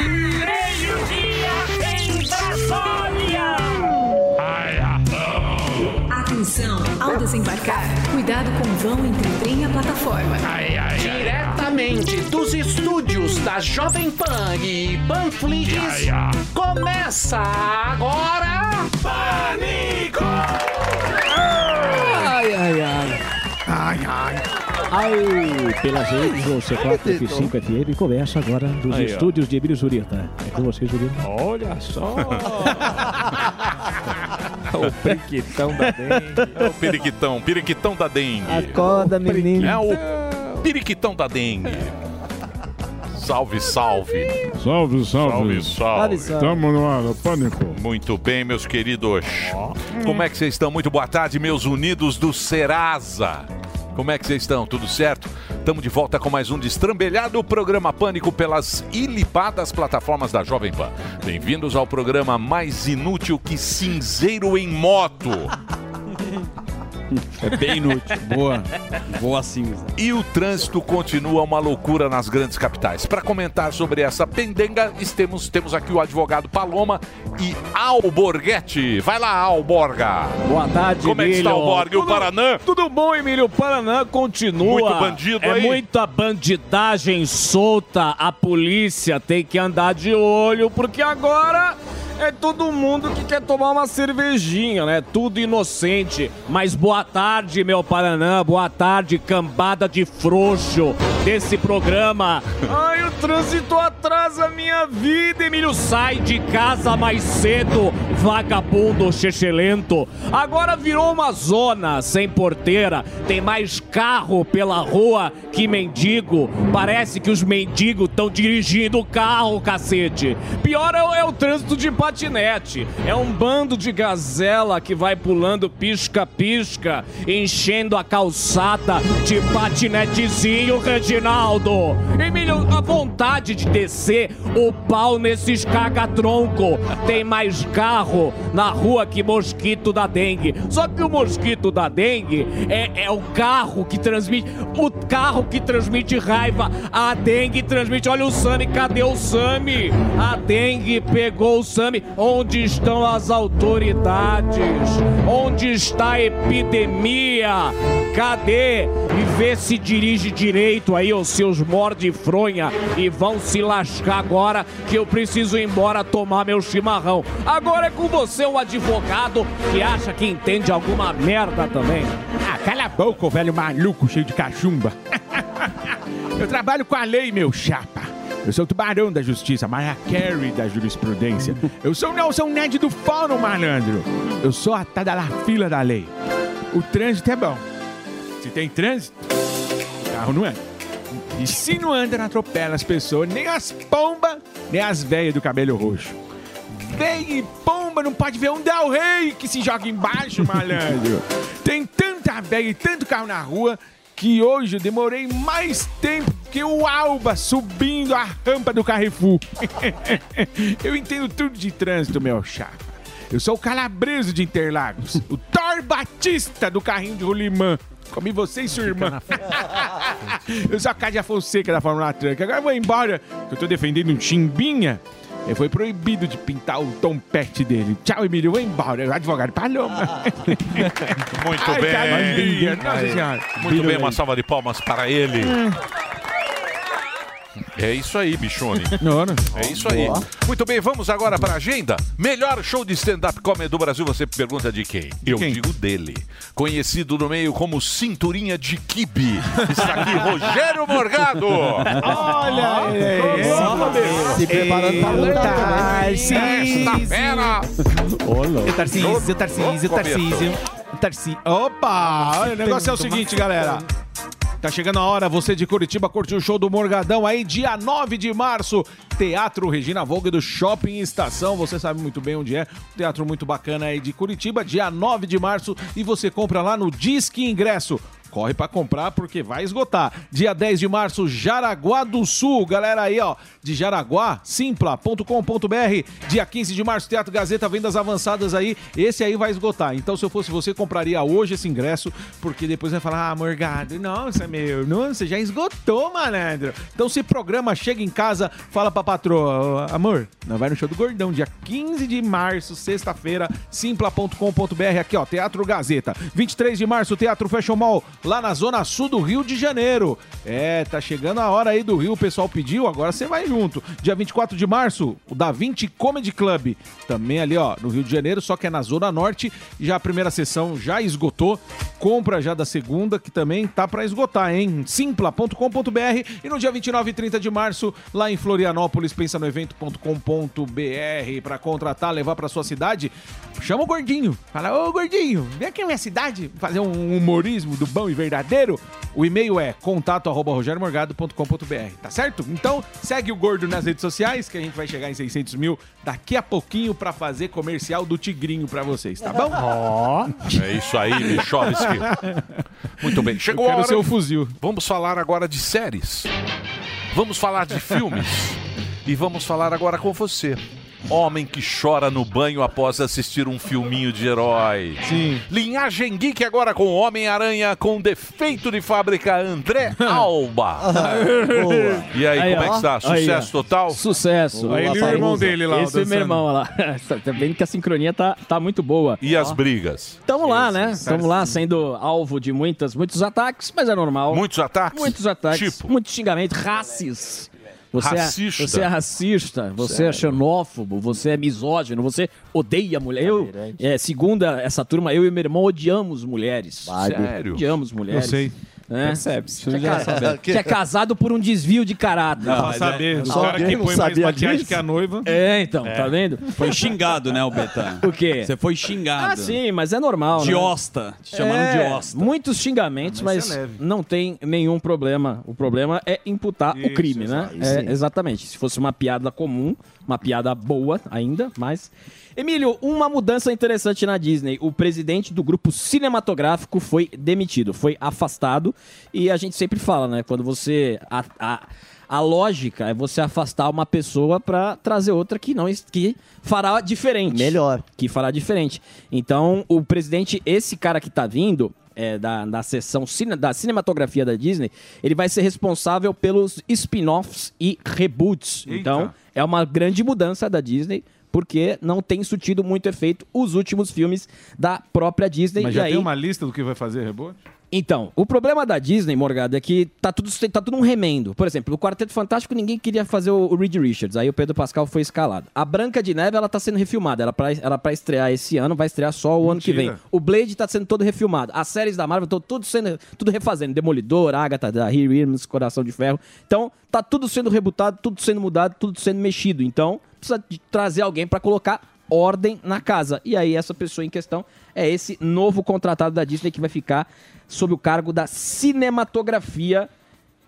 Meio-dia em Brasília! Atenção, ao desembarcar, cuidado com o vão entre o trem e a plataforma. Diretamente dos estúdios da Jovem Pan e Panflix, começa agora... Pânico! Ai, ai, ai. Ai, ai. Ai, pelas redes do C4F5 FM começa agora dos Aí, ó. estúdios de Emílio Zurita. É com você, Zurita. Olha só. o periquitão da dengue. É o periquitão, periquitão da dengue. Acorda, menino. É o periquitão da dengue. Salve, salve. Salve, salve. Salve, salve. Estamos no ar, pânico. Muito bem, meus queridos. Como é que vocês estão? Muito boa tarde, meus unidos do Serasa. Como é que vocês estão? Tudo certo? Estamos de volta com mais um destrambelhado programa Pânico pelas ilipadas plataformas da Jovem Pan. Bem-vindos ao programa mais inútil que cinzeiro em moto. É bem inútil. Boa. Boa cinza. E o trânsito continua uma loucura nas grandes capitais. Para comentar sobre essa pendenga, temos, temos aqui o advogado Paloma e Alborguete. Vai lá, Alborga. Boa tarde, Como é que está o Borga e o Paranã? Tudo bom, Emílio? O Paraná continua. Muito bandido é aí. muita bandidagem solta. A polícia tem que andar de olho, porque agora é todo mundo que quer tomar uma cervejinha, né? Tudo inocente. Mas boa tarde, meu Paraná. Boa tarde, cambada de frouxo desse programa. Ai, o trânsito atrasa minha vida, Emílio. Sai de casa mais cedo, vagabundo chechelento. Agora virou uma zona sem porteira. Tem mais carro pela rua que mendigo. Parece que os mendigos estão dirigindo o carro, cacete. Pior é, é o trânsito de patinete. É um bando de gazela que vai pulando pisca-pisca, enchendo a calçada de patinetezinho, Reginaldo. Emílio, a vontade de descer o pau nesses caga-tronco. Tem mais carro na rua que mosquito da dengue. Só que o mosquito da dengue é, é o carro que transmite. O carro que transmite raiva. A dengue transmite. Olha o Sami, cadê o Sami? A dengue pegou o Sami. Onde estão as autoridades? Onde está a epidemia? Cadê? E vê se dirige direito aí, os seus morde-fronha. E vão se lascar agora que eu preciso ir embora tomar meu chimarrão. Agora é com você, um advogado que acha que entende alguma merda também. Ah, cala a boca, velho maluco cheio de cachumba. Eu trabalho com a lei, meu chapa. Eu sou o tubarão da justiça, Mariah Carey da jurisprudência. Eu sou o Nelson Ned do fórum, malandro. Eu sou a tada da fila da lei. O trânsito é bom. Se tem trânsito, o carro não anda. E se não anda, não atropela as pessoas, nem as pombas, nem as velhas do cabelo roxo. Véia e pomba não pode ver um Del Rey que se joga embaixo, malandro. Tem tanta velha e tanto carro na rua que hoje eu demorei mais tempo que o Alba subindo a rampa do Carrefour. eu entendo tudo de trânsito, meu chapa. Eu sou o calabreso de Interlagos, o Thor Batista do carrinho de rolimã. Comi você e sua irmã. eu sou a Cádia Fonseca da Fórmula Truck. Agora eu vou embora, que eu tô defendendo um chimbinha. Ele foi proibido de pintar o tompete dele. Tchau, Emílio. Vou embora. Advogado Paloma. Muito Ai, bem. caramba, nossa senhora. Muito bem, uma salva de palmas para ele. É isso aí, bichone. É isso aí. Muito bem, vamos agora para a agenda. Melhor show de stand-up comedy do Brasil, você pergunta de quem? Eu quem? digo dele. Conhecido no meio como Cinturinha de Kibe. Está aqui Rogério Morgado. Olha aí. Se preparando para lutar. Esta fera. Ô, Tarcísio, Tarcísio, Tarcísio. Tarcísio. Opa! O negócio é o seguinte, galera. Tá chegando a hora, você de Curitiba curte o show do Morgadão aí, dia 9 de março, Teatro Regina Vogue do Shopping Estação, você sabe muito bem onde é, teatro muito bacana aí de Curitiba, dia 9 de março, e você compra lá no Disque Ingresso, Corre pra comprar porque vai esgotar. Dia 10 de março, Jaraguá do Sul. Galera aí, ó, de Jaraguá, simpla.com.br. Dia 15 de março, Teatro Gazeta, vendas avançadas aí. Esse aí vai esgotar. Então, se eu fosse você, compraria hoje esse ingresso, porque depois vai falar: "Ah, Morgado, nossa, meu, nossa, já esgotou, malandro". Então, se programa, chega em casa, fala pra patroa: "Ô, "Amor, nós vai no show do Gordão, dia 15 de março, sexta-feira, simpla.com.br aqui, ó, Teatro Gazeta. 23 de março, Teatro Fashion Mall, lá na zona sul do Rio de Janeiro. É, tá chegando a hora aí do Rio, o pessoal pediu, agora você vai junto. Dia 24 de março, o Da Vinci Comedy Club, também ali, ó, no Rio de Janeiro, só que é na zona norte. Já a primeira sessão já esgotou. Compra já da segunda, que também tá pra esgotar, hein? simpla.com.br e no dia 29 e 30 de março, lá em Florianópolis, pensa no evento.com.br pra contratar, levar pra sua cidade. Chama o gordinho. Fala, ô gordinho, vem aqui na minha cidade fazer um humorismo do bom e verdadeiro. O e-mail é contato arroba rogeriomorgado.com.br, tá certo? Então segue o Gordo nas redes sociais que a gente vai chegar em 600 mil daqui a pouquinho pra fazer comercial do Tigrinho pra vocês, tá bom? É isso aí, Michovski. Muito bem. Chegou Eu a hora. ser o fuzil. Vamos falar agora de séries. Vamos falar de filmes. e vamos falar agora com você. Homem que chora no banho após assistir um filminho de herói. Sim. Linhagem Geek agora com Homem-Aranha com defeito de fábrica André Alba. E aí, Aí, como é que ó. está? Aí, Sucesso ó. total? Sucesso. Aí ele e o irmão dele lá, ó, Esse é meu irmão lá. tá vendo que a sincronia tá, tá muito boa. E as brigas? Tamo lá, né? Tamo lá sendo alvo de muitas, muitos ataques, mas é normal. Muitos ataques? Muitos ataques, Tipo? muitos xingamentos, racis. Você Racista? É, você é racista, você é xenófobo, você é misógino, você odeia mulher. Eu, é, segundo essa turma, eu e meu irmão odiamos mulheres. Sério? Odiamos mulheres. Eu sei. É. Percebe-se. Que é, ca- que é casado por um desvio de caráter. Pra saber, o só cara que não põe mais maquiagem disso? que a noiva. É, então, tá vendo? Foi xingado, né, o Betão? O quê? Você foi xingado. Ah, sim, mas é normal, De né? osta. Te chamaram É, de osta. Muitos xingamentos, Mas mas, isso é não tem nenhum problema. O problema é imputar o Isso, crime, né? É, exatamente. Se fosse uma piada comum, uma piada boa ainda, mas. Emílio, uma mudança interessante na Disney. O presidente do grupo cinematográfico foi demitido, foi afastado. E a gente sempre fala, né? Quando você. A, a, a lógica é você afastar uma pessoa pra trazer outra que não que fará diferente Melhor. que fará diferente. Então, o presidente, esse cara que tá vindo, é, da, da seção cine- da cinematografia da Disney, ele vai ser responsável pelos spin-offs e reboots. Eita. Então, é uma grande mudança da Disney. Porque não tem surtido muito efeito os últimos filmes da própria Disney. Mas já aí, tem uma lista do que vai fazer rebote? Então, o problema da Disney, Morgado, é que tá tudo, tá tudo um remendo. Por exemplo, o Quarteto Fantástico ninguém queria fazer o, o Reed Richards, aí o Pedro Pascal foi escalado. A Branca de Neve, ela tá sendo refilmada, ela pra, ela pra estrear esse ano, vai estrear só o ano que vem. Mentira. O Blade tá sendo todo refilmado. As séries da Marvel estão tudo sendo tudo refazendo. Demolidor, Agatha, da Williams, Coração de Ferro. Então, tá tudo sendo rebutado, tudo sendo mudado, tudo sendo mexido. Então, precisa de trazer alguém pra colocar ordem na casa. E aí, essa pessoa em questão é esse novo contratado da Disney que vai ficar sob o cargo da cinematografia.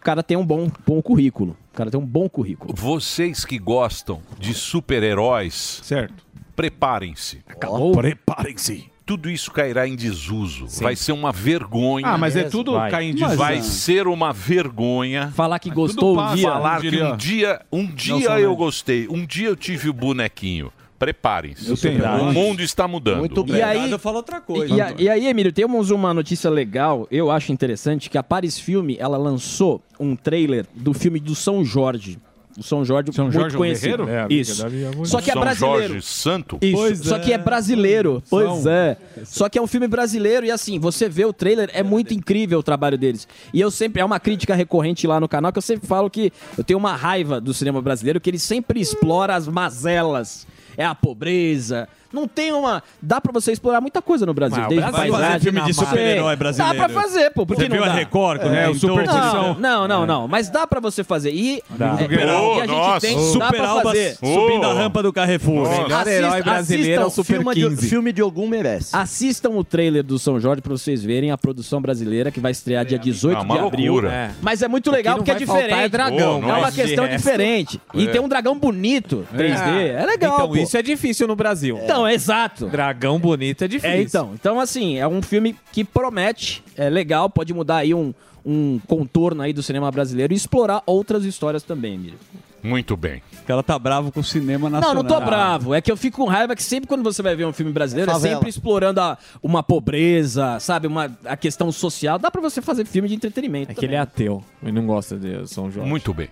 O cara tem um bom, bom currículo. O cara tem um bom currículo. Vocês que gostam de super-heróis, Certo. preparem-se. Acabou. Preparem-se. Tudo isso cairá em desuso. Vai ser uma vergonha. Ah, mas é tudo Vai. cair em Mas, desuso. Vai ser uma vergonha. Falar que tudo gostou um dia. Falar que diria- um dia, um dia eu gostei, um dia eu tive o bonequinho. Preparem-se. Eu tenho. O mundo está mudando. Muito E aí, Eu falo outra coisa. E, a- e aí, Emílio, temos uma notícia legal, eu acho interessante, que a Paris Filme, ela lançou um trailer do filme do São Jorge. O São Jorge, São muito Jorge, o conhecido. guerreiro? É, Isso. Só que é São brasileiro. Jorge Santo. Isso, Pois só é. que é brasileiro. Pois São. é. Só que é um filme brasileiro e assim, você vê o trailer, é muito incrível o trabalho deles. E eu sempre, é uma crítica recorrente lá no canal, que eu sempre falo que eu tenho uma raiva do cinema brasileiro, que ele sempre explora as mazelas. É a pobreza. Não tem uma. Dá pra você explorar muita coisa no Brasil. Mas o desde Brasil vai fazer filme de super-herói brasileiro. Dá pra fazer, pô. Por que Você não viu dá? a Record? quando É, o Superstição. Não, não, não, não. Mas dá pra você fazer. E, Dá. é, Oh, e a gente nossa. tem. Dá Super pra Alba fazer. subindo a Oh. rampa do Carrefour. Nossa. Melhor herói brasileiro é o Super filme de- 15. Filme de algum merece. Assistam o trailer do São Jorge pra vocês verem a produção brasileira que vai estrear dia 18 Ah, uma de abril. É. Mas é muito legal porque é diferente. é dragão. Oh, é uma nossa. questão De diferente. E É. tem um dragão bonito, 3D. É, legal, Então, pô. isso é difícil no Brasil. Então, é exato. Dragão bonito é difícil. É, então. Então, assim, é um filme que promete, é legal, pode mudar aí um, um contorno aí do cinema brasileiro e explorar outras histórias também, Emílio. Muito bem. Ela tá bravo com o cinema nacional. Não, não tô bravo. É que eu fico com raiva que sempre quando você vai ver um filme brasileiro, é Favela. sempre explorando a- uma pobreza, sabe? Uma, a questão social. Dá pra você fazer filme de entretenimento. É que ele é ateu e não gosta de São Jorge. Muito bem.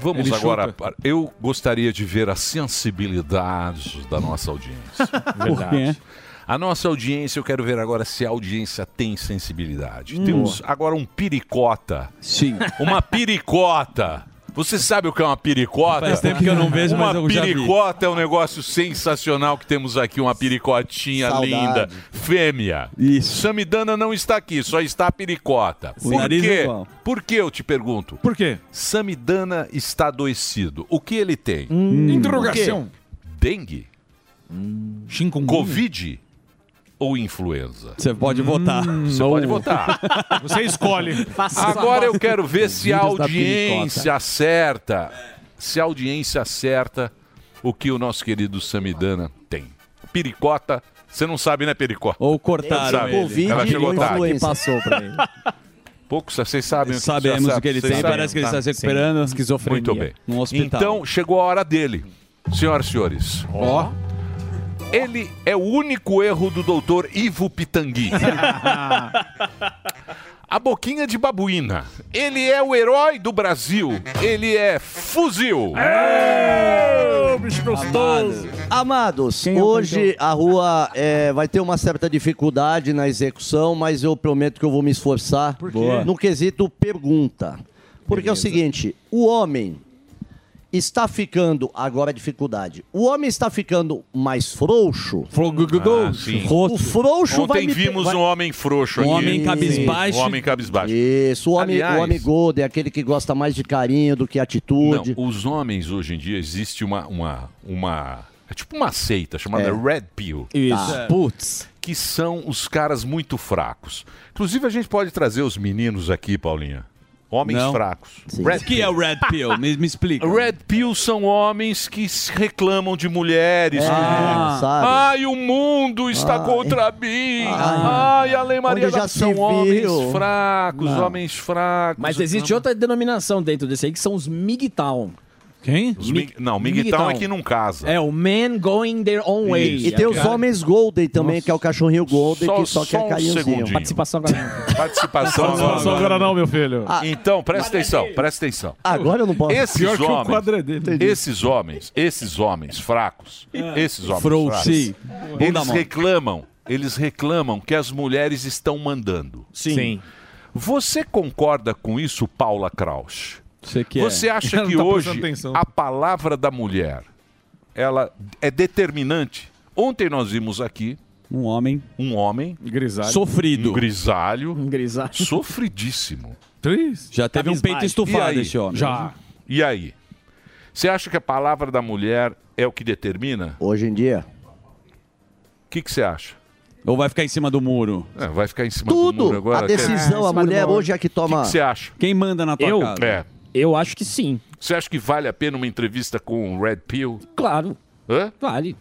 Vamos Ele agora. chuta. Eu gostaria de ver a sensibilidade da nossa audiência. Verdade. A nossa audiência, eu quero ver agora se a audiência tem sensibilidade. Hum. Temos agora um piricota. Sim. Uma piricota. Você sabe o que é uma piricota? Faz tempo que eu não vejo, uma mas eu já vi. piricota é um negócio sensacional que temos aqui, uma piricotinha Saudade. linda, fêmea. Isso. Samidana não está aqui, só está a piricota. O Por nariz quê? é igual. Por que eu te pergunto? Por quê? Samidana está adoecido. O que ele tem? Interrogação. O quê? Dengue? Covid? Ou influenza? Você pode votar. Você pode votar. Você escolhe. Agora eu quero ver se a da audiência acerta. Se a audiência acerta o que o nosso querido Samidana tem. Piricota, você não sabe, né, Pericota? Ou cortaram Sabe. ele. Covid Ela chegou ou tarde. Passou pra ele. Poucos, vocês sabem o que Sabemos o que ele tem, parece que ele tá? está se recuperando. Sim. Esquizofrenia. Muito bem. Num hospital. Então, chegou a hora dele. Senhoras e senhores. Ó. Ele é o único erro do doutor Ivo Pitangui. A boquinha de babuína. Ele é o herói do Brasil. Ele é fuzil. bicho gostoso. Amados, hoje a rua é, vai ter uma certa dificuldade na execução, mas eu prometo que eu vou me esforçar quê? Boa. no quesito pergunta. Porque é o seguinte, o homem está ficando, agora a dificuldade, o homem está ficando mais frouxo. Ah, sim. O frouxo vai Ontem me vimos vai- um homem frouxo Um homem cabisbaixo. Um homem cabisbaixo. Isso, o homem, Aliás- o homem golden, aquele que gosta mais de carinho do que atitude. Não, os homens hoje em dia existe uma uma uma é tipo uma seita chamada É. Red Pill. Isso. Tá. Putz. Que são os caras muito fracos. Inclusive a gente pode trazer os meninos aqui, Paulinha. Homens Não. fracos. O que é o Red Pill? Me, me explica. Red Pill são homens que se reclamam de mulheres. É, que- sabe? Ai, o mundo está Ai. contra mim. Ai. Ai, a Lei Maria já da São viu. homens fracos, Não. homens fracos. Mas existe outra denominação dentro desse aí que são os MGTOW. Quem? Os mig- Não, migtão é que não casa. É o man going their own way. E tem os homens golden também, que é o cachorrinho golden, Só- que só, só quer um carinhozinho. segundinho. Participação agora. Participação. Só, só agora não, meu filho. Então, presta atenção, presta atenção. Agora eu não posso. Esses Pior que o homens, quadro é dele. Esses homens, esses homens fracos, esses homens fracos, Sim. Eles reclamam, eles reclamam que as mulheres estão mandando. Sim. Você concorda com isso, Paula Kraus? Você que é. Você acha Não que tá hoje a palavra da mulher ela é determinante? Ontem nós vimos aqui Um homem um homem Grisalho. sofrido. um grisalho, Um grisalho. sofridíssimo. Três. Já teve um peito estufado aí? esse homem. Já. E aí? Você acha que a palavra da mulher é o que determina? Hoje em dia. O que você acha? Ou vai ficar em cima do muro? É, vai ficar em cima do muro Tudo. agora? A decisão, É, a mulher hoje é a que O que toma. que você acha? Quem manda na tua Eu? casa? É. Eu acho que sim. Você acha que vale a pena uma entrevista com o Red Pill? Claro. Hã? Vale.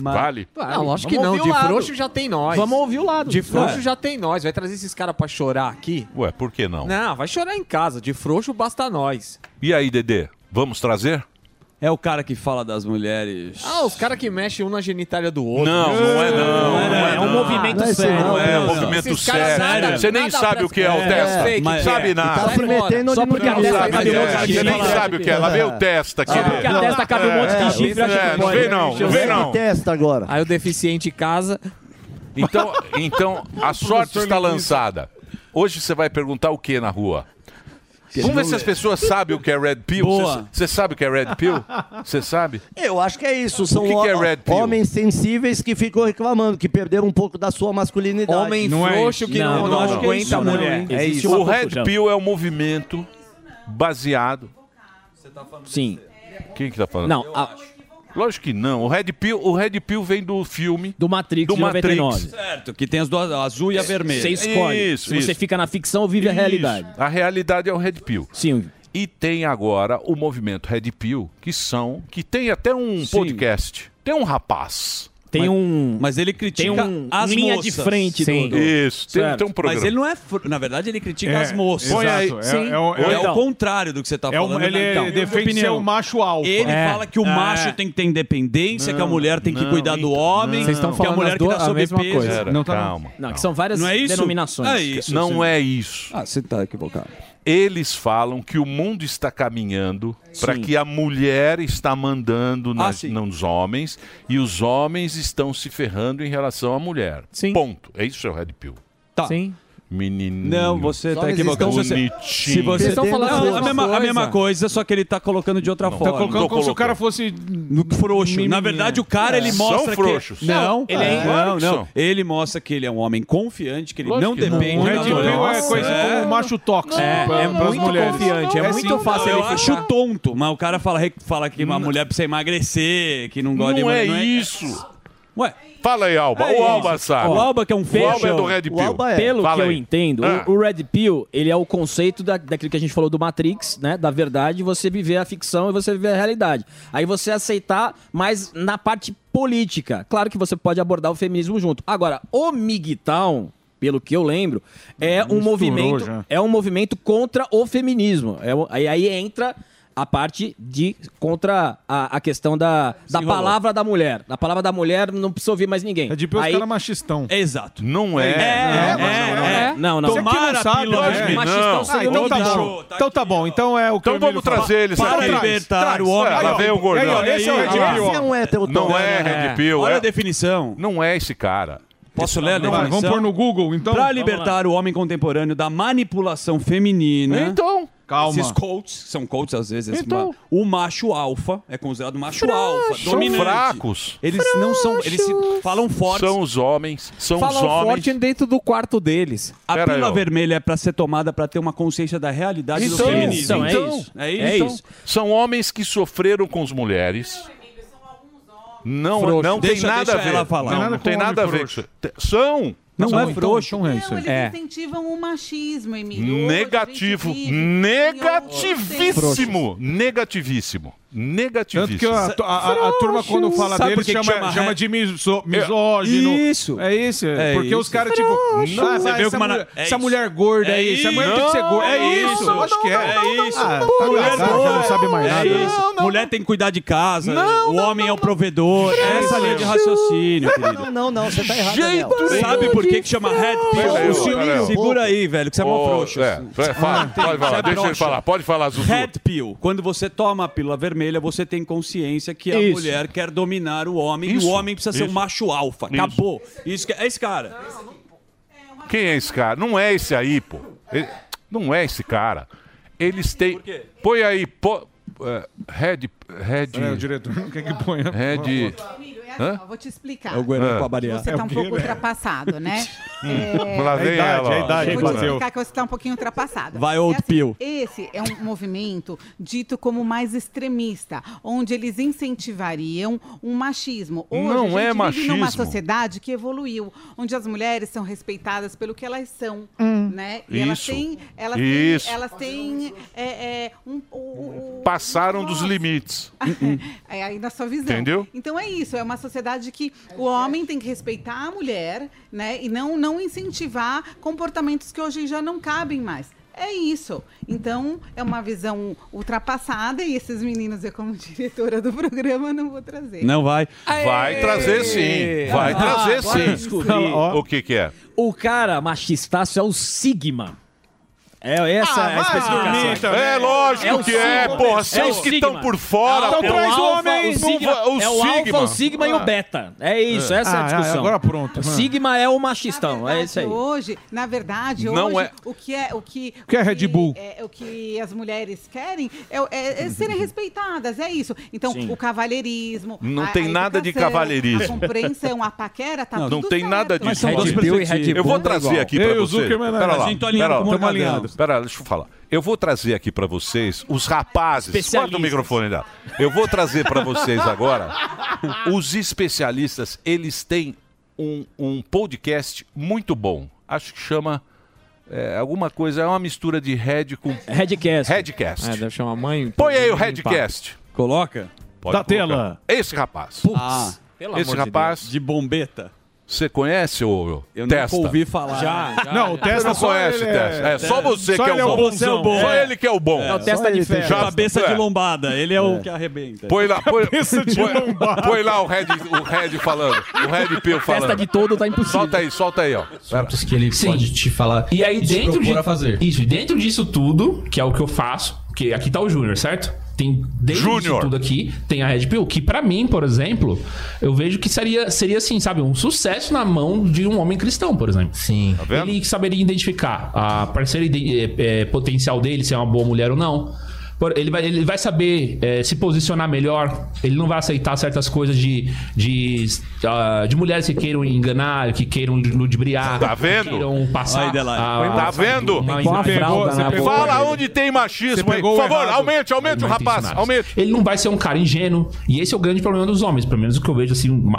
Vale? vale. Não, lógico que Vamos não. ouvir De o lado. frouxo já tem nós. Vamos ouvir o lado. De frouxo É. já tem nós. Vai trazer esses caras pra chorar aqui? Ué, por que não? Não, vai chorar em casa. De frouxo basta nós. E aí, Dedê? Vamos trazer? É o cara que fala das mulheres. Ah, os caras que mexem um na genitália do outro. Não, não é não. não é, É um movimento Não é sério. não, é um movimento sério. nada- Você nem nada sabe o que é o testa. Não que sabe é. nada. Tá se metendo Só onde porque a testa cabe o que um é. monte de Você nem sabe o que é. Lá vem o testa aqui. Porque a testa cabe um monte de chifre, É, não vem não, não vem não. Testa agora. Aí o deficiente casa. Então, então a sorte está lançada. Hoje você vai perguntar o que na rua? Vamos ver se as pessoas sabem o que é Red Pill. Você sabe o que é Red Pill? Você sabe? Eu acho que é isso. São que que é ho- Red Pill? homens sensíveis que ficam reclamando, que perderam um pouco da sua masculinidade. Homem Não é frouxo isso. que não, Não, não, não, aguenta a não, mulher. É isso. uma O Red. Pill é um movimento baseado. Sim. Quem que tá falando? Não, a- Lógico que não. O Red Pill, o Red Pill vem do filme do Matrix do de 99. Matrix. Certo, que tem as duas, a azul e a vermelha. Você escolhe. Isso, você isso. fica na ficção ou vive a Isso. realidade. A realidade é o Red Pill. Sim. E tem agora o movimento Red Pill, que são. que tem até um podcast. Tem um rapaz. Tem um. Mas ele critica Tem um as linha moças. de frente do- Sim. do- Isso, tem, tem um programa. Mas ele não é. fr- Na verdade, ele critica É, as moças. Põe aí. Sim. É, É o- é então. o contrário do que você tá É falando. ele então, defende ser o macho alfa. Ele É. fala que o É. macho tem que ter independência, que a Não, mulher tem que não, cuidar do então, homem, Vocês estão que a falando mulher que tá a mesma sobrepeso. coisa. Não tá- calma. Não, que são várias Não é isso? denominações. É isso. Não é isso. Ah, você tá equivocado. Eles falam que o mundo está caminhando para Sim. que a mulher está mandando nas- sim. nos homens e os homens estão se ferrando em relação à mulher. Ponto. É isso, seu Red Pill. Tá. Sim. Menino. Não, você tá equivocado. Se você, Bonitinho. se você Vocês estão falando Não, a mesma a, mesma, a coisa. mesma coisa, só que ele tá colocando de outra Tá forma. colocando como se o cara fosse. No frouxo. Na verdade, o cara ele São mostra frouxos. que não, Ele é- não, que não. são. Ele mostra que ele é um homem confiante, que ele Lógico não que não. depende O da mulher. é coisa como macho tóxico É, pra- é muito mulheres. confiante, é, É muito sim. fácil. Eu Ele acho tonto, mas o cara fala, fala que uma mulher precisa emagrecer, que não gosta de Não é isso. Ué. Fala aí, Alba. É o Alba isso. sabe. O Alba que é um O Alba é do Red Pill. Pelo Fala que eu aí. entendo, Ah. o, o Red Pill, ele é o conceito da, daquilo que a gente falou do Matrix, né? Da verdade, você viver a ficção e você viver a realidade. Aí você aceitar, mas na parte política. Claro que você pode abordar o feminismo junto. Agora, o MGTOW, pelo que eu lembro, é um Misturou movimento, já. é um movimento contra o feminismo. É, aí, aí entra a parte de contra a, a questão da, da palavra da mulher. Da palavra da mulher não precisa ouvir mais ninguém. É de os caras machistão. Exato. Não é. É, é, mas não é. Não, não. Você que não sabe, né? Machistão Ah, então tá bom. Então tá bom. Então é o que Então vamos trazer eles Para libertar o homem. É, lá vem o gordão. Aí, esse é o Red lá. Pill. Esse é um hétero Não é Red Pill. Olha é- a definição. Não é esse cara. Posso ler a definição? vamos pôr no Google, então. Para libertar o homem contemporâneo da manipulação feminina. Então. Calma. Esses coaches, são coaches às vezes. Então. ma- o macho alfa é considerado macho Frouxo. alfa, São dominante. fracos. Eles não são, eles se falam fortes. São os homens. São os Falam homens. forte dentro do quarto deles. A Pera pílula ó. vermelha é para ser tomada para ter uma consciência da realidade do Então, feminismo. então, é isso. É isso. então, São homens que sofreram com as mulheres. Não, não tem Deixa- nada deixa a ver. ela falar. Não, Tem nada não com tem homem nada a ver. São. Não é frouxo. Então é isso Não, aí. eles É. incentivam o machismo, Emílio. Negativo. Negativíssimo. Negativíssimo. Negativíssimo. Tanto que a, a- a turma, quando fala Sabe dele, chama, chama chama de miso- misógino. Isso. É isso. É porque isso. os caras, tipo, não, Você essa, vê que uma- mulher, é essa mulher gorda é, É isso. Essa mulher isso. tem que ser gorda. É, É isso. isso. Acho que é. É isso. Ah, tá Mulher boa. não sabe mais É nada. isso. Mulher tem que cuidar de casa. o homem é o provedor. Essa linha de raciocínio, querido. Não, não, não, você tá errado, Daniel. Sabe por que, que chama Red aí, Pill? aí. Segura aí, velho, que você é mó frouxo. é, é, fala, pode falar, é deixa ele falar. Pode falar, Zuzu. Red Pill. Quando você toma a pílula vermelha, você tem consciência que a Isso. mulher quer dominar o homem e Isso. o homem precisa ser um Isso. macho alfa. Isso. Acabou. Isso que é esse cara. Quem é esse cara? Não é esse aí, pô. Ele- não é esse cara. Eles têm. Põe aí. Pô, é, Red. Red. É, o diretor não quer que ponha. Red. Hã? Ó, vou te explicar. É o Guerreiro Ah. com a bariátrica. Você tá É um pouco né? ultrapassado, né? Lá vem É idade, ela. é idade. Vou te explicar que você está um pouquinho ultrapassado. Vai, old É assim, pill. Esse é um movimento dito como mais extremista, onde eles incentivariam um machismo. Hoje, Não a é vive numa machismo. sociedade que evoluiu, onde as mulheres são respeitadas pelo que elas são, né? E elas Isso. têm, elas Isso. têm, elas têm é, é, um, o- o- Passaram dos limites. é aí na sua visão. Entendeu? Então é isso, é uma sociedade que o homem tem que respeitar a mulher, né? E não, não incentivar comportamentos que hoje já não cabem mais. É isso. Então, é uma visão ultrapassada e esses meninos, eu como diretora do programa, não vou trazer. Não vai. Vai trazer sim. Vai Ah, trazer sim. descobri. O que que é? O cara machistaço é o Sigma. É essa Ah, é a vai especificação. também. É lógico É o que é, Sigma. porra. É Vocês o que estão por fora, Então porra. traz o alfa, homem. o Sigma, o é o alfa, o Sigma e o beta. É isso, essa é, Ah, a discussão. agora pronto. O Sigma é o machistão, Na é isso aí. verdade, Hoje, na verdade, Não hoje, é- o que é o que O que é Red Bull? é, o que as mulheres querem é, é- é serem respeitadas, é isso. Então, Sim. o cavalheirismo, Não a- tem a nada de cavalheirismo. a compreensão, a paquera, tá Não, tudo não tem certo. nada disso. Red Pill e. Red Eu vou Bull é trazer aqui Eu pra e o vocês. Zuckerman, Pera a lá, gente tá alinhado lá. o Morgado. Pera, deixa eu falar. Eu vou trazer aqui pra vocês os rapazes. Corta o Especialistas. microfone dela. Eu vou trazer pra vocês agora os especialistas. Eles têm um, um podcast muito bom. Acho que chama É, alguma coisa, é uma mistura de Red com. Redcast. Redcast. É, deve chamar mãe. Põe aí o Redcast. Coloca. Pode Da colocar. tela. Esse rapaz. Ah, Pelo Esse amor de rapaz. de bombeta. Você conhece o Eu nunca Testa? ouvi falar. Já, já. Não, o Você Testa não só conhece, ele Testa. É, só você só que é o é o bom. Você é o bom. Só ele que é o bom. É o testa de ferro. Cabeça é. de lombada. Ele é, o que arrebenta. Põe lá, põe, Cabeça de põe- lombada. põe lá o Red, o Red falando. O Red Pill falando. Testa de todo tá impossível. Solta aí, solta aí, ó. Pera. que ele pode te falar. E aí, te dentro de, fazer. Isso, e dentro disso tudo, que é o que eu faço, que aqui tá o Júnior, certo? Tem dentro disso Júnior. tudo aqui, tem a Red Pill, que pra mim, por exemplo, eu vejo que seria, seria assim, sabe, um sucesso na mão de um homem cristão, por exemplo. Sim. Tá? Ele saberia identificar a parceira é, é, potencial dele, se é uma boa mulher ou não. Por- Ele vai, ele vai saber é, se posicionar melhor. Ele não vai aceitar certas coisas de, de, ah, de mulheres que queiram enganar, que queiram ludibriar. Tá vendo? Que queiram passar. Aí, Delari. a- Tá vendo? uma pegou- boca. Fala onde tem machismo aí. pegou Por favor, errado. aumente, aumente o rapaz. Aumente. Ele não vai ser um cara ingênuo. E esse é o grande problema dos homens, pelo menos o que eu vejo assim. uma-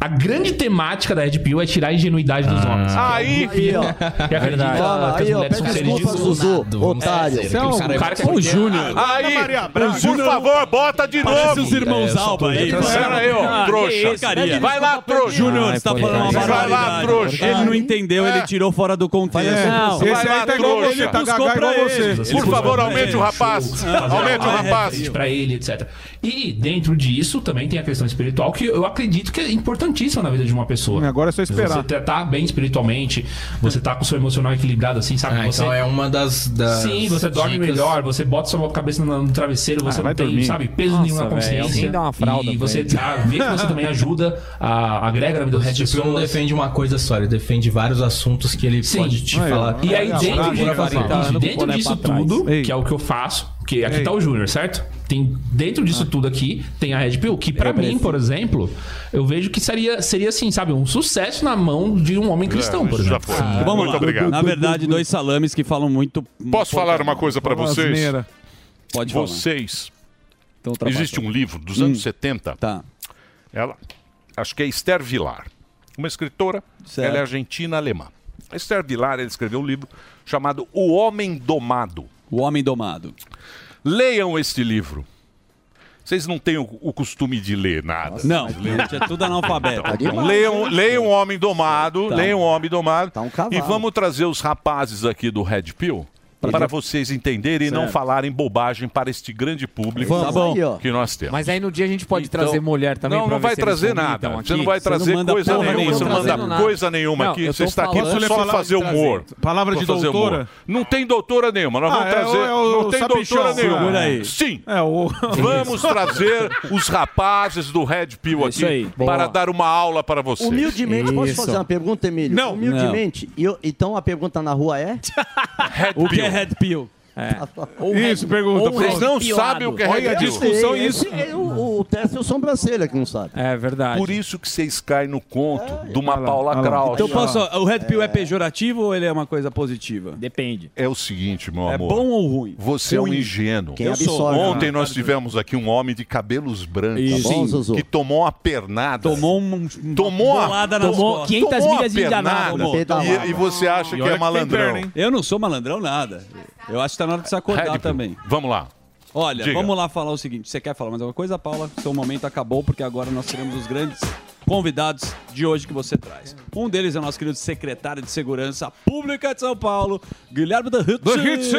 A grande temática da Red Pill é tirar a ingenuidade dos homens. Aí, Aí, ó. Que acredita Fala, que as aí, ó. mulheres Pede são seres desculpa, de Zuzu, Vamos otário. Você é um- cara- O cara que Ô, Júnior. aí. Júnior- Por favor, bota de Parece novo. os irmãos É, Alba aí. Pera aí, ó, Ah, trouxa. Vai lá, trouxa. Júnior, você tá falando uma vai lá, barbaridade. trouxa. Ele não entendeu, ele tirou fora do contexto. Não. Esse Vai lá, aí tá igual você, tá Buscou gaga pra igual você. Por favor, aumente o rapaz. Aumente o rapaz. pra ele, etc. E dentro disso também tem a questão espiritual que eu acredito que é importantíssima na vida de uma pessoa. Agora é só Você esperar. tá- tá bem espiritualmente, você tá com o seu emocional equilibrado assim, sabe? Ah, você... então é uma das. das Sim, você dorme dicas. melhor, você bota sua cabeça no, travesseiro, você Ah, não tem, dormir. sabe, peso Nossa, nenhum na consciência. alguém dá uma fralda e você tá, vê que você também ajuda, a, agrega na vida do resto das Tipo, não pessoas. defende uma coisa só, ele defende vários assuntos que ele Sim. pode te falar. E aí, Ah, dentro, ah, de, ah, ah, o dentro disso tudo, Ei. que é o que eu faço, que aqui Ei. tá o Júnior, certo? Tem, dentro disso tudo aqui, tem a Red Pill, que pra mim, por exemplo, eu vejo que seria, seria assim, sabe, um sucesso na mão de um homem cristão, por É, já exemplo. foi. Vamos Muito lá. obrigado. Na verdade, dois salames que falam muito. Posso falar uma coisa pra vocês? Asneira. Pode falar. Vocês. Então. Existe um livro dos anos 70. Tá. Ela, acho que é Esther Vilar, uma escritora, Certo. ela é argentina-alemã. Esther Vilar, ela escreveu um livro chamado O Homem Domado. O Homem Domado. Leiam este livro. Vocês não têm o, o costume de ler nada. Não, gente, é tudo analfabeto. Então, leiam, leiam o Homem Domado, Tá. leiam Homem Domado. Tá um e vamos trazer os rapazes aqui do Red Pill para vocês entenderem e não Certo. falarem bobagem para este grande público Vamos. Tá bom. Que nós temos. Mas aí no dia a gente pode Então, trazer mulher também Não, não vai trazer nada. aqui. Você não vai trazer coisa nenhuma. Você não manda coisa nenhuma Não, aqui. Você está aqui só para fazer humor. Palavra de doutora? Não tem doutora nenhuma. Nós Ah, vamos é o- trazer. é não tem sabichão. doutora nenhuma. Sim. É, o... Vamos trazer os rapazes do Red Pill aqui para dar uma aula para vocês. Humildemente, posso fazer uma pergunta, Emílio? Não. Humildemente. Então a pergunta na rua é? Red O que Pill. é Red Pill? Isso, pergunta. Vocês não Red sabem o que é Olha a Red Pill. discussão Sei, isso. esse é o, teste é o sobrancelha que não sabe. É verdade. Por isso que vocês caem no conto de uma lá, Paula. Kraus. Então posso. O Red Pill é pejorativo ou ele é uma coisa positiva? Depende. É o seguinte, meu É amor. bom ou ruim? Você é um Ruim. ingênuo. Quem Eu sou. absorve. Ontem nós tivemos aqui um homem de cabelos brancos Isso. Tá que tomou uma pernada. Tomou um, uma Tomou a- bolada nas tomou costas. 500 Tomou uma milhas de pernada. enganado. E, e você acha E que é malandrão. Eu não sou malandrão nada. Eu acho que tá na hora de se acordar também. Vamos lá. Olha, Diga. vamos lá falar o seguinte. Você quer falar mais alguma coisa, Paula? Seu momento acabou, porque agora nós teremos os grandes convidados de hoje que você traz. Um deles é o nosso querido secretário de Segurança Pública de São Paulo, Guilherme da Hitch.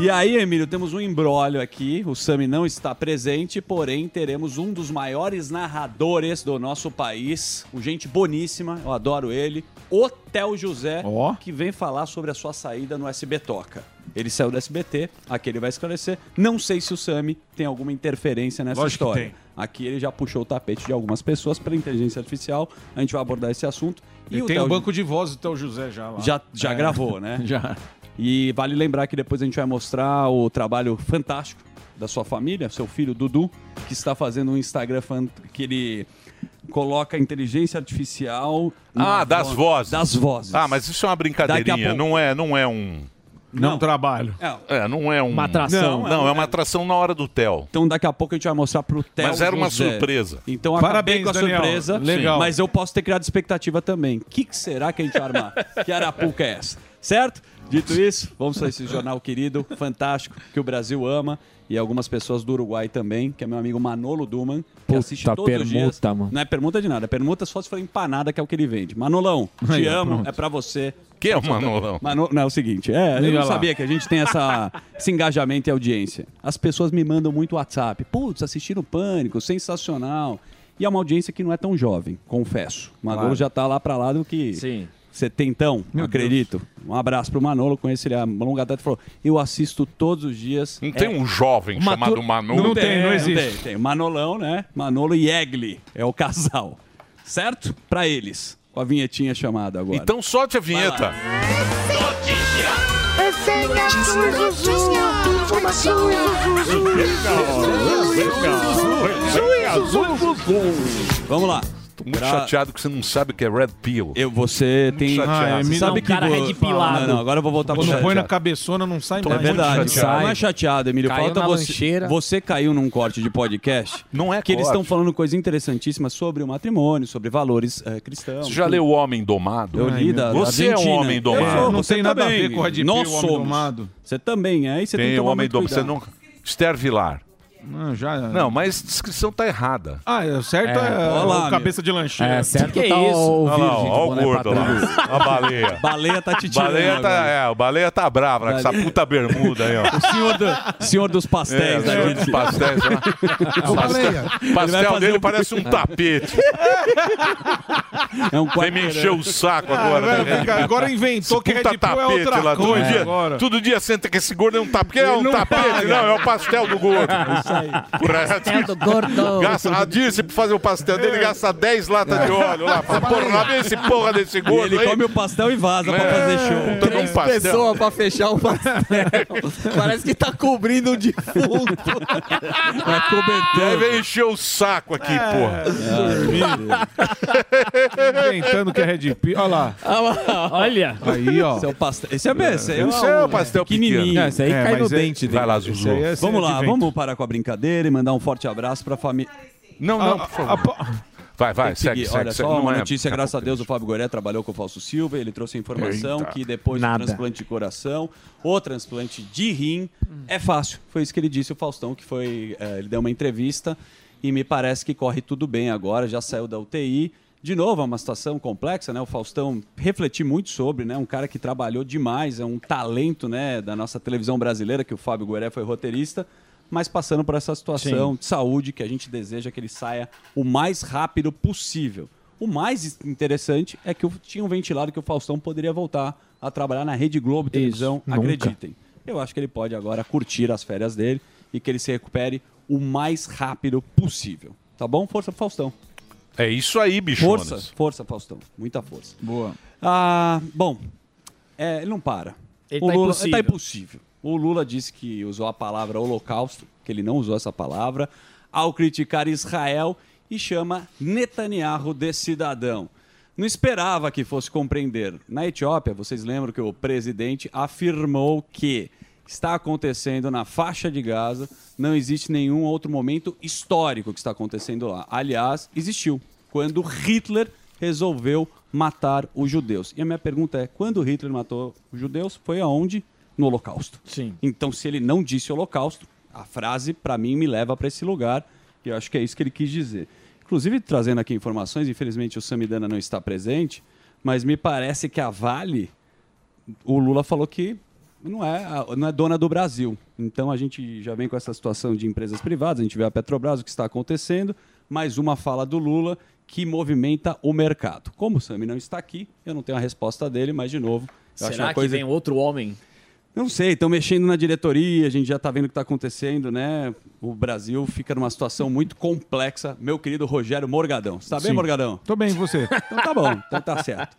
E aí, Emílio, temos um embrólio aqui. O Sami não está presente, porém teremos um dos maiores narradores do nosso país. O gente boníssima, eu adoro ele. Hotel José, Ó. que vem falar sobre a sua saída no SB Toca. Ele saiu do SBT, aqui ele vai esclarecer. Não sei se o Sami tem alguma interferência nessa Lógico que história. tem. Aqui ele já puxou o tapete de algumas pessoas pela inteligência artificial. A gente vai abordar esse assunto. E o tem o banco de voz do teu José já lá. já, já É. gravou, né? Já. E vale lembrar que depois a gente vai mostrar o trabalho fantástico da sua família, seu filho Dudu, que está fazendo um Instagram fan- que ele coloca inteligência artificial. Ah, das voz- vozes. Das vozes. Ah, mas isso é uma brincadeirinha. pouco- Não é, não é um. Não, trabalho. É, não é um... Uma atração. Não, não, é uma atração na hora do Theo. Então daqui a pouco a gente vai mostrar pro Theo Mas era uma José. surpresa. Então acabei Parabéns, com a Daniel. surpresa. Legal. Mas eu posso ter criado expectativa também. O que, que será que a gente vai armar? que arapuca é essa? Certo? Dito isso, vamos para esse jornal querido, fantástico, que o Brasil ama. E algumas pessoas do Uruguai também, que é meu amigo Manolo Duman, que Puta assiste todos os dias. permuta, mano. Não é permuta de nada, é permuta só se for empanada, que é o que ele vende. Manolão, te Aí, amo, pronto. é pra você. Quem é o Manolão? Mano, não, é o seguinte, é, eu não sabia que a gente tem essa, esse engajamento e audiência. As pessoas me mandam muito WhatsApp. Putz, assistiram Pânico, sensacional. E é uma audiência que não é tão jovem, confesso. O Manolo Claro. já tá lá pra lá do que Sim. setentão, acredito. Um abraço pro Manolo, conheci ele há uma longa data. Ele falou, eu assisto todos os dias. Não tem um jovem chamado Manolo? Não, tem, não existe. Tem, tem. Manolão, né? Manolo e Egli é o casal. Certo? Pra eles. Com a vinhetinha chamada agora. Então solte a vinheta. Vamos lá. Tô muito Pra- chateado que você não sabe o que é Red Pill. Eu, você tem. chateado. Ah, Você sabe não, que cara vo- red pilado. Não, não, agora eu vou voltar pro Quando põe na cabeçona, não sai É mais. verdade, não é chateado, Emílio. Caiu Falta na você. lancheira. Você caiu num corte de podcast. Não é Que eles corte. estão falando coisas interessantíssimas sobre o matrimônio, sobre valores eh, cristãos. Você já leu O Homem Domado? Eu li da Você é um homem domado. Eu sou, não tem nada a ver com o Red Pill, Nós somos. Domado. Você também é, e você tem, o Homem muito Domado. Você não... Esther Vilar. Não, já... Não, mas a descrição tá errada. Ah, é, certo é, Olha lá, o cabeça de lancheira. É, certo Que tá o- isso? o Olha virgem lá, de ó, o gordo lá. A baleia. Baleia tá te tirando Baleia tá, é, o baleia tá brava, né, com essa puta bermuda aí, ó. O senhor, do- senhor dos pastéis É, senhor dos pastéis, né? Ô, Baleia, Pastel, dele um- parece um tapete. É um Vem me encher o saco agora. Ah, né, Red agora inventou que puta Red é tapete outra lá, todo coisa dia, agora. Todo dia senta que esse gordo é um tapete. É um tapete, não, é o pastel do gordo. Pastel do gordo. Gasta, a Dirce, pra fazer o pastel dele, gasta 10 latas de óleo lá. Fala, porra, lá vem esse porra desse E gordo ele aí. come o pastel e vaza pra É. fazer show. De um pastel. pessoas pra fechar o pastel. Parece que tá cobrindo um defunto. E aí vem encher o saco aqui, É. porra. Inventando que é Red Pill. Olha lá. Olha. Aí, ó. Esse é o pastel. Esse é, esse aí Esse é o pastel pequenininho. pequeno. É, esse aí cai no dente dele. Vai lá, Zuzu. É Vamos lá, vamos parar com a brincadeira e mandar um forte abraço pra família. Não, não, por favor. Vai, vai, Tem que segue, seguir. segue, Olha segue. só, uma é- notícia, graças a Deus, o Fábio Goré trabalhou com o Falso Silva, ele trouxe a informação Eita. que depois Nada. do transplante de coração, o transplante de rim é fácil. Foi isso que ele disse, o Faustão, que foi, eh, ele deu uma entrevista e me parece que corre tudo bem agora, já saiu da UTI. De novo, é uma situação complexa, né? O Faustão refleti muito sobre, né? Um cara que trabalhou demais, é um talento, né, da nossa televisão brasileira, que o Fábio Gueré foi roteirista, mas passando por essa situação Sim. de saúde que a gente deseja que ele saia o mais rápido possível. O mais interessante é que eu tinha um ventilado que o Faustão poderia voltar a trabalhar na Rede Globo Televisão, nunca. acreditem. Eu acho que ele pode agora curtir as férias dele e que ele se recupere o mais rápido possível. Tá bom? Força pro Faustão. É isso aí, bichonas. Força, força, Faustão. Muita força. Boa. Ah, bom, é, ele não para. Ele o tá Lula impossível. tá impossível. O Lula disse que usou a palavra holocausto, que ele não usou essa palavra, ao criticar Israel e chama Netanyahu de cidadão. Não esperava que fosse compreender. Na Etiópia, vocês lembram que o presidente afirmou que está acontecendo na faixa de Gaza, não existe nenhum outro momento histórico que está acontecendo lá. Aliás, existiu quando Hitler resolveu matar os judeus. E a minha pergunta é: quando Hitler matou os judeus, foi aonde? No Holocausto. Sim. Então, se ele não disse Holocausto, a frase, para mim, me leva para esse lugar. E eu acho que é isso que ele quis dizer. Inclusive, trazendo aqui informações, infelizmente o Samidana não está presente, mas me parece que a Vale, o Lula falou que não é, não é dona do Brasil. Então a gente já vem com essa situação de empresas privadas, a gente vê a Petrobras, o que está acontecendo, mais uma fala do Lula que movimenta o mercado. Como o Sami não está aqui, eu não tenho a resposta dele, mas de novo. eu Será que coisa... vem outro homem? Não sei, estão mexendo na diretoria, a gente já está vendo o que está acontecendo, né? O Brasil fica numa situação muito complexa. Meu querido Rogério Morgadão. Você tá bem, Sim. Morgadão? Tô bem, e você? Então tá bom, então tá certo.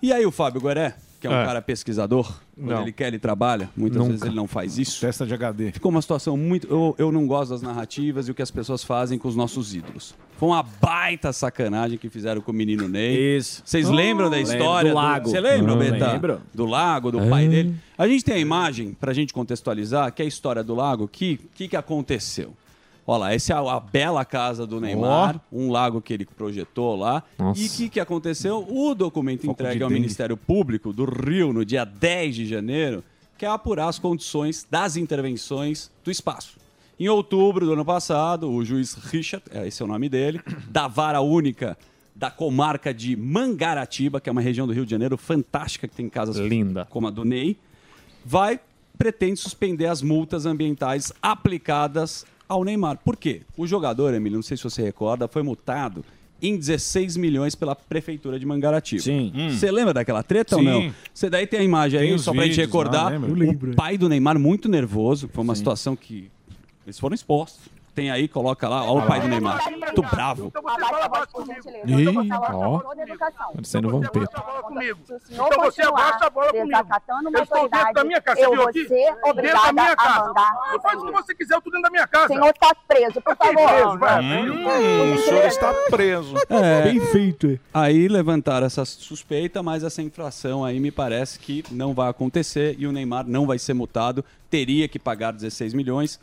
E aí o Fábio Gueré, que é um É. cara pesquisador, quando Não. ele quer, ele trabalha. Muitas Nunca. vezes ele não faz isso. Testa de HD. Ficou uma situação muito. Eu, eu não gosto das narrativas e o que as pessoas fazem com os nossos ídolos. Foi uma baita sacanagem que fizeram com o menino Ney. Isso. Vocês lembram da Lembro. história? Do lago. Você lembra, Beta? lembro. Do lago, do pai dele. A gente tem a imagem, pra gente contextualizar, que é a história do lago. O que, que, que aconteceu? Olha lá, essa é a, a bela casa do Neymar, um lago que ele projetou lá. Nossa. E o que, que aconteceu? O documento Foco entregue ao dengue. Ministério Público do Rio no dia 10 de janeiro quer apurar as condições das intervenções do espaço. Em outubro do ano passado, o juiz Richard, é, esse é o nome dele, da vara única da comarca de Mangaratiba, que é uma região do Rio de Janeiro fantástica, que tem casas Linda. como a do Ney, vai, pretende suspender as multas ambientais aplicadas ao Neymar. Por quê? O jogador, Emílio, não sei se você recorda, foi multado em 16 milhões pela prefeitura de Mangaratiba. Sim. Você lembra daquela treta ou Sim. não? Você daí tem a imagem Tem aí, só pra gente vídeos recordar. Eu o pai do Neymar muito nervoso. Foi uma situação que eles foram expostos. Tem aí, coloca lá, olha o pai do Neymar. Muito bravo. Ih, ó. Parecendo Vampeta. comigo. senhor Então você abaixa a bola comigo. desacatando uma Eu estou dentro autoridade, da minha casa. eu Você viu vou ser Dentro da obrigada minha a casa. mandar Não faz o que você quiser, eu estou dentro da minha casa. O senhor está preso, por favor. preso, vai. Hum, o senhor está preso. É. Bem feito. Aí levantaram essa suspeita, mas essa infração aí me parece que não vai acontecer e o Neymar não vai ser multado, teria que pagar 16 milhões.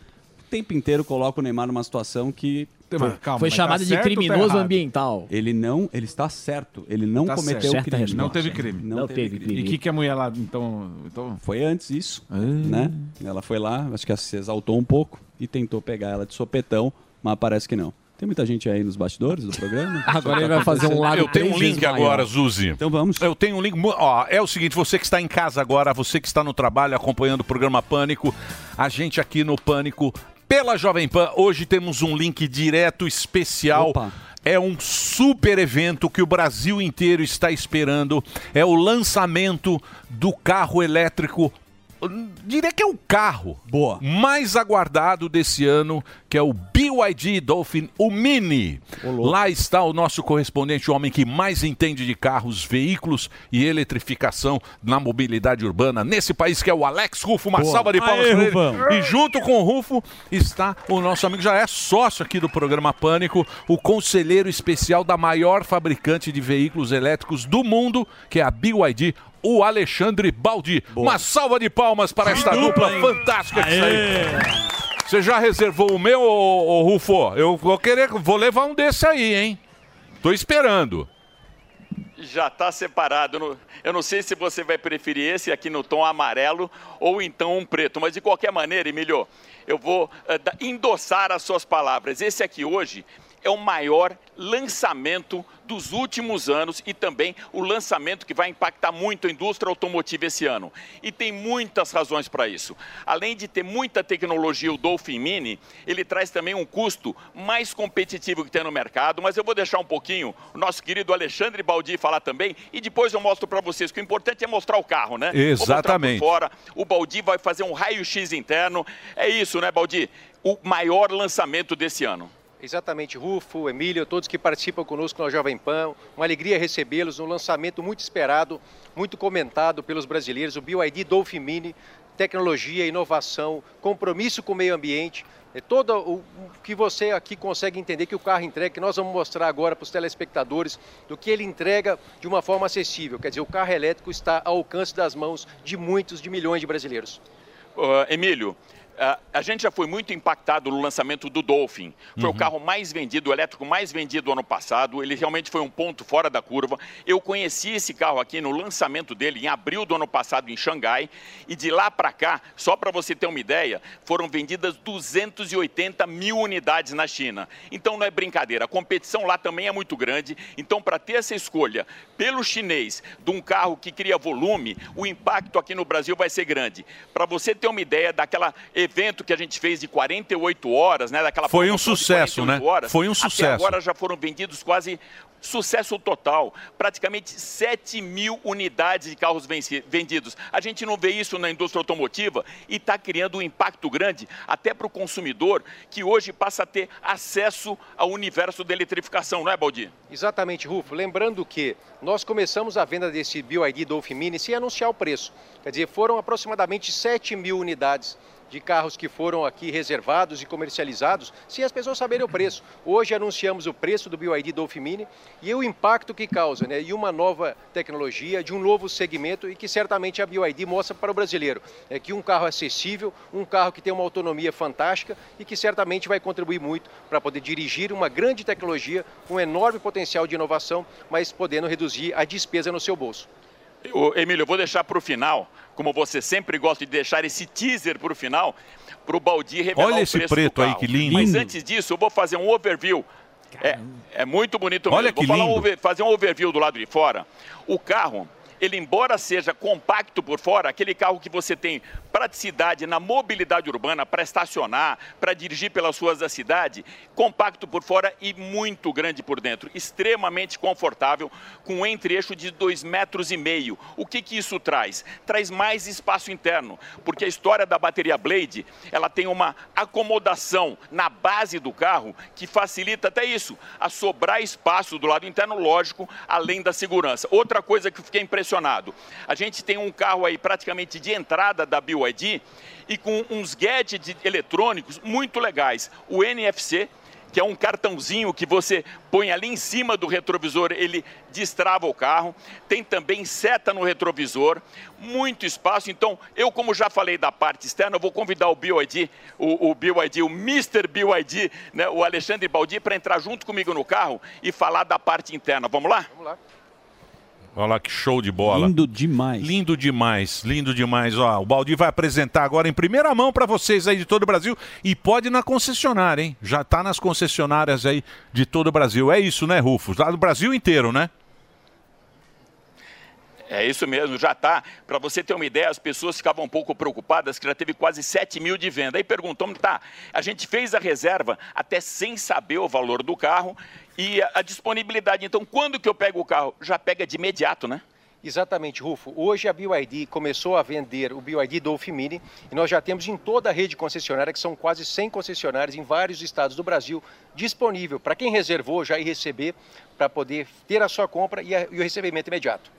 O tempo inteiro coloca o Neymar numa situação que Mas calma, Foi chamado tá de tá criminoso errado? ambiental. ele não, ele está certo, ele não Tá cometeu certo. Crime. resposta. Não teve crime. Não, Não teve, teve crime. E o que, que a mulher lá, então... então... Foi antes isso, né? Ela foi lá, acho que se exaltou um pouco e tentou pegar ela de sopetão, mas parece que não. Tem muita gente aí nos bastidores do programa? Agora ele vai fazer um lago Eu tenho um link agora, Zuzi. Então vamos. Eu tenho um link. Ó, é o seguinte: você que está em casa agora, você que está no trabalho acompanhando o programa Pânico, a gente aqui no Pânico, pela Jovem Pan, hoje temos um link direto especial. Opa. É um super evento que o Brasil inteiro está esperando. É o lançamento do carro elétrico. Diria que é o carro Boa. mais aguardado desse ano, que é o BYD Dolphin, o Mini. Lá está o nosso correspondente, o homem que mais entende de carros, veículos e eletrificação na mobilidade urbana nesse país, que é o Alex Rufo. Uma Boa. salva de palmas Aê, para ele. E junto com o Rufo está o nosso amigo, já é sócio aqui do programa Pânico, o conselheiro especial da maior fabricante de veículos elétricos do mundo, que é a BYD. O Alexandre Baldi. Uma salva de palmas para esta dupla fantástica que saiu. Você já reservou o meu, ô, ô, Rufo? Eu vou querer, vou levar um desse aí, hein? Tô esperando. Já está separado. Eu não- sei se você vai preferir esse aqui no tom amarelo ou então um preto, mas de qualquer maneira, Emílio, eu vou eh, endossar as suas palavras. Esse aqui hoje é o maior lançamento dos últimos anos e também o lançamento que vai impactar muito a indústria automotiva esse ano. E tem muitas razões para isso. Além de ter muita tecnologia, o Dolphin Mini, ele traz também um custo mais competitivo que tem no mercado, mas eu vou deixar um pouquinho o nosso querido Alexandre Baldi falar também e depois eu mostro para vocês que o importante é mostrar o carro, né? Exatamente. fora. O Baldi vai fazer um raio-x interno. É isso, né, Baldi? O maior lançamento desse ano. Exatamente, Rufo, Emílio, todos que participam conosco na Jovem Pan. Uma alegria recebê-los, um lançamento muito esperado, muito comentado pelos brasileiros, o BYD Dolphin Mini, tecnologia, inovação, compromisso com o meio ambiente. É todo o que você aqui consegue entender que o carro entrega, que nós vamos mostrar agora para os telespectadores, do que ele entrega de uma forma acessível. Quer dizer, o carro elétrico está ao alcance das mãos de muitos, de milhões de brasileiros. Uh, Emílio, a gente já foi muito impactado no lançamento do Dolphin. Foi Uhum. o carro mais vendido, o elétrico mais vendido ano passado. Ele realmente foi um ponto fora da curva. Eu conheci esse carro aqui no lançamento dele em abril do ano passado em Xangai. E de lá para cá, só para você ter uma ideia, foram vendidas 280 mil unidades na China. Então não é brincadeira. A competição lá também é muito grande. Então, para ter essa escolha pelo chinês de um carro que cria volume, o impacto aqui no Brasil vai ser grande. Para você ter uma ideia daquela evento que a gente fez de 48 horas, né? Daquela Foi um sucesso, 48 né? horas, Foi um até sucesso. agora já foram vendidos quase sucesso total. Praticamente 7 mil unidades de carros vendidos. A gente não vê isso na indústria automotiva e está criando um impacto grande até para o consumidor que hoje passa a ter acesso ao universo da eletrificação, não é, Baldi? Exatamente, Rufo. Lembrando que nós começamos a venda desse BioID Dolphin Mini sem anunciar o preço. Quer dizer, foram aproximadamente 7 mil unidades de carros que foram aqui reservados e comercializados sem as pessoas saberem o preço. Hoje anunciamos o preço do BioID Dolphin Mini e o impacto que causa, né? E uma nova tecnologia, de um novo segmento e que certamente a BioID mostra para o brasileiro. É que um carro acessível, um carro que tem uma autonomia fantástica e que certamente vai contribuir muito para poder dirigir uma grande tecnologia com enorme potencial de inovação, mas podendo reduzir a despesa no seu bolso. Ô, Emílio, eu vou deixar para o final, como você sempre gosta de deixar esse teaser para o final, para o Baldi revelar Olha o esse preto do aí, que lindo. Mas antes disso, eu vou fazer um overview. É, é muito bonito mesmo. Olha vou que um lindo. over- fazer um overview do lado de fora. O carro, ele embora seja compacto por fora, aquele carro que você tem praticidade na mobilidade urbana para estacionar, para dirigir pelas ruas da cidade, compacto por fora e muito grande por dentro, extremamente confortável, com um entre-eixo de dois metros e meio. O que que isso traz? Traz mais espaço interno, porque a história da bateria Blade, ela tem uma acomodação na base do carro que facilita até isso, a sobrar espaço do lado interno, lógico, além da segurança. Outra coisa que eu fiquei impressionado, a gente tem um carro aí praticamente de entrada da BYD e com uns gadgets eletrônicos muito legais. O NFC, que é um cartãozinho que você põe ali em cima do retrovisor, ele destrava o carro. Tem também seta no retrovisor, muito espaço. Então, eu como já falei da parte externa, vou convidar o BYD, o, o BYD, o Mr. BYD, né, o Alexandre Baldi, para entrar junto comigo no carro e falar da parte interna. Vamos lá? Vamos lá. Olha lá que show de bola. Lindo demais. Lindo demais, lindo demais. Ó, o Baldi vai apresentar agora em primeira mão para vocês aí de todo o Brasil e pode ir na concessionária, hein? Já tá nas concessionárias aí de todo o Brasil. É isso, né, Rufus? Lá do Brasil inteiro, né? É isso mesmo, já está. Para você ter uma ideia, as pessoas ficavam um pouco preocupadas que já teve quase 7 mil de venda. Aí perguntamos, tá, a gente fez a reserva até sem saber o valor do carro e a, a disponibilidade. Então, quando que eu pego o carro? Já pega de imediato, né? Exatamente, Rufo. Hoje a BYD começou a vender o BYD Dolphin Mini e nós já temos em toda a rede concessionária, que são quase 100 concessionárias em vários estados do Brasil, disponível para quem reservou já ir receber, para poder ter a sua compra e, a- e o recebimento imediato.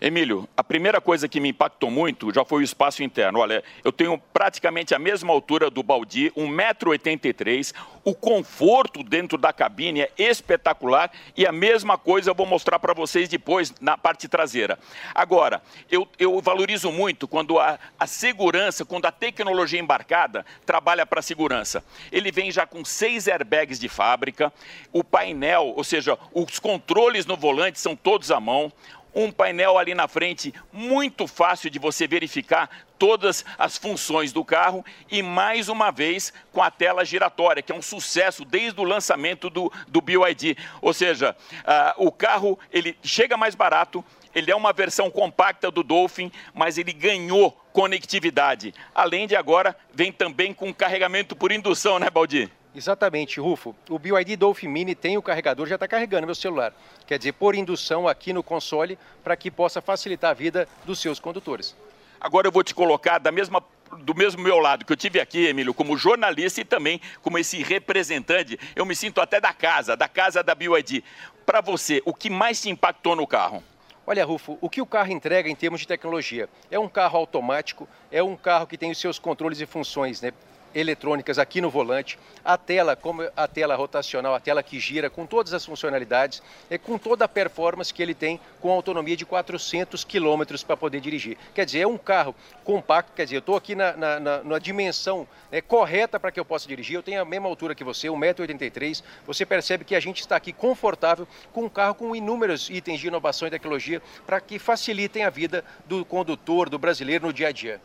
Emílio, a primeira coisa que me impactou muito já foi o espaço interno. Olha, eu tenho praticamente a mesma altura do Baldi, 1,83m. O conforto dentro da cabine é espetacular e a mesma coisa eu vou mostrar para vocês depois na parte traseira. Agora, eu, eu valorizo muito quando a, a segurança, quando a tecnologia embarcada trabalha para a segurança. Ele vem já com seis airbags de fábrica, o painel, ou seja, os controles no volante são todos à mão um painel ali na frente muito fácil de você verificar todas as funções do carro e mais uma vez com a tela giratória, que é um sucesso desde o lançamento do, do BYD. Ou seja, ah, o carro ele chega mais barato, ele é uma versão compacta do Dolphin, mas ele ganhou conectividade. Além de agora, vem também com carregamento por indução, né, Baldi? Exatamente, Rufo. O BYD Dolphin Mini tem o carregador, já está carregando meu celular. Quer dizer, por indução aqui no console, para que possa facilitar a vida dos seus condutores. Agora eu vou te colocar da mesma, do mesmo meu lado que eu tive aqui, Emílio, como jornalista e também como esse representante. Eu me sinto até da casa, da casa da BYD. Para você, o que mais te impactou no carro? Olha, Rufo, o que o carro entrega em termos de tecnologia? É um carro automático, é um carro que tem os seus controles e funções né, eletrônicas aqui no volante, a tela, como a tela rotacional, a tela que gira, com todas as funcionalidades, é com toda a performance que ele tem, com autonomia de 400 quilômetros para poder dirigir. Quer dizer, é um carro compacto, quer dizer, eu estou aqui na, na, na, na dimensão né, correta para que eu possa dirigir, eu tenho a mesma altura que você, 1,83m, você percebe que a gente está aqui confortável com um carro com inúmeros itens de inovação e tecnologia para que facilitem a vida do condutor, do brasileiro no dia a dia.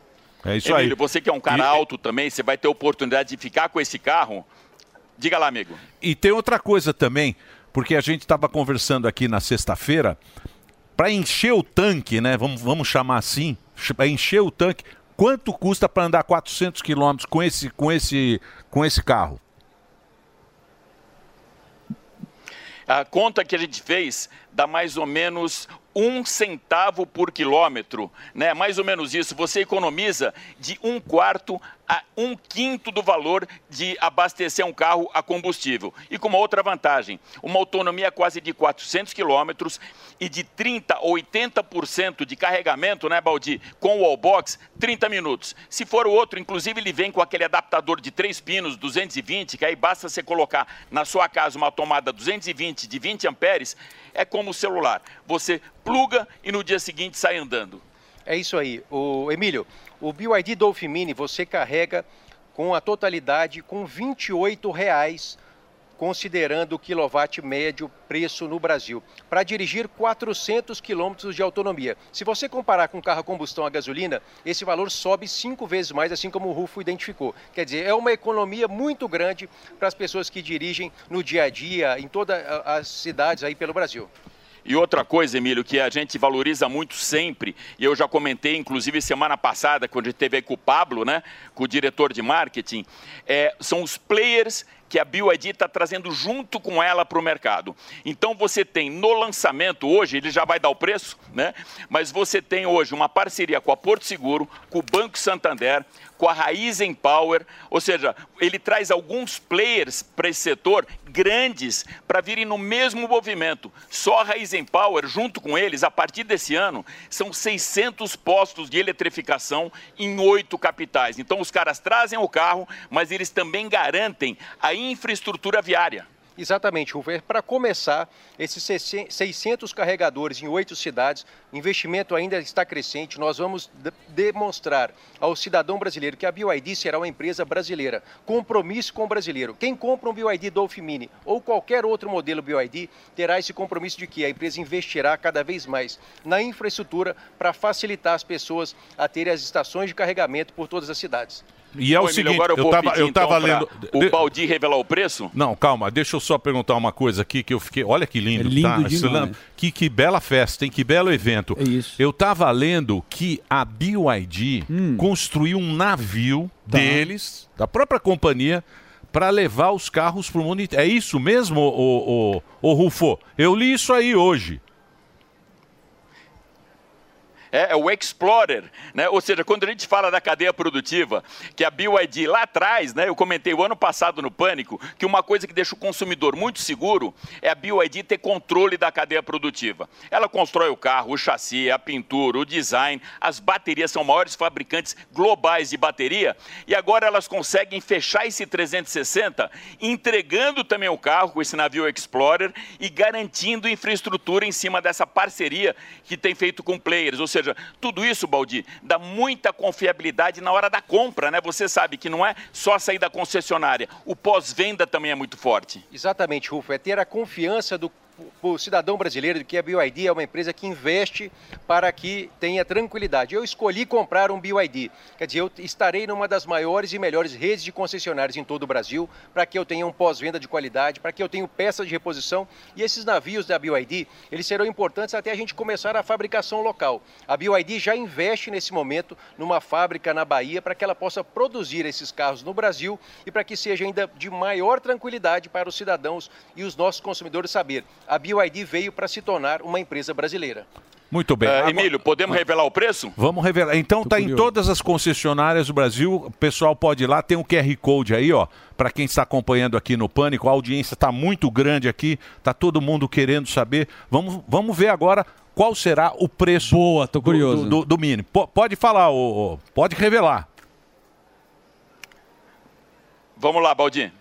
É isso Emílio, aí. você que é um cara E- alto também, você vai ter oportunidade de ficar com esse carro. Diga lá, amigo. E tem outra coisa também, porque a gente estava conversando aqui na sexta-feira, para encher o tanque, né? Vamos, vamos chamar assim, para encher o tanque, Quanto custa para andar 400 quilômetros com esse, com, esse, com esse carro? A conta que a gente fez dá mais ou menos um centavo por quilômetro, né? Mais ou menos isso. Você economiza de um quarto a um quinto do valor de abastecer um carro a combustível. E com uma outra vantagem, uma autonomia quase de 400 quilômetros e de 30 a 80% de carregamento, né, Baldi, com o wallbox, 30 minutos. Se for o outro, inclusive ele vem com aquele adaptador de três pinos, 220, que aí basta você colocar na sua casa uma tomada 220 de 20 amperes, é como o celular. Você pluga e no dia seguinte sai andando. É isso aí. O Emílio, o BYD Dolphin Mini você carrega com a totalidade com 28 reais, considerando o quilowatt médio preço no Brasil, para dirigir 400 quilômetros de autonomia. Se você comparar com um carro a combustão a gasolina, esse valor sobe cinco vezes mais, assim como o Rufo identificou. Quer dizer, é uma economia muito grande para as pessoas que dirigem no dia a dia, em todas as cidades aí pelo Brasil. E outra coisa, Emílio, que a gente valoriza muito sempre, e eu já comentei, inclusive, semana passada, quando a gente teve aí com o Pablo, né, com o diretor de marketing, é, são os players que a BioID está trazendo junto com ela para o mercado. Então você tem no lançamento hoje, ele já vai dar o preço, né? Mas você tem hoje uma parceria com a Porto Seguro, com o Banco Santander, com a Raizen Power, ou seja, ele traz alguns players para esse setor grandes para virem no mesmo movimento. Só a Raizen Power, junto com eles, a partir desse ano, são 600 postos de eletrificação em oito capitais. Então os caras trazem o carro, mas eles também garantem a infraestrutura viária. Exatamente. É Para começar, esses 600 carregadores em oito cidades, o investimento ainda está crescente. Nós vamos de- demonstrar ao cidadão brasileiro que a BioID será uma empresa brasileira. Compromisso com o brasileiro. Quem compra um BioID Dolphin Mini ou qualquer outro modelo BioID terá esse compromisso de que a empresa investirá cada vez mais na infraestrutura para facilitar as pessoas a terem as estações de carregamento por todas as cidades. E é o Ô, Emílio, seguinte, agora eu eu tava, pedir, eu tava então, lendo. o Baldi revelar o preço? Não, calma, deixa eu só perguntar uma coisa aqui que eu fiquei. Olha que lindo, É lindo tá? Que, que bela festa, hein? Que belo evento. É isso. Eu tava lendo que a BYD Hum. construiu um navio Tá. deles, da própria companhia, para levar os carros para o mundo inteiro. É isso mesmo, o, o, o Rufo? Eu li isso aí hoje. É, é o Explorer, né? Ou seja, quando a gente fala da cadeia produtiva, que a BYD lá atrás, né? Eu comentei o ano passado no Pânico que uma coisa que deixa o consumidor muito seguro é a BYD ter controle da cadeia produtiva. Ela constrói o carro, o chassi, a pintura, o design, as baterias são maiores fabricantes globais de bateria e agora elas conseguem fechar esse 360 entregando também o carro com esse navio Explorer e garantindo infraestrutura em cima dessa parceria que tem feito com players. Ou seja, tudo isso, Baldi, dá muita confiabilidade na hora da compra, né? Você sabe que não é só sair da concessionária, o pós-venda também é muito forte. Exatamente, Rufo. É ter a confiança do o cidadão brasileiro que a BYD é uma empresa que investe para que tenha tranquilidade. Eu escolhi comprar um BYD, quer dizer, eu estarei numa das maiores e melhores redes de concessionárias em todo o Brasil, para que eu tenha um pós-venda de qualidade, para que eu tenha peças de reposição. E esses navios da BYD, eles serão importantes até a gente começar a fabricação local. A BYD já investe nesse momento numa fábrica na Bahia para que ela possa produzir esses carros no Brasil e para que seja ainda de maior tranquilidade para os cidadãos e os nossos consumidores saber. A BYD veio para se tornar uma empresa brasileira. Muito bem. Ah, Agora- Emílio, podemos revelar o preço? Vamos revelar. Então tá em todas as concessionárias do Brasil. O pessoal pode ir lá, tem um QR Code aí, ó. Para quem está acompanhando aqui no Pânico, a audiência está muito grande aqui, tá todo mundo querendo saber. Vamos, vamos ver agora qual será o preço Boa, tô curioso. Do, do, do Mini. Po- pode falar, ô, ô, pode revelar. Vamos lá, Baldi.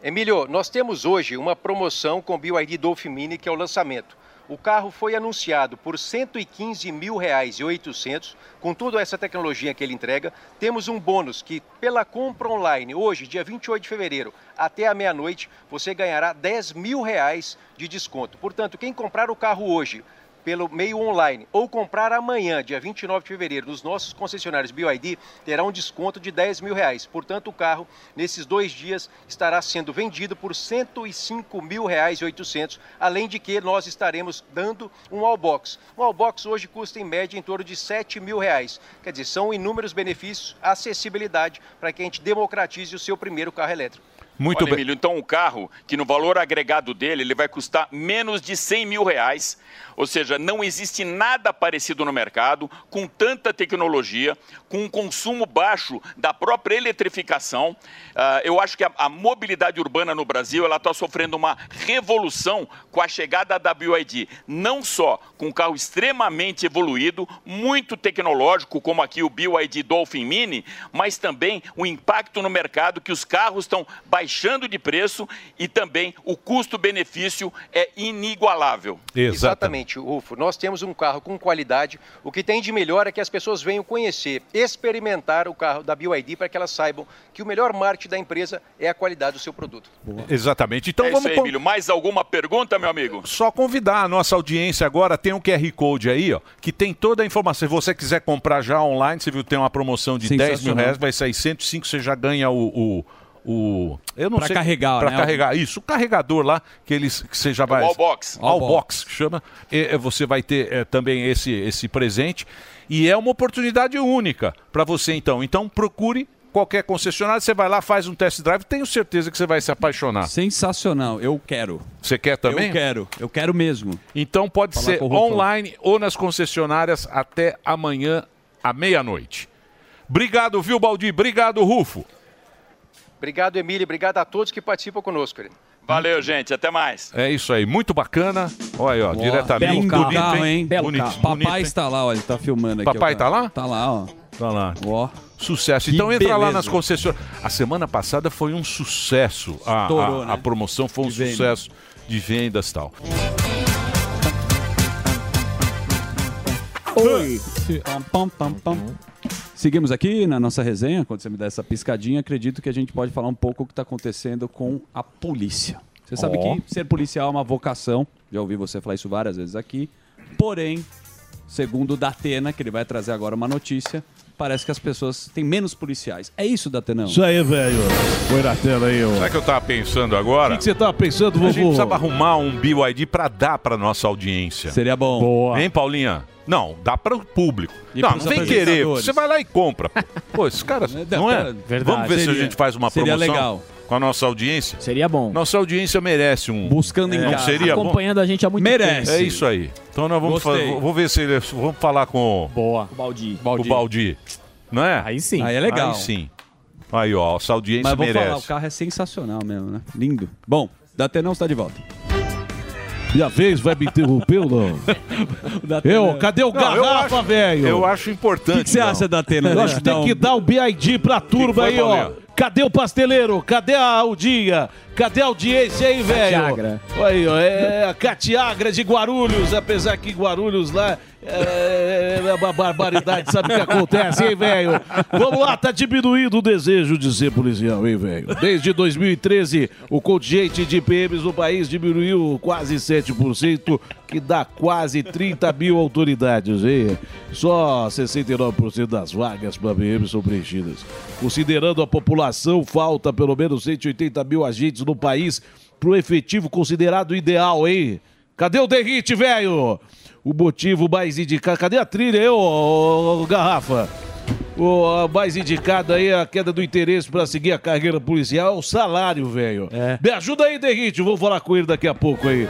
Emílio, nós temos hoje uma promoção com o BYD Mini, que é o lançamento. O carro foi anunciado por 115 mil reais e 800, com toda essa tecnologia que ele entrega. Temos um bônus que, pela compra online, hoje, dia 28 de fevereiro, até a meia-noite, você ganhará 10 mil reais de desconto. Portanto, quem comprar o carro hoje, pelo meio online ou comprar amanhã, dia 29 de fevereiro, nos nossos concessionários BioID, terá um desconto de 10 mil reais. Portanto, o carro, nesses dois dias, estará sendo vendido por 105 mil reais e 800, além de que nós estaremos dando um Allbox. Um Allbox hoje custa, em média, em torno de 7 mil reais. Quer dizer, são inúmeros benefícios, acessibilidade, para que a gente democratize o seu primeiro carro elétrico. Muito Olha, Emílio, então um carro que no valor agregado dele ele vai custar menos de 100 mil reais, ou seja, não existe nada parecido no mercado com tanta tecnologia, com um consumo baixo da própria eletrificação. Ah, eu acho que a, a mobilidade urbana no Brasil ela está sofrendo uma revolução com a chegada da BioID, não só com um carro extremamente evoluído, muito tecnológico, como aqui o BioID Dolphin Mini, mas também o impacto no mercado que os carros estão baixando de preço e também o custo-benefício é inigualável. Exatamente, Rufo. Nós temos um carro com qualidade. O que tem de melhor é que as pessoas venham conhecer, experimentar o carro da BioID para que elas saibam que o melhor marketing da empresa é a qualidade do seu produto. Exatamente. Então é vamos isso aí, Emílio. Mais alguma pergunta, meu amigo? Só convidar a nossa audiência agora, tem um QR Code aí, ó, que tem toda a informação. Se você quiser comprar já online, você viu tem uma promoção de 10 mil reais, vai sair 105, você já ganha o. o o- eu não Pra sei carregar, para né? carregar isso o carregador lá que eles que você já vai Wallbox. Wallbox, que chama E, você vai ter eh, também esse esse presente e é uma oportunidade única para você então então procure qualquer concessionária você vai lá faz um test drive tenho certeza que você vai se apaixonar Sensacional, eu quero. você quer também Eu quero, eu quero mesmo. então pode Falar ser online ou nas concessionárias até amanhã à meia-noite. Obrigado, viu, Baldi? Obrigado, Rufo. Obrigado, Emílio. Obrigado a todos que participam conosco. querido. Valeu, gente. Até mais. É isso aí, muito bacana. Olha aí, ó, diretamente. Belo bonito, carro, hein? Bonito, carro. bonito, Papai hein? está lá, olha, ele tá filmando aqui. Papai ó, tá lá? Tá lá, ó. Tá lá. Ó. Sucesso. Que Então entra lá nas concessionárias. A semana passada foi um sucesso. A, Estourou, a- né? a promoção foi um De venda. sucesso de vendas e tal. Oi. Pam, pam, pam, pam. Seguimos aqui na nossa resenha. Quando você me der essa piscadinha, acredito que a gente pode falar um pouco o que está acontecendo com a polícia. Você sabe Ó. que ser policial é uma vocação. Já ouvi você falar isso várias vezes aqui. Porém, segundo o Datena, que ele vai trazer agora uma notícia, parece que as pessoas têm menos policiais. É isso, Datenão? Isso aí, velho. Põe na tela aí, ó. Sabe o que eu tava pensando agora? O que que você tava pensando, A gente vovô? precisava arrumar um BYD pra dar pra nossa audiência. Seria bom. Boa. Hein, Paulinha? Não, dá para o público. E não, não vem querer. Você vai lá e compra. Pô, esses caras. Não é? Verdade. Vamos ver se Seria- a gente faz uma seria promoção legal. Com a nossa audiência. Seria bom. Nossa audiência merece um. Buscando em não casa. seria bom? Acompanhando a gente há muito Merece. É isso aí. Então nós vamos fazer. Vou ver se ele- vamos falar com Boa. Baldi. o Baldi. Não é? Aí sim. Aí é legal. Aí sim. Aí, ó, essa audiência Mas vou merece. falar, o carro é sensacional mesmo, né? Lindo. Bom, Datenão está de volta. Minha vez vai me interromper ou não? Eu, cadê o Não, garrafa, velho? Eu acho importante. O que que você não. acha, Datena? Eu acho que tem que dar o BID pra turma foi, aí, ó. Cadê o pasteleiro? Cadê a Aldinha? Cadê a audiência aí, velho? Catiagra. Aí, ó, é a Catiagra de Guarulhos, apesar que Guarulhos lá é, é uma barbaridade, sabe o que acontece, hein, velho? Vamos lá, tá diminuindo o desejo de ser policial, hein, velho? Desde 2013, o contingente de PMs no país diminuiu quase 7%, que dá quase 30 mil autoridades, hein? Só 69% das vagas para PM são preenchidas. Considerando a população, falta pelo menos 180 mil agentes no país pro efetivo considerado ideal, hein? Cadê o Derrite, velho? O motivo mais indicado. Cadê a trilha aí, ô, ô, Garrafa? O a mais indicado aí, a queda do interesse para seguir a carreira policial é o salário, velho. Me ajuda aí, Derrite. Vou falar com ele daqui a pouco aí.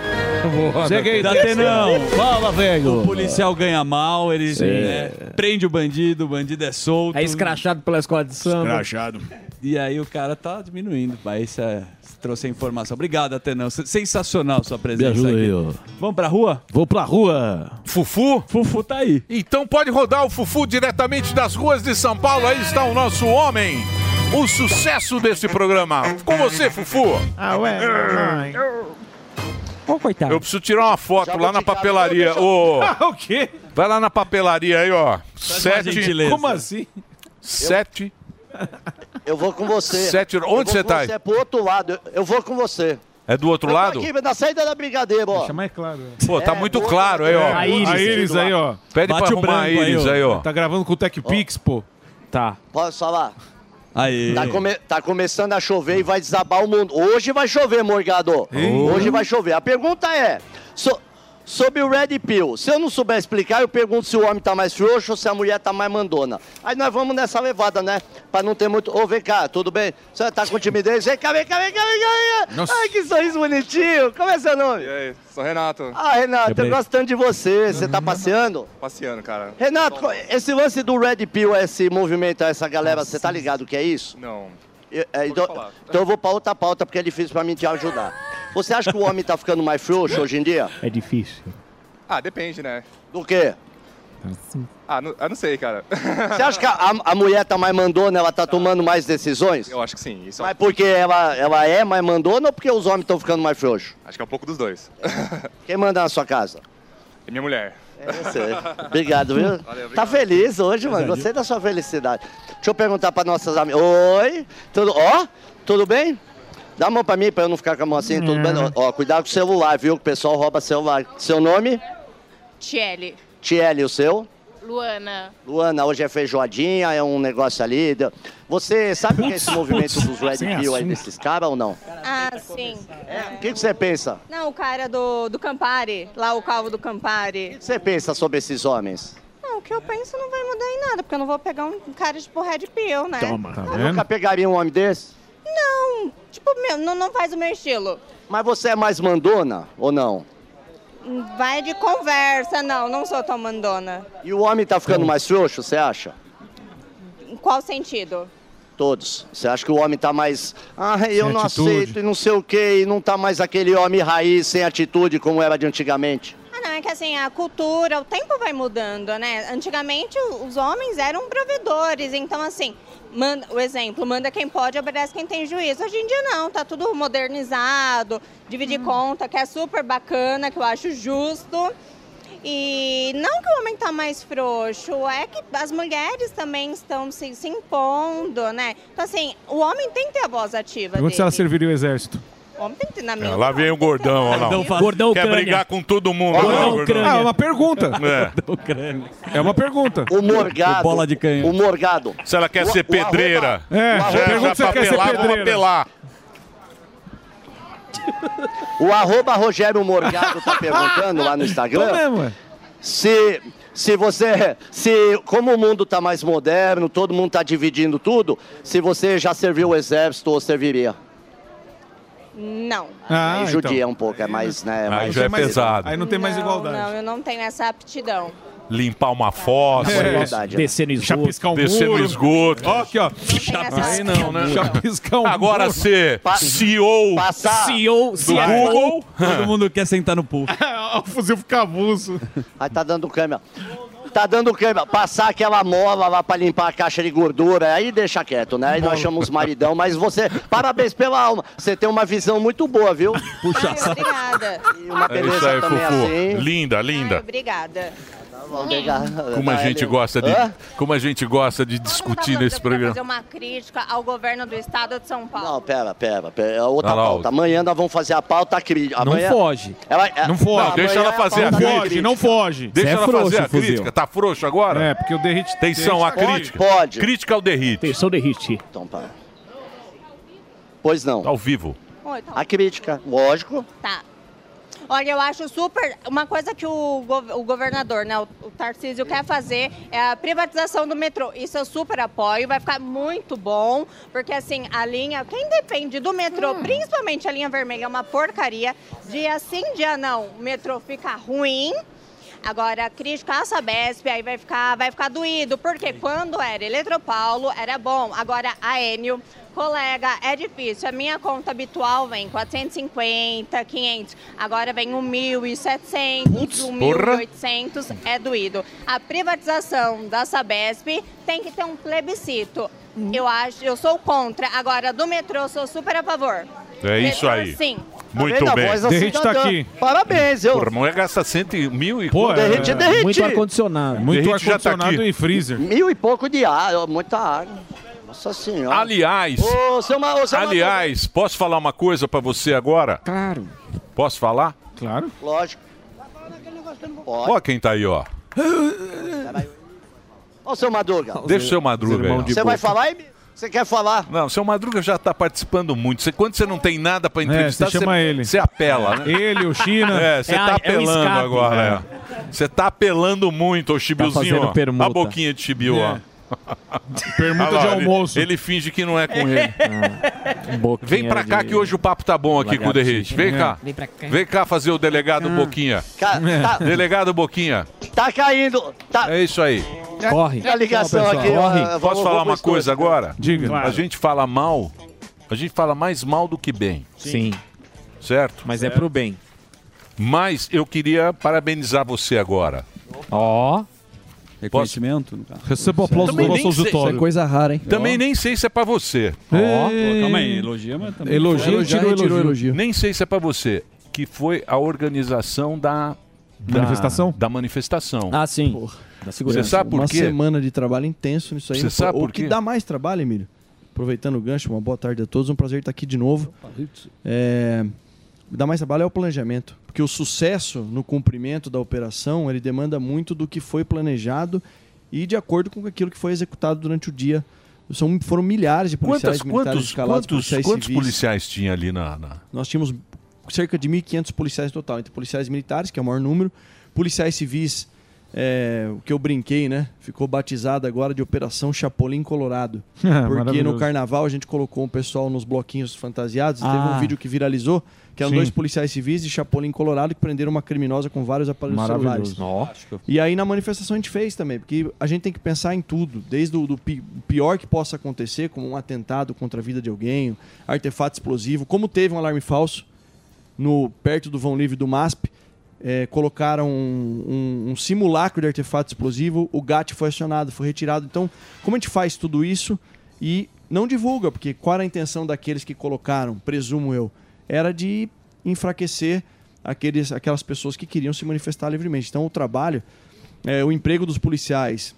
Segue aí, Datenão. Fala, velho. O policial ganha mal, ele né, prende o bandido, o bandido é solto. É escrachado pela escola de samba. Escrachado. E aí o cara tá diminuindo. Mas isso é, trouxe a informação. Obrigado, Atenão. Sensacional sua Me presença ajuda aqui. aí, ó. Vamos pra rua? Vou pra rua. Fufu? Fufu tá aí. Então pode rodar o Fufu diretamente das ruas de São Paulo. Aí está o nosso homem. O sucesso desse programa. Com você, Fufu. Ah, ué, mamãe. Ô, coitado. Eu preciso tirar uma foto lá na papelaria. Ô, o quê? vai lá na papelaria aí, ó. Sete. Como assim? Sete. Eu vou com você. Sete- onde você tá aí? Você é pro outro lado. Eu vou com você. É do outro lado? aqui na saída da Brigadeiro, ó. Chama é claro. Pô, tá É, muito claro aí, ó. A Iris, a Iris aí, ó. Pede pra arrumar a Iris aí, ó. Tá gravando com o Tech Pix, pô. Tá. Posso falar? Aí. Tá, come- tá começando a chover e vai desabar o mundo. Hoje vai chover, Morgado. Hoje vai chover. A pergunta é: so- sobre o Red Pill, se eu não souber explicar, eu pergunto se o homem tá mais frouxo ou se a mulher tá mais mandona. Aí nós vamos nessa levada, né? Pra não ter muito. Ô, vem cá, tudo bem? Você tá com timidez? Vem cá, vem cá, vem cá, vem cá. Vem cá. Nossa. Ai, que sorriso bonitinho. Como é seu nome? E aí, sou Renato. Ah, Renato, eu gosto tanto de você. Você tá passeando? Passeando, cara. Renato, esse lance do Red Pill, esse movimento, essa galera, você tá ligado o que é isso? Não. Eu- é, então, então eu vou pra outra pauta porque é difícil pra mim te ajudar. Você acha que o homem tá ficando mais frouxo hoje em dia? É difícil. Ah, depende, né? Do quê? Ah, não, eu não sei, cara. Você acha que a, a mulher tá mais mandona, ela tá tomando mais decisões? Eu acho que sim. Isso Mas porque ela, ela é mais mandona ou porque os homens estão ficando mais frouxos? Acho que é um pouco dos dois. Quem manda na sua casa? É minha mulher. É. Obrigado, viu? Valeu, Tá feliz hoje, mano. Gostei da sua felicidade. Deixa eu perguntar pra nossas amigas. Oi, tudo. Ó, tudo bem? Dá a mão pra mim pra eu não ficar com a mão assim, tudo bem? Ó, cuidado com o celular, viu? Que o pessoal rouba celular. Seu nome? Tiele. Tiele, o seu? Luana. Luana, hoje é feijoadinha, é um negócio ali. Você sabe o que é esse movimento dos Red Pill aí desses caras ou não? Ah, sim. O que que você pensa? Não, o cara do, do Campari, lá o calvo do Campari. O que você pensa sobre esses homens? Não, o que eu penso não vai mudar em nada, porque eu não vou pegar um cara tipo Red Pill, né? Tá Nunca pegaria um homem desse? Não, tipo, meu, não, não faz o meu estilo. Mas você é mais mandona ou não? Vai de conversa, não, não sou tão mandona. E o homem tá ficando mais frouxo, você acha? Em qual sentido? Todos. Você acha que o homem tá mais. Ah, eu Sem não atitude. aceito e não sei o quê, e não tá mais aquele homem raiz, sem atitude como era de antigamente. Ah, não, é que assim, a cultura, o tempo vai mudando, né? Antigamente os homens eram provedores, então assim, manda, o exemplo, manda quem pode, obedece quem tem juízo. Hoje em dia não, tá tudo modernizado, dividir conta, que é super bacana, que eu acho justo. E não que o homem tá mais frouxo, é que as mulheres também estão se, se impondo, né? Então assim, o homem tem que ter a voz ativa Pergunta se ela dele. serviria o exército. O homem tem que ter na minha É, lá vem o gordão, ó. Gordão. Gordão Quer Ucrânia. brigar com todo mundo. Gordão ó lá, gordão. Ah, é uma pergunta. É. É uma pergunta. O Morgado. Bola de canhão. O Morgado. Se ela quer O- ser o pedreira. É, já, pergunta já se ela quer ser pedreira. apelar. O arroba Rogério Morgado tá perguntando lá no Instagram. Mesmo, ué. Se, se você. Se, como o mundo tá mais moderno, todo mundo tá dividindo tudo, se você já serviu o exército ou serviria. Não. Ah, Aí judia um pouco, é mais, né? Aí mais já é pesado. Aí não tem mais Não, igualdade. Não, eu não tenho essa aptidão. Limpar uma fossa. É. Descer no esgoto. Chapiscar um Descer no muro. esgoto. Ó, aqui, ó. Aí não, né? Chapiscar um Agora muro. ser CEO Passar. CEO, do Google. Todo mundo quer sentar no pool. o fuzil fica avulso. Aí tá dando câmera. Tá dando câmera. Passar aquela mola lá pra limpar a caixa de gordura, aí deixa quieto, né? Aí nós chamamos maridão, mas você, parabéns pela alma. Você tem uma visão muito boa, viu? Puxa Ai, obrigada. E uma É beleza isso aí, também Fufu. assim. Linda, linda. Obrigada. Como a gente gosta de, como a gente gosta de discutir nesse programa. fazer uma crítica ao governo do estado de São Paulo. Não, pera, pera, pera. É outra lá, pauta. Amanhã nós vamos fazer a pauta crítica. Não Amanhã... foge. Ela, é- Não foge. Não, deixa ela fazer é a Não pauta crítica. foge, não foge. Deixa é ela frouxo, fazer a fuzil. crítica. Tá frouxo agora? É, porque o derrite... Atenção, a derrite- crítica. Pode. Crítica ao derrite. Atenção, derrite. Então, pá. Pois não. Ao vivo. Oi, tá. A crítica, lógico. Tá. Olha, eu acho super. Uma coisa que o, o governador, né, o, o Tarcísio, quer fazer é a privatização do metrô. Isso eu super apoio, vai ficar muito bom, porque assim, a linha. Quem depende do metrô, principalmente a linha vermelha, é uma porcaria. Dia sim, dia não, o metrô fica ruim. Agora, a crítica à Sabesp, aí vai ficar, vai ficar doído, porque quando era Eletropaulo, era bom. Agora, a Enio, colega, é difícil. A minha conta habitual vem 450, 500. Agora vem 1.700, porra. 1.800, é doído. A privatização da Sabesp tem que ter um plebiscito. Eu acho, eu sou contra. Agora, do metrô, sou super a favor. É isso Metrô, aí. Sim. Muito vendo? A bem. voz da Derrite tá aqui. Parabéns, eu. Porra, mulher gasta cento e mil e... Pô, é, derrite. Muito ar-condicionado. Muito tá ar-condicionado aqui. e freezer. Mil e pouco de ar, muita água. Nossa senhora. Aliás, Ô, seu Ma- ô, seu aliás, posso falar uma coisa pra você agora? Claro. Posso falar? Claro. Lógico. Ó quem tá aí, ó. Ô, seu Madruga. Deixa o seu Madruga aí. ó. Você vai falar, Emílio? Você quer falar? Não, o seu Madruga já tá participando muito. Você, quando você não tem nada pra entrevistar, você chama ele. você apela, né? Ele, o China. É, você É tá a- é o apelando escape. agora. é. Você tá apelando muito, ô Chibilzinho. fazendo ó. permuta. A boquinha de Chibil, ó. Permuta Olha de lá, ele- almoço. Ele, finge que não é com ele. Vem pra cá que hoje o papo tá bom aqui com o Derrite. Vem cá. Vem cá. Vem cá fazer o delegado Boquinha. Ca- tá- Delegado Boquinha. Tá caindo. Tá... É isso aí. Corre. A ligação Tchau, aqui. Corre. vamos- Posso falar vamos uma coisa agora? Diga. A gente fala mal, a gente fala mais mal do que bem. Sim. Certo? Mas é pro bem. Mas eu queria parabenizar você agora. Ó. Reconhecimento, no caso. Receba o aplauso do nosso auditório. Isso é coisa rara, hein? Também nem sei se é pra você. Ó, pô, calma aí, elogia, mas também. Elogio, Elogiar, tirou elogio. elogio. Nem sei se é pra você. Que foi a organização da... da- Manifestação? Da manifestação. Ah, sim. Da segurança. Você sabe por Uma quê? semana de trabalho intenso nisso aí. Você Não foi- sabe o por que quê? dá mais trabalho, Emílio? Aproveitando o gancho, uma boa tarde a todos. Um prazer estar aqui de novo. É, o que dá mais trabalho é o planejamento. Porque o sucesso no cumprimento da operação, ele demanda muito do que foi planejado e de acordo com aquilo que foi executado durante o dia. São, foram milhares de policiais Quantas, militares quantos, escalados, quantos, policiais quantos civis. policiais tinha ali na... na- Nós tínhamos cerca de 1.500 policiais total, entre policiais militares, que é o maior número, policiais civis, é, o que eu brinquei, né? Ficou batizado agora de Operação Chapolin Colorado. porque no carnaval a gente colocou um pessoal nos bloquinhos fantasiados. Teve Ah. um vídeo que viralizou, que eram Sim. dois policiais civis de Chapolin Colorado que prenderam uma criminosa com vários aparelhos celulares. E aí na manifestação a gente fez também, porque a gente tem que pensar em tudo, desde o pi- pior que possa acontecer, como um atentado contra a vida de alguém, artefato explosivo, como teve um alarme falso no perto do vão livre do MASP, é, colocaram um, um- um simulacro de artefato explosivo, o GAT foi acionado, foi retirado. Então, como a gente faz tudo isso e não divulga, porque qual era a intenção daqueles que colocaram, presumo eu, era de enfraquecer aqueles, aquelas pessoas que queriam se manifestar livremente. Então, o trabalho, é, o emprego dos policiais,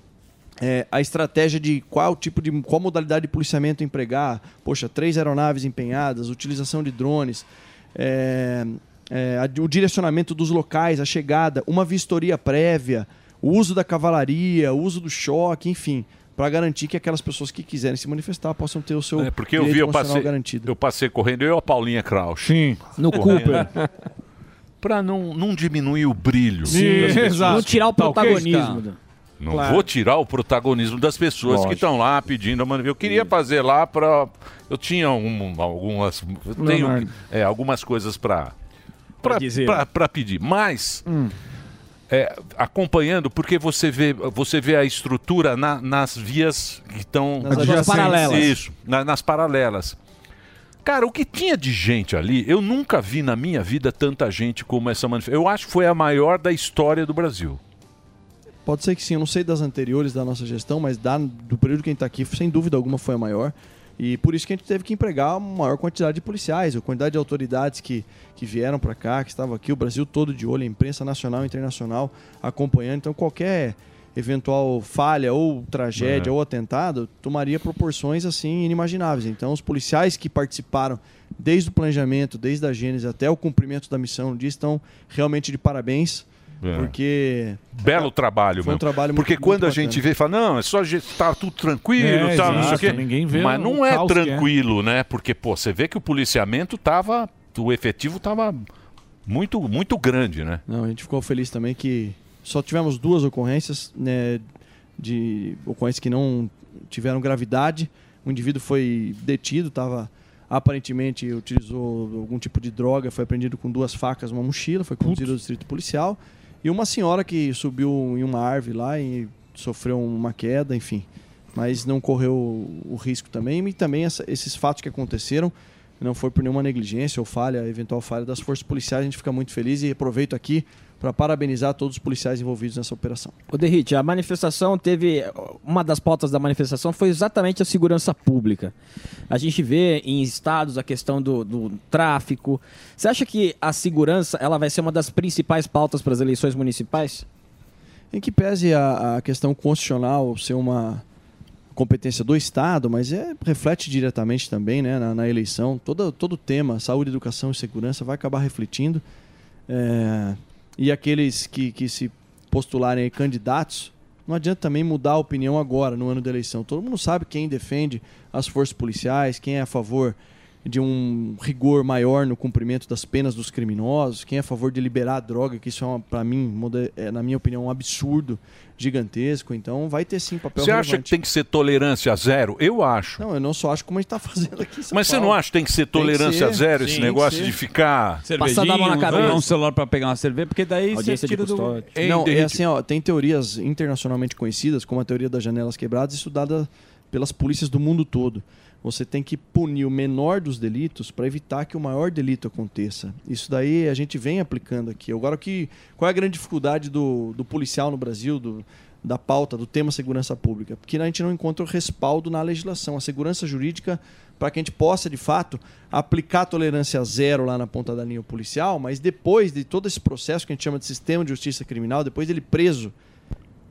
é, a estratégia de qual tipo de qual modalidade de policiamento empregar, poxa, três aeronaves empenhadas, utilização de drones, é, é, o direcionamento dos locais, a chegada, uma vistoria prévia, o uso da cavalaria, o uso do choque, enfim, para garantir que aquelas pessoas que quiserem se manifestar possam ter o seu É, porque eu vi, eu passei, garantido. eu passei correndo, eu e a Paulinha Kraus. Sim. No Cooper. Pra não, não diminuir o brilho. Sim, exato. Não tirar o Tá protagonismo. cara? Não Claro. vou tirar o protagonismo das pessoas que Lógico. estão lá pedindo. Eu queria fazer lá para. Eu tinha um- algumas. Eu tenho é, algumas coisas para para pedir. Mas. Hum. É, acompanhando, porque você vê, você vê a estrutura na- nas vias que estão. Nas paralelas. Isso, na- nas paralelas. Cara, o que tinha de gente ali, eu nunca vi na minha vida tanta gente como essa manifestação. Eu acho que foi a maior da história do Brasil. Pode ser que sim, eu não sei das anteriores da nossa gestão, mas da, do período que a gente está aqui, sem dúvida alguma foi a maior. E por isso que a gente teve que empregar uma maior quantidade de policiais, a quantidade de autoridades que, que vieram para cá, que estavam aqui, o Brasil todo de olho, a imprensa nacional e internacional acompanhando. Então qualquer eventual falha ou tragédia É. ou atentado tomaria proporções assim inimagináveis. Então os policiais que participaram desde o planejamento, desde a gênese até o cumprimento da missão no dia estão realmente de parabéns. É. Porque Belo trabalho, Foi um trabalho Porque muito- quando muito a gente vê, fala, não, é só ge- tá tudo tranquilo, É, tal, não sei o quê. ninguém vê Mas não é é. tranquilo, né? Porque, pô, você vê que o policiamento tava. O efetivo tava muito, muito grande, né? Não, a gente ficou feliz também que só tivemos duas ocorrências, né, de ocorrências que não tiveram gravidade. O indivíduo foi detido, estava aparentemente utilizou algum tipo de droga, foi apreendido com duas facas, uma mochila, foi conduzido ao distrito policial. E uma senhora que subiu em uma árvore lá e sofreu uma queda, enfim. Mas não correu o risco também. E também essa- esses fatos que aconteceram não foi por nenhuma negligência ou falha, eventual falha das forças policiais. A gente fica muito feliz e aproveito aqui para parabenizar todos os policiais envolvidos nessa operação. O Derrite, a manifestação teve. Uma das pautas da manifestação foi exatamente a segurança pública. A gente vê em estados a questão do, do tráfico. Você acha que a segurança ela vai ser uma das principais pautas para as eleições municipais? Em que pese a, a questão constitucional ser uma, competência do Estado, mas é, reflete diretamente também né, na, na eleição. Todo, todo o tema, saúde, educação e segurança, vai acabar refletindo. É, e aqueles que, que se postularem candidatos, não adianta também mudar a opinião agora, no ano da eleição. Todo mundo sabe quem defende as forças policiais, quem é a favor de um rigor maior no cumprimento das penas dos criminosos, quem é a favor de liberar a droga, que isso é, para mim, é, na minha opinião, um absurdo gigantesco. Então vai ter sim papel Você acha relevante. que tem que ser tolerância zero? Eu acho. Não, eu não só acho como a gente está fazendo aqui em São Mas você Paulo. não acha que tem que ser Tem que tolerância ser. zero Sim, esse negócio de ficar. Cervejinha, um, um celular pra pegar uma cerveja, porque daí você tira do... Não, é assim, ó, tem teorias internacionalmente conhecidas, como a teoria das janelas quebradas, estudada pelas polícias do mundo todo. Você tem que punir o menor dos delitos para evitar que o maior delito aconteça. Isso daí a gente vem aplicando aqui. Agora, que, qual é a grande dificuldade do, do policial no Brasil, do, da pauta, do tema segurança pública? Porque a gente não encontra o respaldo na legislação. A segurança jurídica, para que a gente possa, de fato, aplicar tolerância zero lá na ponta da linha policial, mas depois de todo esse processo que a gente chama de sistema de justiça criminal, depois dele preso,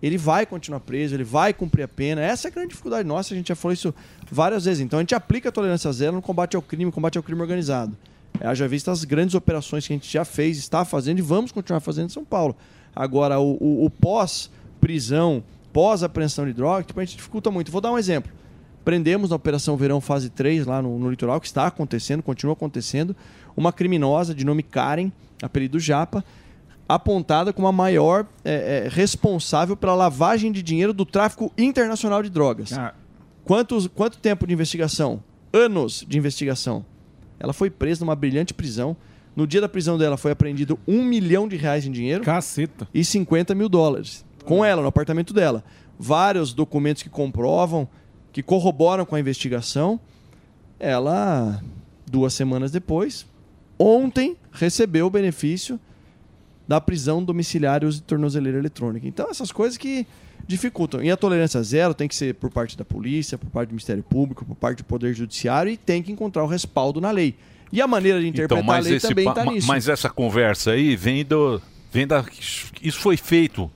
ele vai continuar preso, ele vai cumprir a pena. Essa é a grande dificuldade nossa, a gente já falou isso várias vezes. Então a gente aplica a tolerância zero no combate ao crime, combate ao crime organizado. É, Haja vista as grandes operações que a gente já fez, está fazendo e vamos continuar fazendo em São Paulo. Agora, o, o- o pós-prisão, pós-apreensão de droga, tipo, a gente dificulta muito. Vou dar um exemplo. Prendemos na Operação Verão Fase 3, lá no, no litoral, que está acontecendo, continua acontecendo, uma criminosa de nome Karen, apelido Japa, apontada como a maior é, é, responsável pela lavagem de dinheiro do tráfico internacional de drogas. Quantos, quanto tempo de investigação? Anos de investigação. Ela foi presa numa brilhante prisão. No dia da prisão dela foi apreendido um milhão de reais em dinheiro. Caceta. E 50 mil dólares. Com ela, no apartamento dela. Vários documentos que comprovam, que corroboram com a investigação. Ela, duas semanas depois, ontem, recebeu o benefício da prisão domiciliar e uso de tornozeleira eletrônica. Então, essas coisas que dificultam. E a tolerância zero tem que ser por parte da polícia, por parte do Ministério Público, por parte do Poder Judiciário e tem que encontrar o respaldo na lei. E a maneira de interpretar Então, a lei também está nisso. mas essa conversa aí vem do. Vem da. Isso foi feito.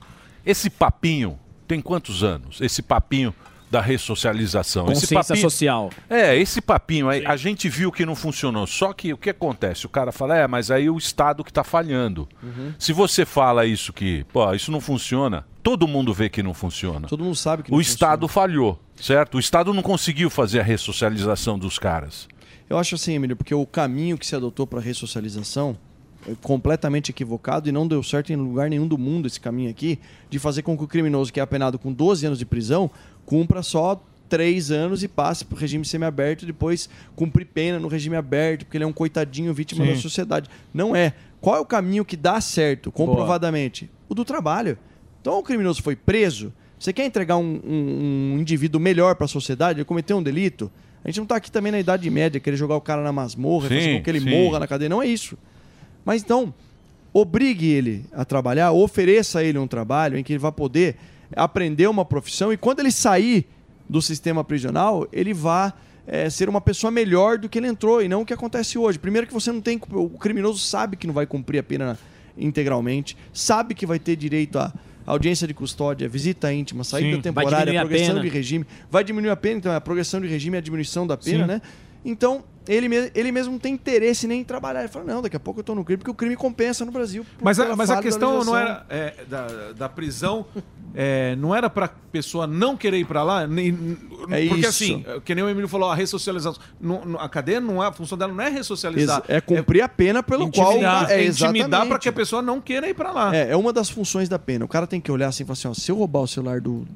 Esse papinho tem quantos anos? Esse papinho da ressocialização. esse Consciência papinho, social. É, esse papinho aí, a gente viu que não funcionou. Só que o que acontece? O cara fala, é, mas aí o Estado que está falhando. Uhum. Se você fala isso que, pô, isso não funciona, todo mundo vê que não funciona. Todo mundo sabe que O não Estado falhou, certo? O Estado não conseguiu fazer a ressocialização dos caras. Eu acho assim, Emílio, porque o caminho que se adotou para a ressocialização é completamente equivocado e não deu certo em lugar nenhum do mundo esse caminho aqui de fazer com que o criminoso que é apenado com 12 anos de prisão cumpra só 3 anos e passe para o regime semiaberto e depois cumprir pena no regime aberto, porque ele é um coitadinho vítima Sim. da sociedade. Não é. Qual é o caminho que dá certo, comprovadamente? O do trabalho. Então o criminoso foi preso. Você quer entregar um, um- um indivíduo melhor para a sociedade? Ele cometeu um delito? A gente não está aqui também na Idade Média, querer jogar o cara na masmorra, Sim, fazer com que ele sim. morra na cadeia. Não é isso. Mas então, obrigue ele a trabalhar, ofereça a ele um trabalho em que ele vai poder aprender uma profissão e quando ele sair do sistema prisional, ele vá eh, ser uma pessoa melhor do que ele entrou e não o que acontece hoje. Primeiro que você não tem. O criminoso sabe que não vai cumprir a pena integralmente, sabe que vai ter direito a audiência de custódia, visita íntima, saída Sim. temporária, progressão de regime. Vai diminuir a pena, então a progressão de regime é a diminuição da pena, Sim. né? Então, ele, me- ele mesmo não tem interesse nem em trabalhar. Ele fala, não, daqui a pouco eu tô no crime, porque o crime compensa no Brasil. Mas a, mas a questão não era é, da, da prisão, é, não era pra pessoa não querer ir pra lá? Nem, É porque isso. assim, que nem o Emílio falou, a ressocialização. não- não- a cadeia não é, a função dela não é ressocializar. Exa- é cumprir a pena pelo qual- intimidar, é, é intimidar pra que a pessoa não queira ir pra lá. É, é uma das funções da pena. O cara tem que olhar assim e falar assim: ó, se eu roubar o celular do,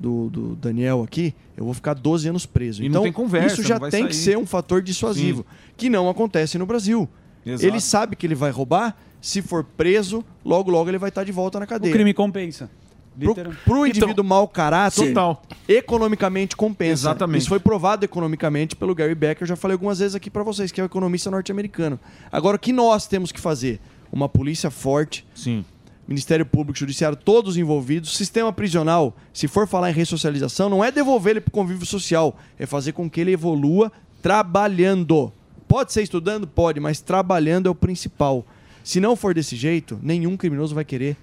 do, do Daniel aqui, eu vou ficar 12 anos preso. E não então, tem conversa, isso já não vai tem que sair. ser um fator dissuasivo, que não acontece no Brasil. Exato. Ele sabe que ele vai roubar, se for preso, logo logo ele vai estar de volta na O cadeia. crime compensa. Pro, pro indivíduo mau caráter, Total. economicamente compensa. Exatamente. Isso foi provado economicamente pelo Gary Becker, eu já falei algumas vezes aqui para vocês, que é o economista norte-americano. Agora, o que nós temos que fazer? Uma polícia forte, Sim. Ministério Público, Judiciário, todos envolvidos, sistema prisional, se for falar em ressocialização, não é devolver ele para o convívio social, é fazer com que ele evolua trabalhando. Pode ser estudando? Pode, mas trabalhando é o principal. Se não for desse jeito, nenhum criminoso vai querer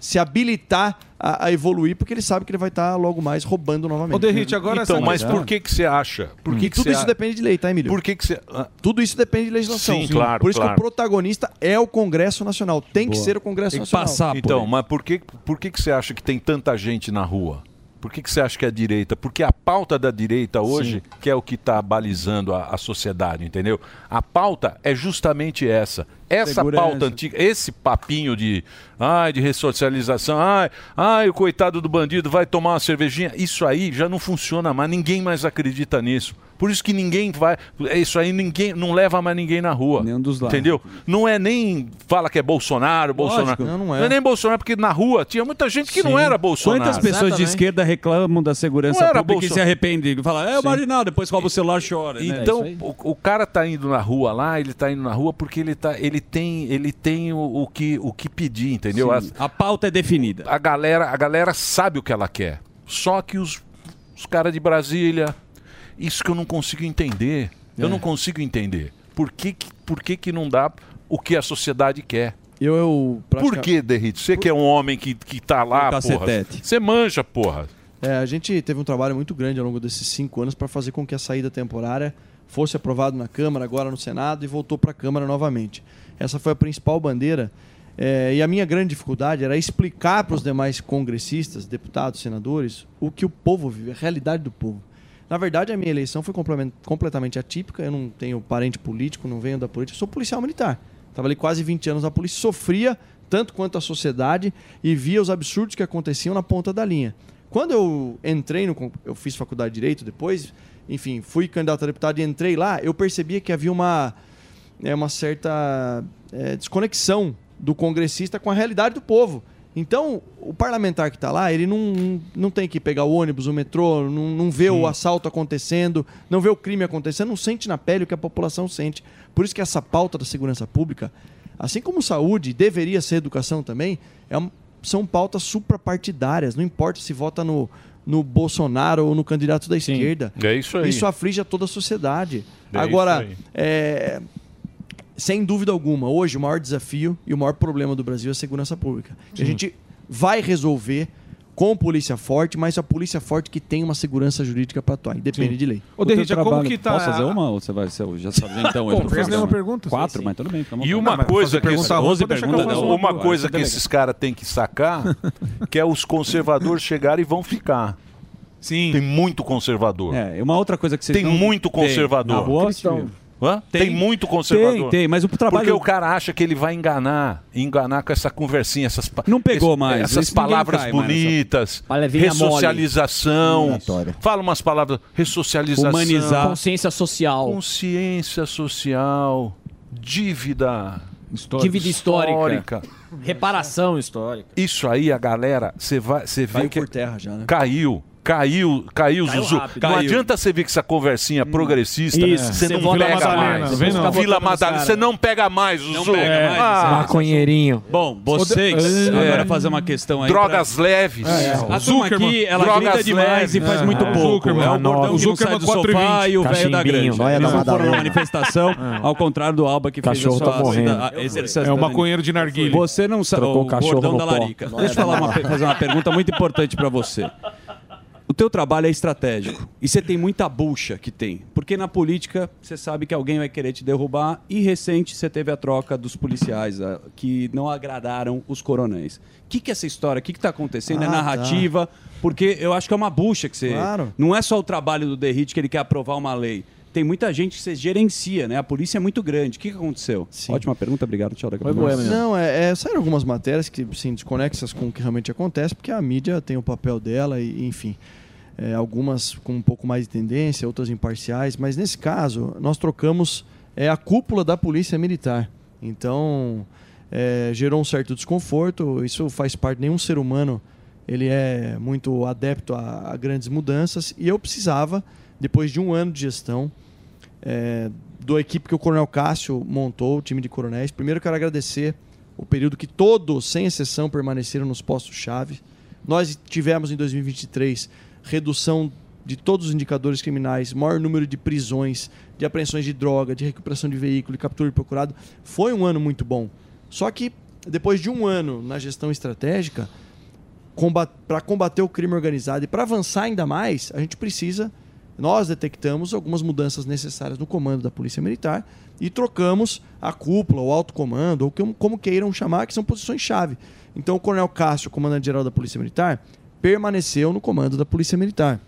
se habilitar a, a evoluir, porque ele sabe que ele vai estar logo mais roubando novamente. Ô, Derrite, agora Então, mas por que que você acha? Por que E que tudo isso a- depende de lei, tá, Emílio? Por que que você... ah, Tudo isso depende de legislação. Sim, claro, Por isso claro. que o protagonista é o Congresso Nacional. Tem que Boa. ser o Congresso Nacional. Então, mas por que, por que que você acha que tem tanta gente na rua? Por que, que você acha que é a direita? Porque a pauta da direita hoje, que é o que está balizando a, a sociedade, entendeu? A pauta é justamente essa. Essa Segurança. pauta antiga, esse papinho de, ai, de ressocialização, ai, ai, o coitado do bandido vai tomar uma cervejinha, isso aí já não funciona mais, ninguém mais acredita nisso. Por isso que ninguém vai, é isso aí ninguém não leva mais ninguém na rua. Nenhum dos lados. Entendeu? Não é nem fala que é Bolsonaro, Bolsonaro. Não, não é. Não é nem Bolsonaro, porque na rua tinha muita gente que não Sim. era Bolsonaro. Quantas pessoas de esquerda reclamam da segurança Não era pública e Bolsonaro. se arrependem? Fala, é o marginal, depois rouba o celular e chora. né? Então, É o, o cara tá indo na rua lá, ele tá indo na rua porque ele, tá, ele tem, ele tem o, o que, o que pedir, entendeu? Sim, a pauta é definida. A galera, a galera sabe o que ela quer. Só que os, os caras de Brasília, isso que eu não consigo entender. Eu É. não consigo entender. Por que, que, por que, que não dá o que a sociedade quer? Eu, eu Por que, Derrite? Você que é um homem que, que tá lá, porra. Você manja, porra. É, a gente teve um trabalho muito grande ao longo desses cinco anos para fazer com que a saída temporária fosse aprovada na Câmara, agora no Senado e voltou para a Câmara novamente. Essa foi a principal bandeira. é, e a minha grande dificuldade era explicar para os demais congressistas, deputados, senadores, o que o povo vive, a realidade do povo. Na verdade, a minha eleição foi completamente atípica. Eu não tenho parente político, não venho da política, sou policial militar. Ali quase 20 anos na polícia, sofria tanto quanto a sociedade e via os absurdos que aconteciam na ponta da linha. Quando eu entrei no. Eu fiz faculdade de Direito depois, enfim, fui candidato a deputado e entrei lá, eu percebia que havia uma, é, uma certa é, desconexão do congressista com a realidade do povo. Então, o parlamentar que está lá, ele não, não tem que pegar o ônibus, o metrô, não, não vê o assalto acontecendo, não vê o crime acontecendo, não sente na pele o que a população sente. Por isso que essa pauta da segurança pública, assim como saúde, deveria ser educação também, é um- são pautas suprapartidárias. Não importa se vota no, no Bolsonaro ou no candidato da esquerda. É isso aí. Isso aflige a toda a sociedade. É Agora, é, sem dúvida alguma, hoje o maior desafio e o maior problema do Brasil é a segurança pública. E a Sim. gente vai resolver com polícia forte, mas a polícia forte que tem uma segurança jurídica para atuar, independente Sim. de lei. O teu trabalho- Posso fazer uma ou você vai ser já fazer então? Fez programa? nenhuma pergunta, Quatro, sim, mas tudo bem. E uma coisa que esses, 12 perguntas, não. uma coisa que esses caras têm que sacar, que é os conservadores chegarem e vão ficar. Sim. Tem muito conservador. É, uma outra coisa que vocês Tem não- muito Tem. conservador. Na rua. Hã? Tem, Tem. muito conservador. Tem, tem, mas o trabalho- Porque o cara acha que ele vai enganar, enganar com essa conversinha, essas Não pegou esse- mais, essas palavras cai bonitas, mole. ressocialização, Aleatória. fala umas palavras, ressocialização, Humanizar. Consciência social. consciência social, dívida Dívida histórica. Reparação histórica. Isso aí, a galera, você vai, você vê Caiu que por terra já, né? Caiu. Caiu, caiu, Caiu Zuzu. rápido. Não Caiu. adianta você ver que essa conversinha progressista, Isso, você você não vota pega Madalena, mais. tá vendo? Vila Madalena, você não pega mais, Zuzu. pega mais, Ah, Maconheirinho. Bom, vocês, É. agora fazer uma questão aí. Drogas leves. É, a turma aqui, ela Drogas grita demais leves. e faz É. muito É. pouco. É o gordão O que não sai do sofá 4,20. e o velho da grande. olha Eles não foram na manifestação, ao contrário do Alba que fez a tá É o maconheiro de narguilha. Você não sabe... O cachorro da larica. Deixa eu uma, fazer uma pergunta muito importante pra você. O teu trabalho é estratégico e você tem muita bucha que tem. Porque na política você sabe que alguém vai querer te derrubar e recente você teve a troca dos policiais ah, que não agradaram os coronéis. O que, que é essa história? O que está acontecendo? é Ah, tá. narrativa? Porque eu acho que é uma bucha que você... Claro. Não é só o trabalho do Derrite que ele quer aprovar uma lei. Tem muita gente que você gerencia, né? A polícia é muito grande. O que, que aconteceu? Ótima pergunta, obrigado. Tchau. Daqui a pouco. Não, é, é, saíram algumas matérias que, sim, desconexas com o que realmente acontece, porque a mídia tem o papel dela e, enfim, é, algumas com um pouco mais de tendência, outras imparciais, mas nesse caso, nós trocamos é, a cúpula da Polícia Militar. Então, é, gerou um certo desconforto, isso faz parte, nenhum ser humano ele é muito adepto a, a grandes mudanças, e eu precisava, depois de um ano de gestão, é, equipe que o Coronel Cássio montou, o time de coronéis. Primeiro, quero agradecer o período que todos, sem exceção, permaneceram nos postos-chave. Nós tivemos em 2023 redução de todos os indicadores criminais, maior número de prisões, de apreensões de droga, de recuperação de veículo, de captura de procurado. Foi um ano muito bom. Só que depois de um ano na gestão estratégica, para combater o crime organizado e para avançar ainda mais, a gente precisa. Nós detectamos algumas mudanças necessárias no comando da Polícia Militar e trocamos a cúpula, o alto comando, ou como, queiram chamar, que são posições-chave. Então, o Coronel Cássio, comandante-geral da Polícia Militar, permaneceu no comando da Polícia Militar.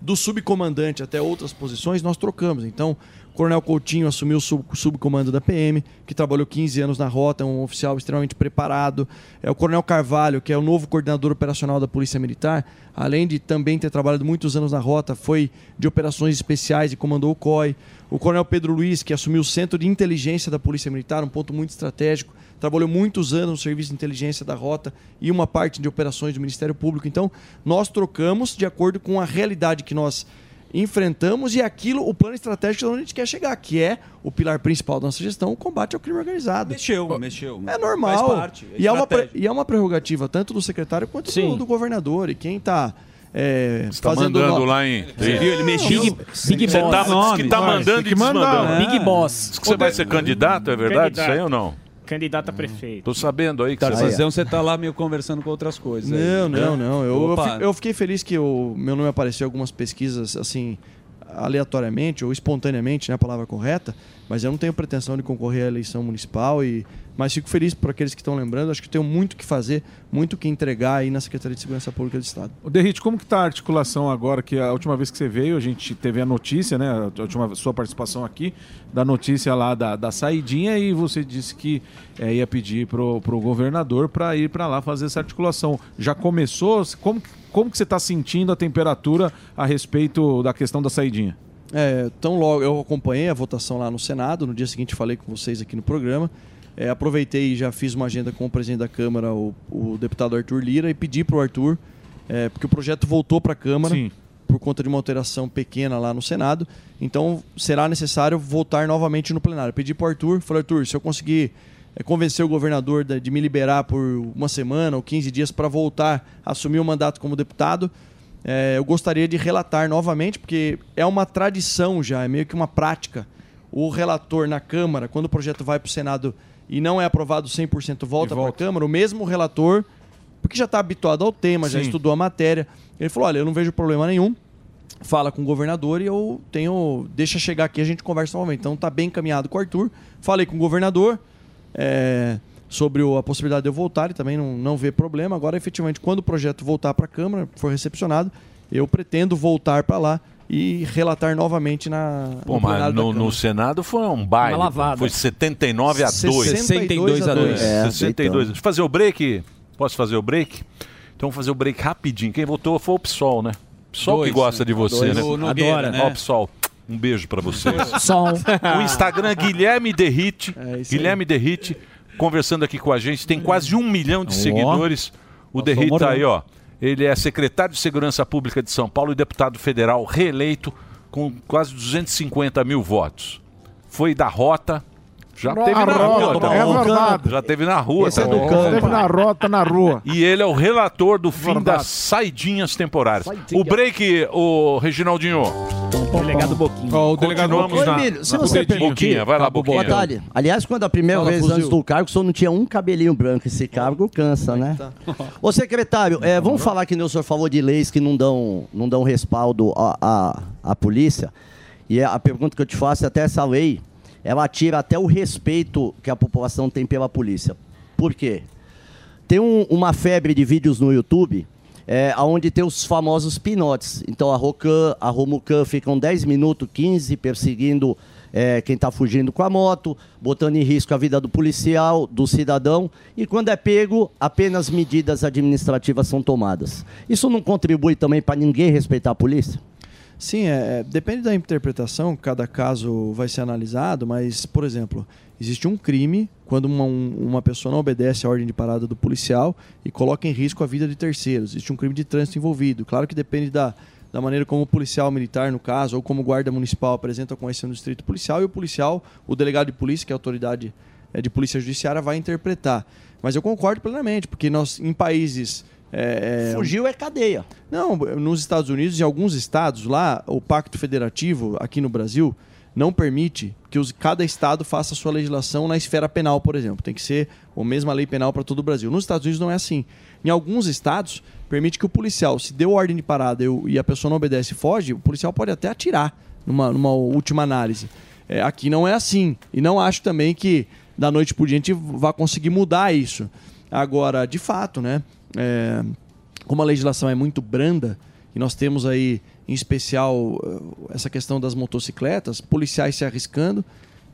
Do subcomandante até outras posições, nós trocamos. Então, Coronel Coutinho assumiu o sub- subcomando da PM, que trabalhou 15 anos na rota, é um oficial extremamente preparado. É o Coronel Carvalho, que é o novo coordenador operacional da Polícia Militar, além de também ter trabalhado muitos anos na rota, foi de operações especiais e comandou o COI. O Coronel Pedro Luiz, que assumiu o Centro de Inteligência da Polícia Militar, um ponto muito estratégico, trabalhou muitos anos no Serviço de Inteligência da Rota e uma parte de operações do Ministério Público. Então, nós trocamos de acordo com a realidade que nós enfrentamos e aquilo, o plano estratégico onde a gente quer chegar, que é o pilar principal da nossa gestão, o combate ao crime organizado. Mexeu, mexeu. É normal. Faz parte. é e, é uma e é uma prerrogativa tanto do secretário quanto do, do governador. E quem está é, tá fazendo mandando no- lá em- Você viu? Ele mexeu. Big, Big Você Boss. tá, diz que tá mandando e desmandando. Big Boss. Diz que você vai ser candidato, é verdade isso aí ou não? Candidato a prefeito. Tô sabendo aí que você vai... Tarzão, você tá lá meio conversando com outras coisas. aí. Não, não, não. Eu, eu, eu fiquei feliz que o meu nome apareceu em algumas pesquisas, assim, aleatoriamente ou espontaneamente, né, a palavra correta, mas eu não tenho pretensão de concorrer à eleição municipal e mas fico feliz por aqueles que estão lembrando, acho que tenho muito que fazer, muito que entregar aí na Secretaria de Segurança Pública do Estado. O Derrite, como que tá a articulação agora? Que a última vez que você veio, a gente teve a notícia, né? A última sua participação aqui, da notícia lá da, da saidinha, e você disse que eh, ia pedir pro, pro governador para ir para lá fazer essa articulação. Já começou? Como, que- como que você está sentindo a temperatura a respeito da questão da saidinha? É, tão logo eu acompanhei a votação lá no Senado, no dia seguinte falei com vocês aqui no programa. É, aproveitei e já fiz uma agenda com o presidente da Câmara, o, o deputado Arthur Lira, e pedi para o Arthur, é, porque o projeto voltou para a Câmara Sim. por conta de uma alteração pequena lá no Senado. Então será necessário voltar novamente no plenário. Pedi para o Arthur, falei, Arthur, se eu conseguir é, convencer o governador de, de me liberar por uma semana ou 15 dias para voltar a assumir o mandato como deputado, é, eu gostaria de relatar novamente, porque é uma tradição já, é meio que uma prática. O relator na Câmara, quando o projeto vai para o Senado e não é aprovado 100%, volta para a Câmara, o mesmo relator, porque já está habituado ao tema, já Sim. estudou a matéria, ele falou: olha, eu não vejo problema nenhum. Fala com o governador e eu tenho. Deixa chegar aqui a gente conversa novamente. Então tá bem encaminhado com o Arthur. Falei com o governador é, sobre o- a possibilidade de eu voltar, ele também não, não vê problema. Agora, efetivamente, quando o projeto voltar para a Câmara, for recepcionado, eu pretendo voltar para lá e relatar novamente na. Pô, no mas no, no Senado foi um baile. Uma lavada. Foi 79 a 2. 62 a 2. É, É, 62. Deixa eu fazer o break. Posso fazer o break? Então vamos fazer o break rapidinho. Quem votou foi o PSOL, né? PSOL Dois, que gosta né? de você, Dois. né? O Nogueira, Adora. né? Ó, PSOL. Um beijo pra vocês. Sol. O Instagram Guilherme Derrite. isso Guilherme Derrite conversando aqui com a gente. Tem quase um milhão de Ó. seguidores. O Derrite tá aí, ó. Ele é secretário de Segurança Pública de São Paulo e deputado federal reeleito com quase 250 mil votos. Foi da rota. Já A teve na rota, rua. tá é verdade. Já teve na rua. Esse é tá do bom? campo. Teve na rota, na rua. E ele é o relator do fim Verdade. das saidinhas temporárias. O break, o Reginaldinho. Delegado Boquinha. Ó, o delegado Continuamos Ô, na, Emílio, se na você Boquinha. permitir- Vai lá, Boa Boquinha. Aliás, quando a primeira Fala, vez fuzil. antes do cargo, o senhor não tinha um cabelinho branco. Esse cargo cansa, né? Ô, secretário, é, vamos falar que o senhor falou de leis que não dão, não dão respaldo à, à, à polícia. E a pergunta que eu te faço é até essa lei, ela tira até o respeito que a população tem pela polícia. Por quê? Tem um- uma febre de vídeos no YouTube é, onde tem os famosos pinotes. Então a Rocan, a Romucan ficam 10 minutos, 15 perseguindo é, quem está fugindo com a moto, botando em risco a vida do policial, do cidadão. E quando é pego, apenas medidas administrativas são tomadas. Isso não contribui também para ninguém respeitar a polícia? Sim, é, é, depende da interpretação, cada caso vai ser analisado, mas, por exemplo, existe um crime quando uma, um- uma pessoa não obedece à ordem de parada do policial e coloca em risco a vida de terceiros. Existe um crime de trânsito envolvido. Claro que depende da, da maneira como o policial militar, no caso, ou como o guarda municipal apresenta a conhecimento do distrito policial e o policial, o delegado de polícia, que é a autoridade é, de polícia judiciária, vai interpretar. Mas eu concordo plenamente, porque nós, em países. é, é, Fugiu é cadeia. não, nos Estados Unidos, em alguns estados lá, o Pacto Federativo, aqui no Brasil, não permite que os- cada estado faça a sua legislação na esfera penal, por exemplo. Tem que ser a mesma lei penal para todo o Brasil. Nos Estados Unidos não é assim. Em alguns estados, permite que o policial, se deu ordem de parada e a pessoa não obedece e foge, o policial pode até atirar numa, numa última análise. É, aqui não é assim. E não acho também que da noite por dia a gente vá conseguir mudar isso. Agora, de fato, né? é, como a legislação é muito branda, e nós temos aí, em especial, eh, essa questão das motocicletas, policiais se arriscando.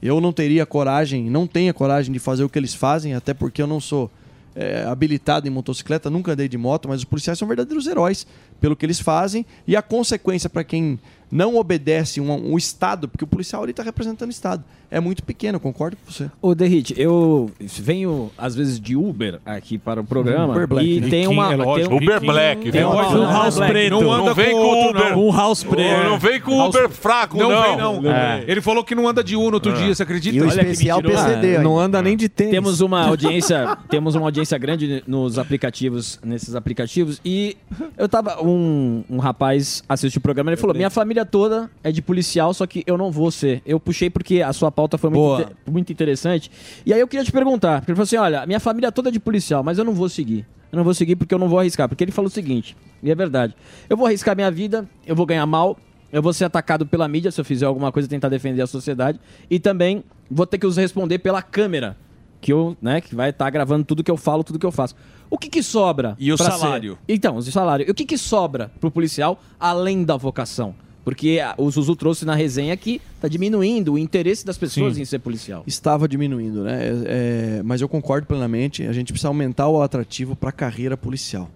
Eu não teria coragem, não tenho a coragem de fazer o que eles fazem, até porque eu não sou eh, habilitado em motocicleta, nunca andei de moto, mas os policiais são verdadeiros heróis pelo que eles fazem e a consequência para quem não obedece um, um Estado, porque o policial está representando o Estado, é muito pequeno, eu concordo com você. Ô, Derrite, eu venho, às vezes, de Uber aqui para o programa. Uber Black, e né? tem uma. é tem Uber Black, Tem viu? uma, Um house Black. preto. Não vem com Uber. Um house preto. Não vem com Uber fraco, não. não. vem, não. É. Ele falou que não anda de Uno outro É. dia, você acredita? E o Olha que especial. PCD, Ah, não anda nem de tênis. Temos uma audiência, temos uma audiência grande nos aplicativos, nesses aplicativos. E eu tava. Um, um rapaz assistiu o programa ele falou: Minha família toda é de policial, só que eu não vou ser. Eu puxei porque a sua pauta foi muito, Boa. inte- muito interessante. E aí eu queria te perguntar, porque ele falou assim: olha, minha família toda é de policial, mas eu não vou seguir. Eu não vou seguir porque eu não vou arriscar. Porque ele falou o seguinte, e é verdade. Eu vou arriscar minha vida, eu vou ganhar mal, eu vou ser atacado pela mídia se eu fizer alguma coisa tentar defender a sociedade. E também vou ter que os responder pela câmera. Que eu, né, que vai estar gravando tudo que eu falo, tudo que eu faço. O que que sobra? E o salário? ser- Então, o salário. E o que que sobra pro policial além da vocação? Porque o Zuzu trouxe na resenha que tá diminuindo o interesse das pessoas Sim. em ser policial. Estava diminuindo, né? É, é, mas eu concordo plenamente. A gente precisa aumentar o atrativo para a carreira policial.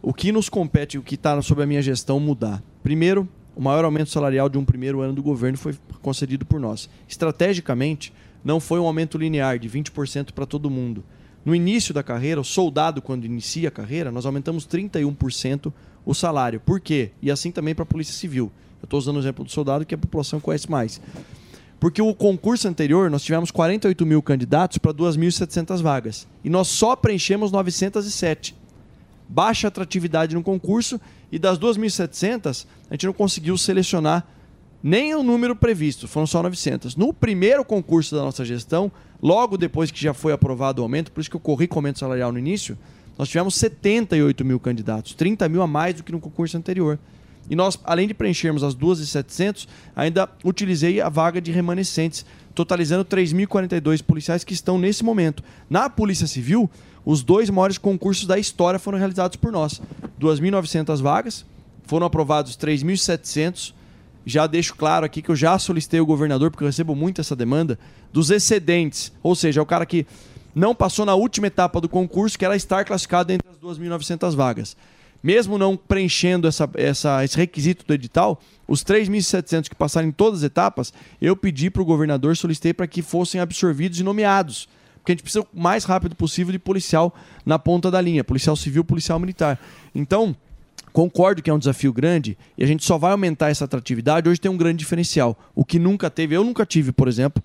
O que nos compete, o que está sob a minha gestão, mudar. Primeiro, o maior aumento salarial de um primeiro ano do governo foi concedido por nós. Estrategicamente, não foi um aumento linear de 20% para todo mundo. No início da carreira, o soldado, quando inicia a carreira, nós aumentamos 31% o salário. Por quê? E assim também para a Polícia Civil. Eu estou usando o exemplo do soldado que a população conhece mais. Porque o concurso anterior, nós tivemos 48 mil candidatos para 2.700 vagas. E nós só preenchemos 907. Baixa atratividade no concurso. E das 2.700, a gente não conseguiu selecionar nem o número previsto, foram só 900. No primeiro concurso da nossa gestão, logo depois que já foi aprovado o aumento, por isso que eu corri com aumento salarial no início, nós tivemos 78 mil candidatos, 30 mil a mais do que no concurso anterior. E nós, além de preenchermos as 2.700, ainda utilizei a vaga de remanescentes, totalizando 3.042 policiais que estão nesse momento. Na Polícia Civil, os dois maiores concursos da história foram realizados por nós. 2.900 vagas, foram aprovados 3.700. Já deixo claro aqui que eu já solicitei o governador, porque eu recebo muito essa demanda, dos excedentes. Ou seja, é o cara que não passou na última etapa do concurso, que era estar classificado entre as 2.900 vagas. Mesmo não preenchendo essa, essa- esse requisito do edital, os 3.700 que passaram em todas as etapas, eu pedi para o governador, solicitei para que fossem absorvidos e nomeados. Porque a gente precisa o mais rápido possível de policial na ponta da linha, policial civil, policial militar. Então, concordo que é um desafio grande e a gente só vai aumentar essa atratividade. Hoje tem um grande diferencial. O que nunca teve, eu nunca tive, por exemplo.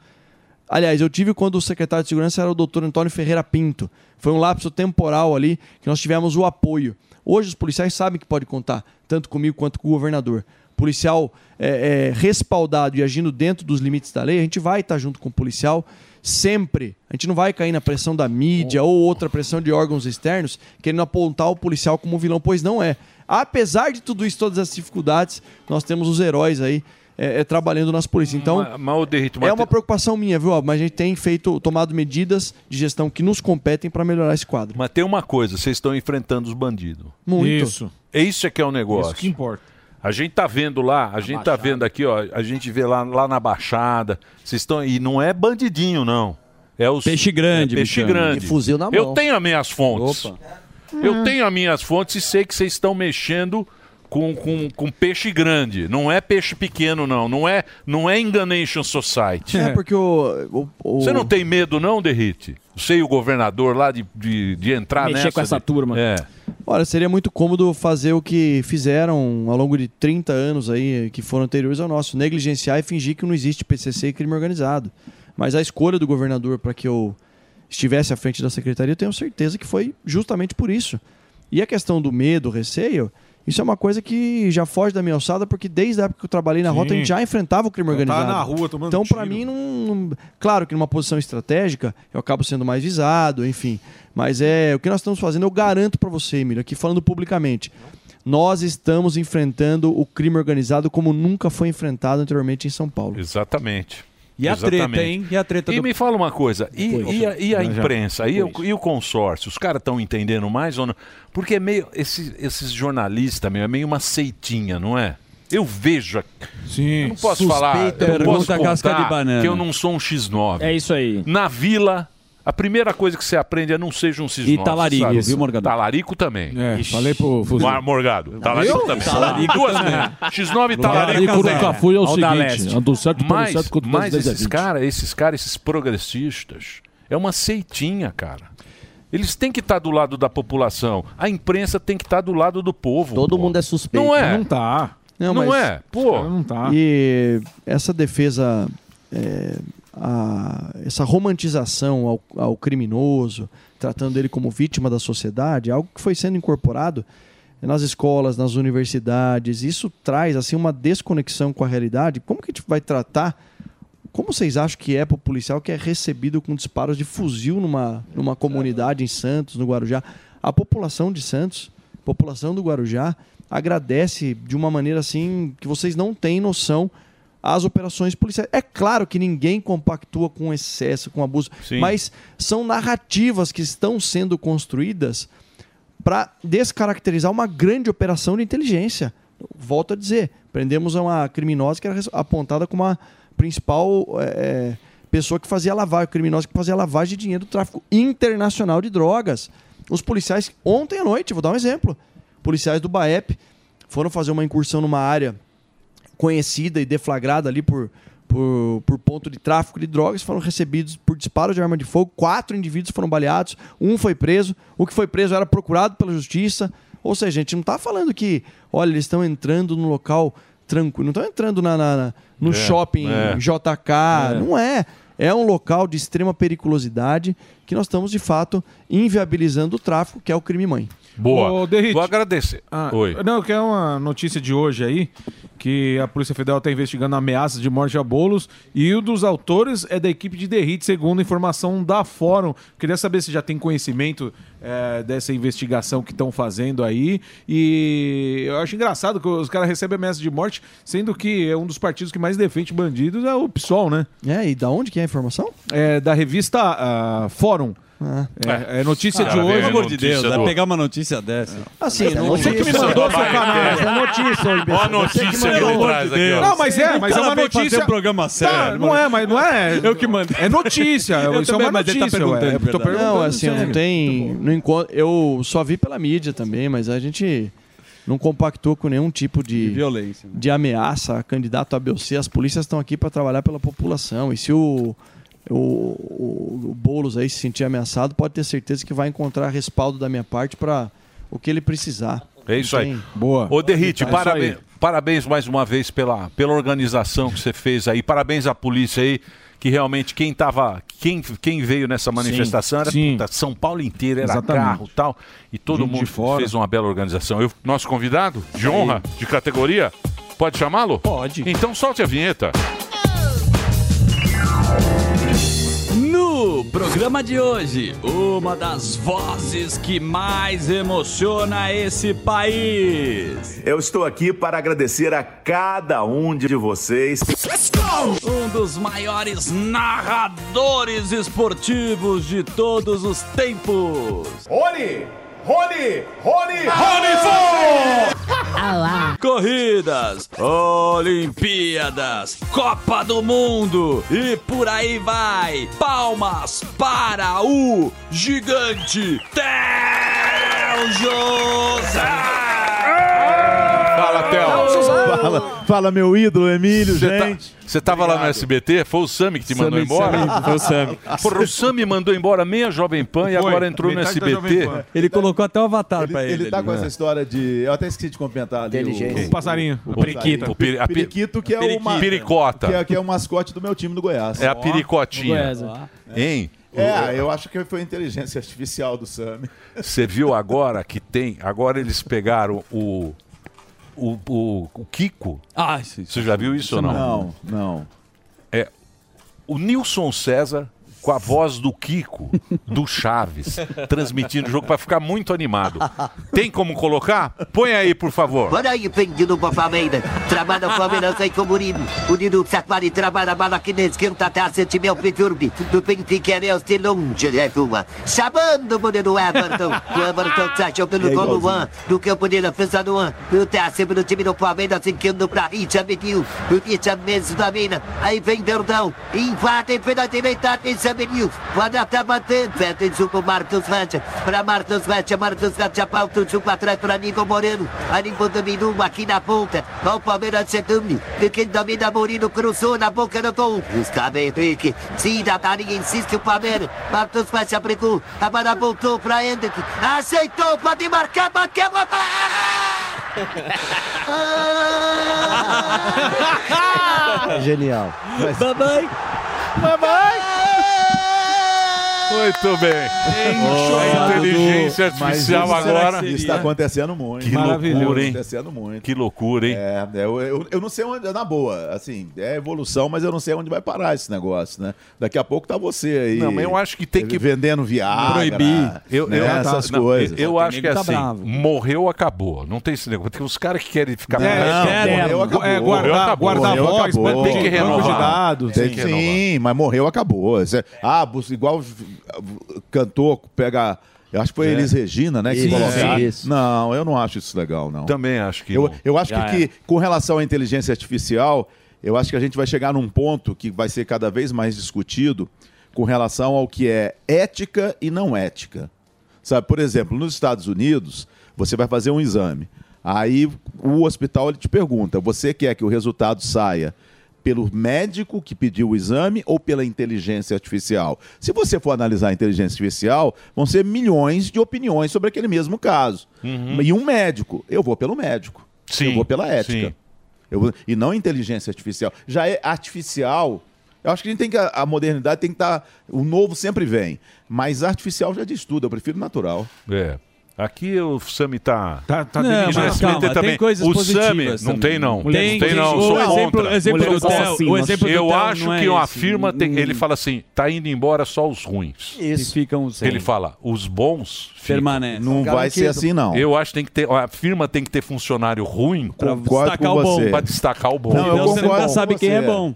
Aliás, eu tive quando o secretário de segurança era o doutor Antônio Ferreira Pinto. Foi um lapso temporal ali que nós tivemos o apoio. Hoje os policiais sabem que pode contar, tanto comigo quanto com o governador. Policial é, é, respaldado e agindo dentro dos limites da lei, a gente vai estar junto com o policial sempre. A gente não vai cair na pressão da mídia ou outra pressão de órgãos externos querendo apontar o policial como vilão, pois não é. Apesar de tudo isso, todas as dificuldades, nós temos os heróis aí é, é, trabalhando nas polícias. Então, mas, ô, Derrito, é uma preocupação minha, viu? Mas a gente tem feito, tomado medidas de gestão que nos competem para melhorar esse quadro. Mas tem uma coisa, vocês estão enfrentando os bandidos. Muito. Isso. É isso que é o negócio. Isso que importa. A gente tá vendo lá, a gente tá vendo aqui, ó, a gente vê lá, lá na Baixada, vocês estão e não é bandidinho não. É os Peixe grande, é peixe grande. E fuzil na Eu mão. tenho as minhas fontes. Opa. Eu tenho as minhas fontes e sei que vocês estão mexendo com, com, com peixe grande. Não é peixe pequeno não, não é não é enganation society. É porque o, o- o- Você não tem medo não, Derrite? Você e o governador lá de, de, de entrar Mexer nessa com essa de- turma. É. Olha, seria muito cômodo fazer o que fizeram ao longo de 30 anos aí, que foram anteriores ao nosso, negligenciar e fingir que não existe PCC e crime organizado. Mas a escolha do governador para que eu estivesse à frente da secretaria, eu tenho certeza que foi justamente por isso. E a questão do medo, receio, Isso é uma coisa que já foge da minha alçada, porque desde a época que eu trabalhei na Sim. rota, a gente já enfrentava o crime organizado. na rua tomando então, para mim, não, não- Claro que numa posição estratégica, eu acabo sendo mais visado, enfim. Mas é o que nós estamos fazendo, eu garanto para você, Emílio, aqui falando publicamente. Nós estamos enfrentando o crime organizado como nunca foi enfrentado anteriormente em São Paulo. Exatamente. E a Exatamente. treta, hein? E a treta E do- me fala uma coisa, e, e a, e a imprensa, e o, e o consórcio, os caras estão entendendo mais ou não? Porque é meio, esse- esses jornalistas, meu, é meio uma seitinha, não é? Eu vejo. a- Eu não posso Suspeita. falar, eu não posso contar casca de banana. que eu não sou um X9. É isso aí. Na vila, a primeira coisa que você aprende é não seja um X9. E talarico, sabe? viu, Morgado? Talarico também. É, falei pro Fuzil. Mar- Morgado. Talarico Eu? também. Talarico Duas também. vezes. X9 e Talarico talarico. nunca fui, é o Ao seguinte, leste. ando certo Mas, certo, quanto mas mais 10 a esses 20. caras, esses caras, esses progressistas, é uma seitinha, cara. Eles têm que estar do lado da população. A imprensa tem que estar do lado do povo. Todo mundo é suspeito. Não é? Não tá. Não, mas- é? Pô. Não tá. E essa defesa, é, a- essa romantização ao, ao criminoso, tratando ele como vítima da sociedade, é algo que foi sendo incorporado nas escolas, nas universidades. Isso traz assim uma desconexão com a realidade. Como que a gente vai tratar? Como vocês acham que é para o policial que é recebido com disparos de fuzil numa, numa comunidade em Santos, no Guarujá? A população de Santos, população do Guarujá, agradece de uma maneira assim que vocês não têm noção às operações policiais. É claro que ninguém compactua com excesso, com abuso, Sim. mas são narrativas que estão sendo construídas para descaracterizar uma grande operação de inteligência. Volto a dizer, prendemos uma criminosa que era apontada como a principal eh, pessoa que fazia lavagem, criminosa que fazia lavagem de dinheiro do tráfico internacional de drogas. Os policiais, ontem à noite, vou dar um exemplo, policiais do BAEP foram fazer uma incursão numa área conhecida e deflagrada ali por, por, por ponto de tráfico de drogas, foram recebidos por disparo de arma de fogo, quatro indivíduos foram baleados, um foi preso, o que foi preso era procurado pela justiça. Ou seja, a gente não está falando que, olha, eles estão entrando no local tranquilo, não estão entrando na, na- na- no É, shopping é. JK, É. não é. É um local de extrema periculosidade que nós estamos, de fato, inviabilizando o tráfico, que é o crime mãe. Boa. Ô, Derrite. Vou agradecer. Ah, Oi. Não, que é uma notícia de hoje aí, que a Polícia Federal está investigando ameaças de morte a bolos e um dos autores é da equipe de Derrite, segundo informação da Fórum. Queria saber se já tem conhecimento eh, dessa investigação que estão fazendo aí. E eu acho engraçado que os caras recebem ameaça de morte, sendo que é um dos partidos que mais defende bandidos é o PSOL, né? É, e da onde que é a informação? É da revista ah, Fórum. É, é notícia de hoje. Pelo amor de Deus, vai pegar uma notícia dessa. Assim, não- você que me mandou, seu canalha. É notícia. Ó a notícia aí atrás aqui, ó. Não, mas é, mas é uma notícia. um programa Tá, sério, não é, mas não é. Eu que mandei. É notícia. Eu isso é também, uma mas ele tá notícia. perguntando, ué. Eu tô perguntando. Não, assim, sério. não tem. Não encontro, eu só vi pela mídia também, mas a gente não compactou com nenhum tipo de, violência. né? de ameaça a candidato a BC. As polícias estão aqui para trabalhar pela população. E se o, o, o, o Boulos aí se sentir ameaçado, pode ter certeza que vai encontrar respaldo da minha parte para o que ele precisar. É isso aí. tem- Boa. Ô, Derrite, É isso parabéns, parabéns mais uma vez pela, pela organização que você fez aí. Parabéns à polícia aí, que realmente quem tava. Quem, quem veio nessa manifestação era sim. puta, São Paulo inteiro, era Exatamente. carro e tal. E todo Gente mundo fora. fez uma bela organização. Eu, nosso convidado, de honra, de categoria, pode chamá-lo? Pode. Então solte a vinheta. Programa de hoje, uma das vozes que mais emociona esse país. Eu estou aqui para agradecer a cada um de vocês. Um dos maiores narradores esportivos de todos os tempos. Rony! Rony! Rony! Corridas, Olimpíadas, Copa do Mundo e por aí vai. Palmas para o gigante Theo José. Fala. Fala, fala, meu ídolo, Emílio, Você tá- gente. Você tava lá no SBT? Foi o Sami que te mandou Sami, embora? Sami, foi o Sami. Porra, o Sami mandou embora meia Jovem Pan e Foi, agora entrou no SBT. Ele colocou até o avatar Ele, pra ele. ele tá ali, com né? essa história de. Eu até esqueci de comentar ali. Inteligência. O, O passarinho. O, O periquito. O peri- periquito, que é Periquito. uma. Piricota. Que é, que é o mascote do meu time do Goiás. É a pericotinha. Hein? É, eu acho que foi a inteligência artificial do Sami. Você viu agora que tem. Agora eles pegaram o. o, o, o Kiko. Ah, Você já viu isso ou não? Não, não. É o Nilson César com a voz do Kiko, do Chaves, transmitindo o jogo para ficar muito animado. Tem como colocar? Põe aí, por favor. Olha aí, prendido pra Palmeiras. Trabalha o Palmeiras aí com o Murilo. Unido Safari trabalha a bala que nem esquenta até a sentimento perturbe. Do Benfica é o de longe, é uma. Chamando o Murilo Everton. O Everton se achou pelo É gol igualzinho. Luan. Do campo de defesa do Luan. O Tassi pelo time do Palmeiras, seguindo pra Richa Benil. O Richa mesmo da mina. Aí vem Verdão. Invade pela direita, Richa Pode até bater. Pede o Marcos Rocha. Pra Marcos Rocha, Marcos Rocha, pauta o jogo atrás pra Nico Moreno. A Nico dominou aqui na ponta. Ó o Palmeiras chegando. De quem domina Moreno cruzou na boca do gol. Gustavo Henrique. Tira a Darinha, insiste o Palmeiras. Marcos Rocha brigou. Agora voltou pra Hendrick. Aceitou, pode marcar, bateu. Genial. Mamãe. Mamãe. Muito bem. A inteligência artificial agora. Isso está acontecendo muito. Que loucura, hein? acontecendo muito. Que loucura, hein? É, eu, eu, eu não sei onde, na boa, assim, é evolução, mas eu não sei onde vai parar esse negócio, né? Daqui a pouco tá você aí. Não, mas eu acho que tem que- Vendendo Viagra. Proibir. Eu, né, eu, essas não, coisas. Eu, acho que é assim, morreu, acabou. Não tem esse negócio. Tem uns caras que querem ficar... É, não, Querem. morreu, acabou. É, guardar- guardar Morreu, voz, acabou. tem que renovar. Tem Sim, que renovar. mas morreu, acabou. É- Ah, igual cantor, pega... Eu acho que foi É. Elis Regina, né? Que Isso, colocaram. isso. Não, eu não acho isso legal, não. Também acho que Eu, não. eu acho Já que, é. que, com relação à inteligência artificial, eu acho que a gente vai chegar num ponto que vai ser cada vez mais discutido com relação ao que é ética e não ética. Sabe, por exemplo, nos Estados Unidos, você vai fazer um exame. Aí o hospital ele te pergunta: você quer que o resultado saia pelo médico que pediu o exame ou pela inteligência artificial? Se você for analisar a inteligência artificial, vão ser milhões de opiniões sobre aquele mesmo caso. E um médico, eu vou pelo médico. Sim, eu vou pela ética. vou- e não inteligência artificial. Já é artificial. Eu acho que a gente tem que. A modernidade tem que estar. o novo sempre vem. Mas artificial já diz tudo. Eu prefiro natural. É. Aqui o Sami tá. Tá- tá não, mas Mas calma, tem também. coisas o Sami não também. tem, não. Tem, não tem, não. Sou O exemplo- contra. o exemplo do Theo- o exemplo do Eu acho não é que uma esse. firma tem. Hum. Ele fala assim: tá indo embora só os ruins. Isso. E ficam os Ele fala: os bons ficam. Permanecem. Não vai ser assim, não. Eu acho que tem que ter. A firma tem que ter funcionário ruim pra Concordo destacar com o bom. você. Pra destacar o bom. Não, eu concordo com você.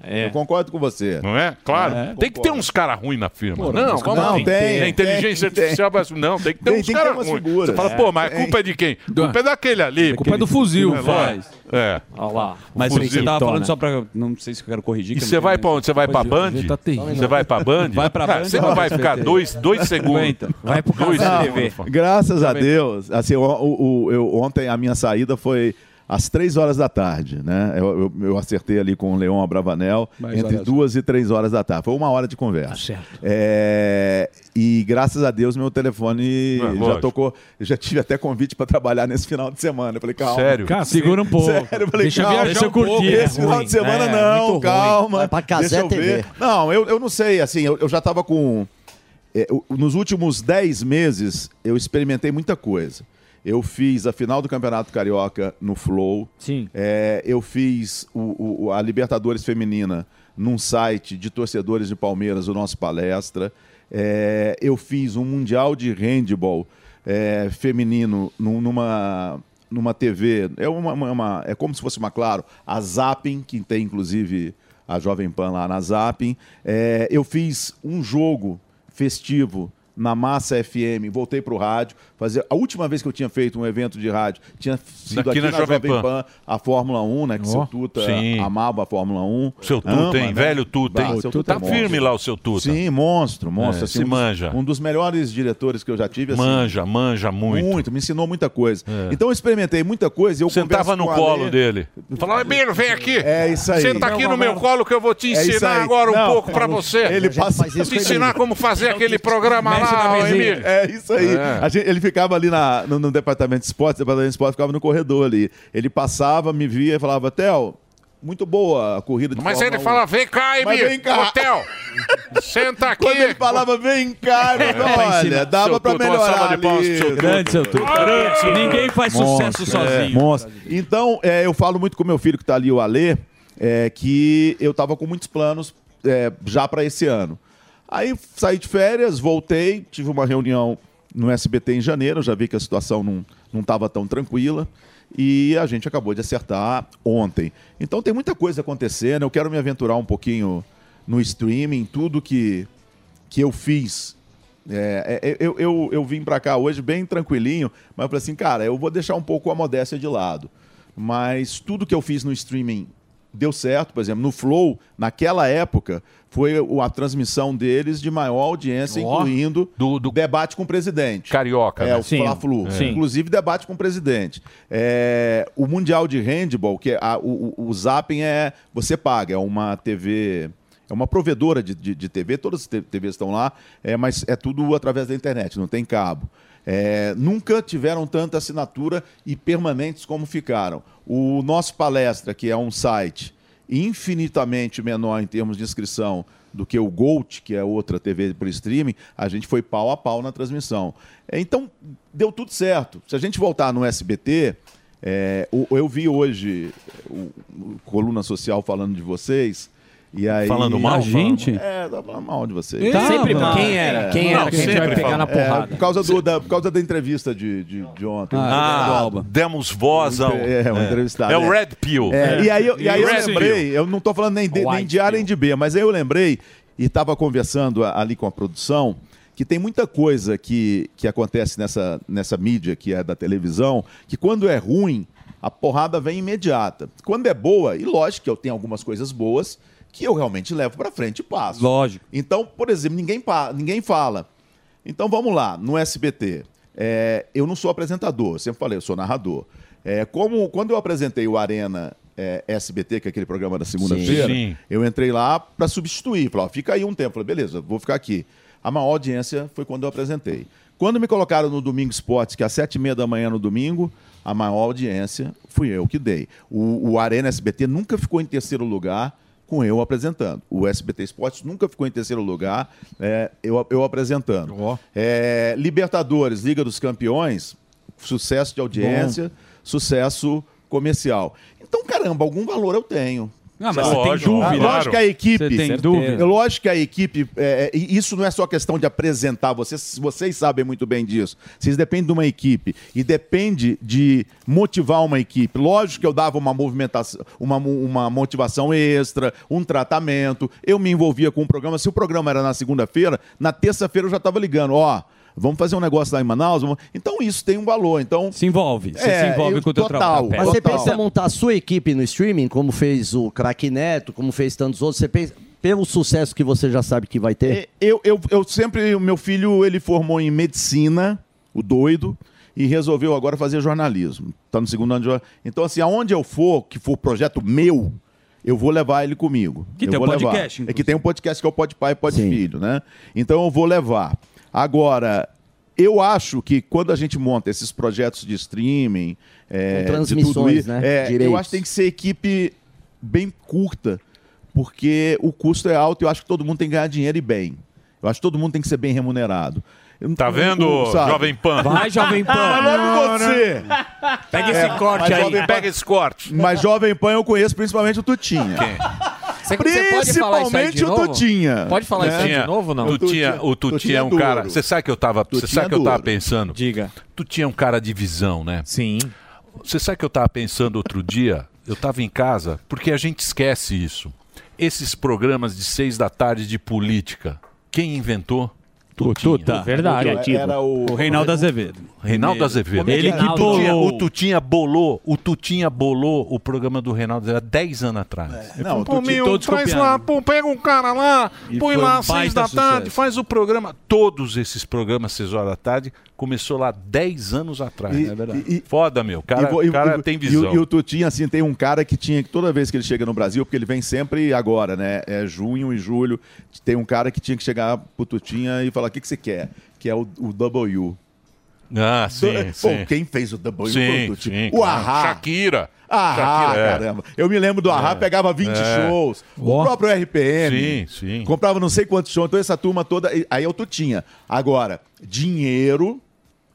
É. Eu concordo com você. Não é? Claro. É. tem que ter uns caras ruins na firma. Não, não, assim? tem, A inteligência artificial. vai- Não, tem que ter uns que caras ruins. Você fala, pô, mas a culpa é de quem? A culpa é daquele ali. Culpa é do fuzil, É, faz. É. Olha lá. Mas fuzil. você tava falando só pra. Não sei se eu quero corrigir. E você vai pra onde? Você vai pra Band? Tá. Você vai pra Band? Vai pra Ah, Band. Você não vai ficar dois, dois segundos. Aguenta. Vai pro dois. TV. Graças a Deus. Assim, o, o- o- eu, ontem a minha saída foi às três horas da tarde, né? Eu, eu- eu acertei ali com o Leon Abravanel Mais entre horas. duas e três horas da tarde. Foi uma hora de conversa. É, e graças a Deus meu telefone É, já lógico. tocou. Eu já tive até convite para trabalhar nesse final de semana. Eu falei, calma. Sério? Cara, segura um pouco. Sério, eu falei, Deixa calma, viajar um pouco. Esse É final ruim. de semana É, não, calma. Vai pra Casé Deixa eu TV. ver. Não, eu, eu não sei, assim, eu, eu já estava com. é, eu- nos últimos 10 meses, eu experimentei muita coisa. Eu fiz a final do Campeonato Carioca no Flow. Sim. eu fiz o- o- a Libertadores Feminina num site de torcedores de Palmeiras, o nosso palestra. É, eu fiz um Mundial de Handball é, feminino num- numa, numa TV. É, uma, uma- uma- é como se fosse uma, claro, a Zapping, que tem inclusive a Jovem Pan lá na Zapping. É, eu fiz um jogo festivo na Massa FM, voltei para o rádio. Fazer, a última vez que eu tinha feito um evento de rádio tinha sido Aqui aqui, na na, Jovem Jovem Pan. Pan, a Fórmula 1, né? Que Ó, seu Tuta sim. amava a Fórmula 1. Seu Tuta, Ama, hein? né? Velho Tuta, hein? Bah, seu Tá é firme lá o seu Tuta. Sim, monstro, monstro. É, assim, se um dos- manja. Um dos melhores diretores que eu já tive. assim, Manja, manja muito. Muito, me ensinou muita coisa. É. Então eu experimentei muita coisa. e Eu Sentava no colo Ale. dele. Falava, Emílio, vem aqui. É isso aí. Senta aqui no meu colo que eu vou te É ensinar agora um pouco pra você. Ele passa Vou te ensinar como fazer aquele programa lá. Emílio. É isso aí. É. Ele ficava ali na- no, no departamento de esportes, o departamento de esportes ficava no corredor ali. Ele passava, me via e falava, Theo, muito boa a corrida de Mas Fórmula ele 1. fala, vem cá, Mas Emi, vem cá. hotel, senta aqui. Quando ele falava, vem cá, É, pra olha, dava pra melhorar ali. seu Tuto. Grande, seu Tuto. Grande. Ninguém faz sucesso Monstro, sozinho. é, monstro. Então, é, eu falo muito com meu filho que tá ali, o Alê, é, que eu tava com muitos planos é, já para esse ano. Aí saí de férias, voltei, tive uma reunião no SBT em janeiro, já vi que a situação não estava tão tranquila e a gente acabou de acertar ontem. Então tem muita coisa acontecendo, eu quero me aventurar um pouquinho no streaming, tudo que, que eu fiz. É, é, eu, eu, eu vim para cá hoje bem tranquilinho, mas eu falei assim, cara, eu vou deixar um pouco a modéstia de lado. Mas tudo que eu fiz no streaming deu certo, por exemplo, no Flow, naquela época, foi a transmissão deles de maior audiência, Ó. incluindo do, debate com o presidente. Carioca, É, né? o Sim. Fla-Flu. É. Inclusive debate com o presidente. É, o Mundial de Handball, que é a- o, o, o Zapping é... Você paga, é uma TV... É uma provedora de, de, de TV, todas as TVs estão lá, é, mas é tudo através da internet, não tem cabo. É, nunca tiveram tanta assinatura e permanentes como ficaram. O nosso palestra, que é um site infinitamente menor em termos de inscrição do que o Gold, que é outra TV por streaming, a gente foi pau a pau na transmissão. É, Então, deu tudo certo. Se a gente voltar no SBT, é, eu vi hoje o, o Coluna Social falando de vocês. E aí, Falando mal? A gente? É, tá falando mal de vocês. Tá, Sempre mal. Quem era? Quem era que a gente vai pegar na porrada? É, por, causa do, da, por causa da entrevista de, de, de ontem. Ah, demos voz ao... É, um entrevistado. É o Red Pill. É, e aí, eu- e aí eu Red lembrei, Pill. eu não estou falando nem de, nem de A nem de B, mas aí eu lembrei e estava conversando ali com a produção que tem muita coisa que, que acontece nessa, nessa mídia que é da televisão, que quando é ruim, a porrada vem imediata. Quando é boa, e lógico que eu tenho algumas coisas boas que eu realmente levo para frente e passo. Lógico. Então, por exemplo, ninguém, ninguém fala. Então vamos lá, no SBT. é, eu não sou apresentador, eu sempre falei, eu sou narrador. É, como quando eu apresentei o Arena é, SBT, que é aquele programa da segunda-feira, eu entrei lá para substituir. Falei, ó, fica aí um tempo. Falei, beleza, vou ficar aqui. A maior audiência foi quando eu apresentei. Quando me colocaram no Domingo Esportes, que é às sete e meia da manhã no domingo, a maior audiência fui eu que dei. O, o Arena SBT nunca ficou em terceiro lugar com eu apresentando. O SBT Esportes nunca ficou em terceiro lugar, é, eu, eu apresentando. É, Libertadores, Liga dos Campeões, sucesso de audiência, sucesso comercial. Então, caramba, algum valor eu tenho. Ah, mas você tem dúvida. Lógico que a equipe. Você tem dúvida. Lógico que a equipe. é, é, e isso não é só questão de apresentar, vocês, vocês sabem muito bem disso. Vocês dependem de uma equipe e depende de motivar uma equipe. Lógico que eu dava uma movimentação, uma, uma motivação extra, um tratamento. Eu me envolvia com o programa. Se o programa era na segunda-feira, na terça-feira eu já estava ligando, ó. Vamos fazer um negócio lá em Manaus? Vamos- Então isso tem um valor. Então se envolve. Você se envolve com o teu trabalho. Mas você pensa em montar a sua equipe no streaming, como fez o Craque Neto, como fez tantos outros? Você pensa, pelo sucesso que você já sabe que vai ter? Eu, eu, eu sempre, o meu filho, ele formou em medicina, o doido, e resolveu agora fazer jornalismo. Está no segundo ano de jornalismo. Então, assim, aonde eu for, que for projeto meu, eu vou levar ele comigo. Que eu tem um levar. podcast, É que tem um podcast que é o Pode Pai e Pode Filho, né? Então eu vou levar. Agora, eu acho que quando a gente monta esses projetos de streaming, é, Com de tudo transmissões, isso, né? é, eu acho que tem que ser equipe bem curta, porque o custo é alto e eu acho que todo mundo tem que ganhar dinheiro e bem. Eu acho que todo mundo tem que ser bem remunerado. Tá vendo? Jovem Pan? Vai, Jovem Pan. Ah, logo você. Pega É, esse corte mas aí. Jovem Pan- Pega esse corte. Mas Jovem Pan eu conheço principalmente o Tutinha. Você- você pode falar isso aí de Principalmente o? Tutinha. Pode falar isso aí de novo ou não? O Tutinha, o Tutinha é um duro. cara. Você sabe que eu tava. Você Tutinha sabe que eu tava duro. pensando? Diga. Tutinha é um cara de visão, né? Sim. Você sabe que eu tava pensando outro dia? Eu tava em casa, porque a gente esquece isso. Esses programas de seis da tarde de política, quem inventou? Tuta. Verdade. Era o... Reinaldo Azevedo. Reinaldo Azevedo. Ele que o Tutinha, bolou. o Tutinha bolou, o Tutinha bolou o programa do Reinaldo Azevedo há 10 anos atrás. Não, o Pô, Tutinha- meu, todos traz copiando. lá, pô, pega um cara lá, E põe lá às seis baita da tarde, faz o programa. Todos esses programas, seis horas da tarde, começou lá 10 anos atrás. E- é verdade. e- Foda, meu. O cara, E o cara e- tem e o- visão. E, o Tutinha, assim, tem um cara que tinha que toda vez que ele chega no Brasil, porque ele vem sempre agora, né? É junho e julho. Tem um cara que tinha que chegar pro Tutinha e falar: o que, que você quer? Que é o, o W. Ah, sim, Pô, sim. quem fez o Boy? Sim, o, sim, o claro. Ahá. Shakira. Ahá, Shakira, é. caramba. Eu me lembro do Ahá, É. pegava 20 É. shows. O próprio RPM. Sim, sim. Comprava não sei quantos shows. Então essa turma toda... Aí eu tu tinha. Agora, dinheiro...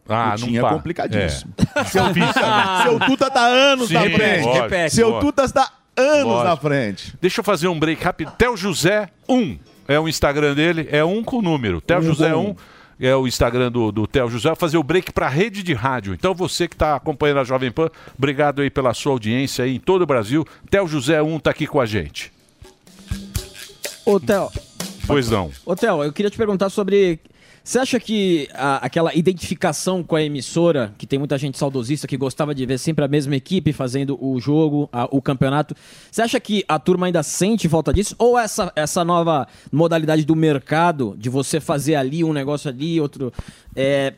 Ah, o não tinha pá. complicadíssimo. É. Seu, Tuta, seu Tuta tá anos Sim, na frente. lógico, seu lógico. Tuta tá anos Lógico. na frente. Deixa eu fazer um break rápido. Theo José 1 é o Instagram dele, é um com número. Theo Um José com 1 é o Instagram do, do Theo José. Fazer o break para rede de rádio. Então você que está acompanhando a Jovem Pan, obrigado aí pela sua audiência aí em todo o Brasil. Theo José 1 tá aqui com a gente. Ô, Theo, Pois não. Ô, Theo, eu queria te perguntar sobre. Você acha que a- aquela identificação com a emissora, que tem muita gente saudosista que gostava de ver sempre a mesma equipe fazendo o jogo, a- o campeonato, você acha que a turma ainda sente falta disso? Ou essa, essa nova modalidade do mercado, de você fazer ali um negócio ali, outro. é,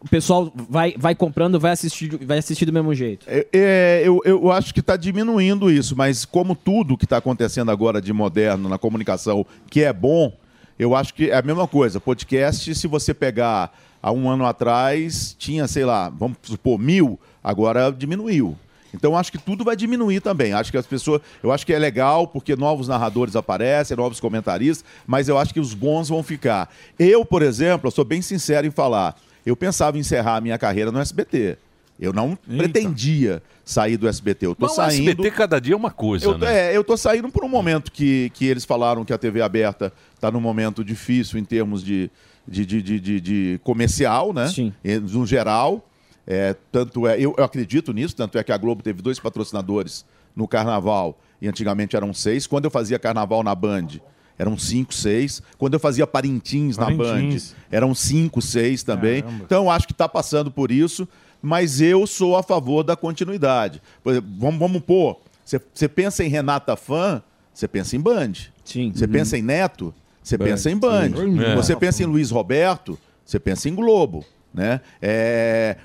o pessoal vai, vai comprando, vai assistir, vai assistir do mesmo jeito? É, é, eu, eu acho que está diminuindo isso, mas como tudo que está acontecendo agora de moderno na comunicação, que é bom, eu acho que é a mesma coisa. Podcast, se você pegar há um ano atrás, tinha, sei lá, vamos supor, mil, agora diminuiu. Então acho que tudo vai diminuir também. Acho que as pessoas. Eu acho que é legal porque novos narradores aparecem, novos comentaristas, mas eu acho que os bons vão ficar. Eu, por exemplo, eu sou bem sincero em falar. Eu pensava em encerrar a minha carreira no SBT. Eu não pretendia sair do SBT. Eu tô Mas o saindo. SBT cada dia é uma coisa, Eu, né? é, eu tô saindo por um momento que, que eles falaram que a TV aberta está num momento difícil em termos de, de, de, de, de- de comercial, né? Sim. No geral. É, tanto é, eu, eu acredito nisso, tanto é que a Globo teve dois patrocinadores no carnaval, e antigamente eram seis. Quando eu fazia carnaval na Band, eram cinco, seis. Quando eu fazia Parintins, na Band, Parintins. eram cinco, seis também. Caramba. Então, eu acho que está passando por isso, mas eu sou a favor da continuidade. Exemplo, vamos, vamos pôr, você- pensa em Renata Fã, você pensa em Band. Sim. Você Uhum. pensa em Neto, você pensa em Band. sim. É. Você pensa em Luiz Roberto, você pensa em Globo. Né? É,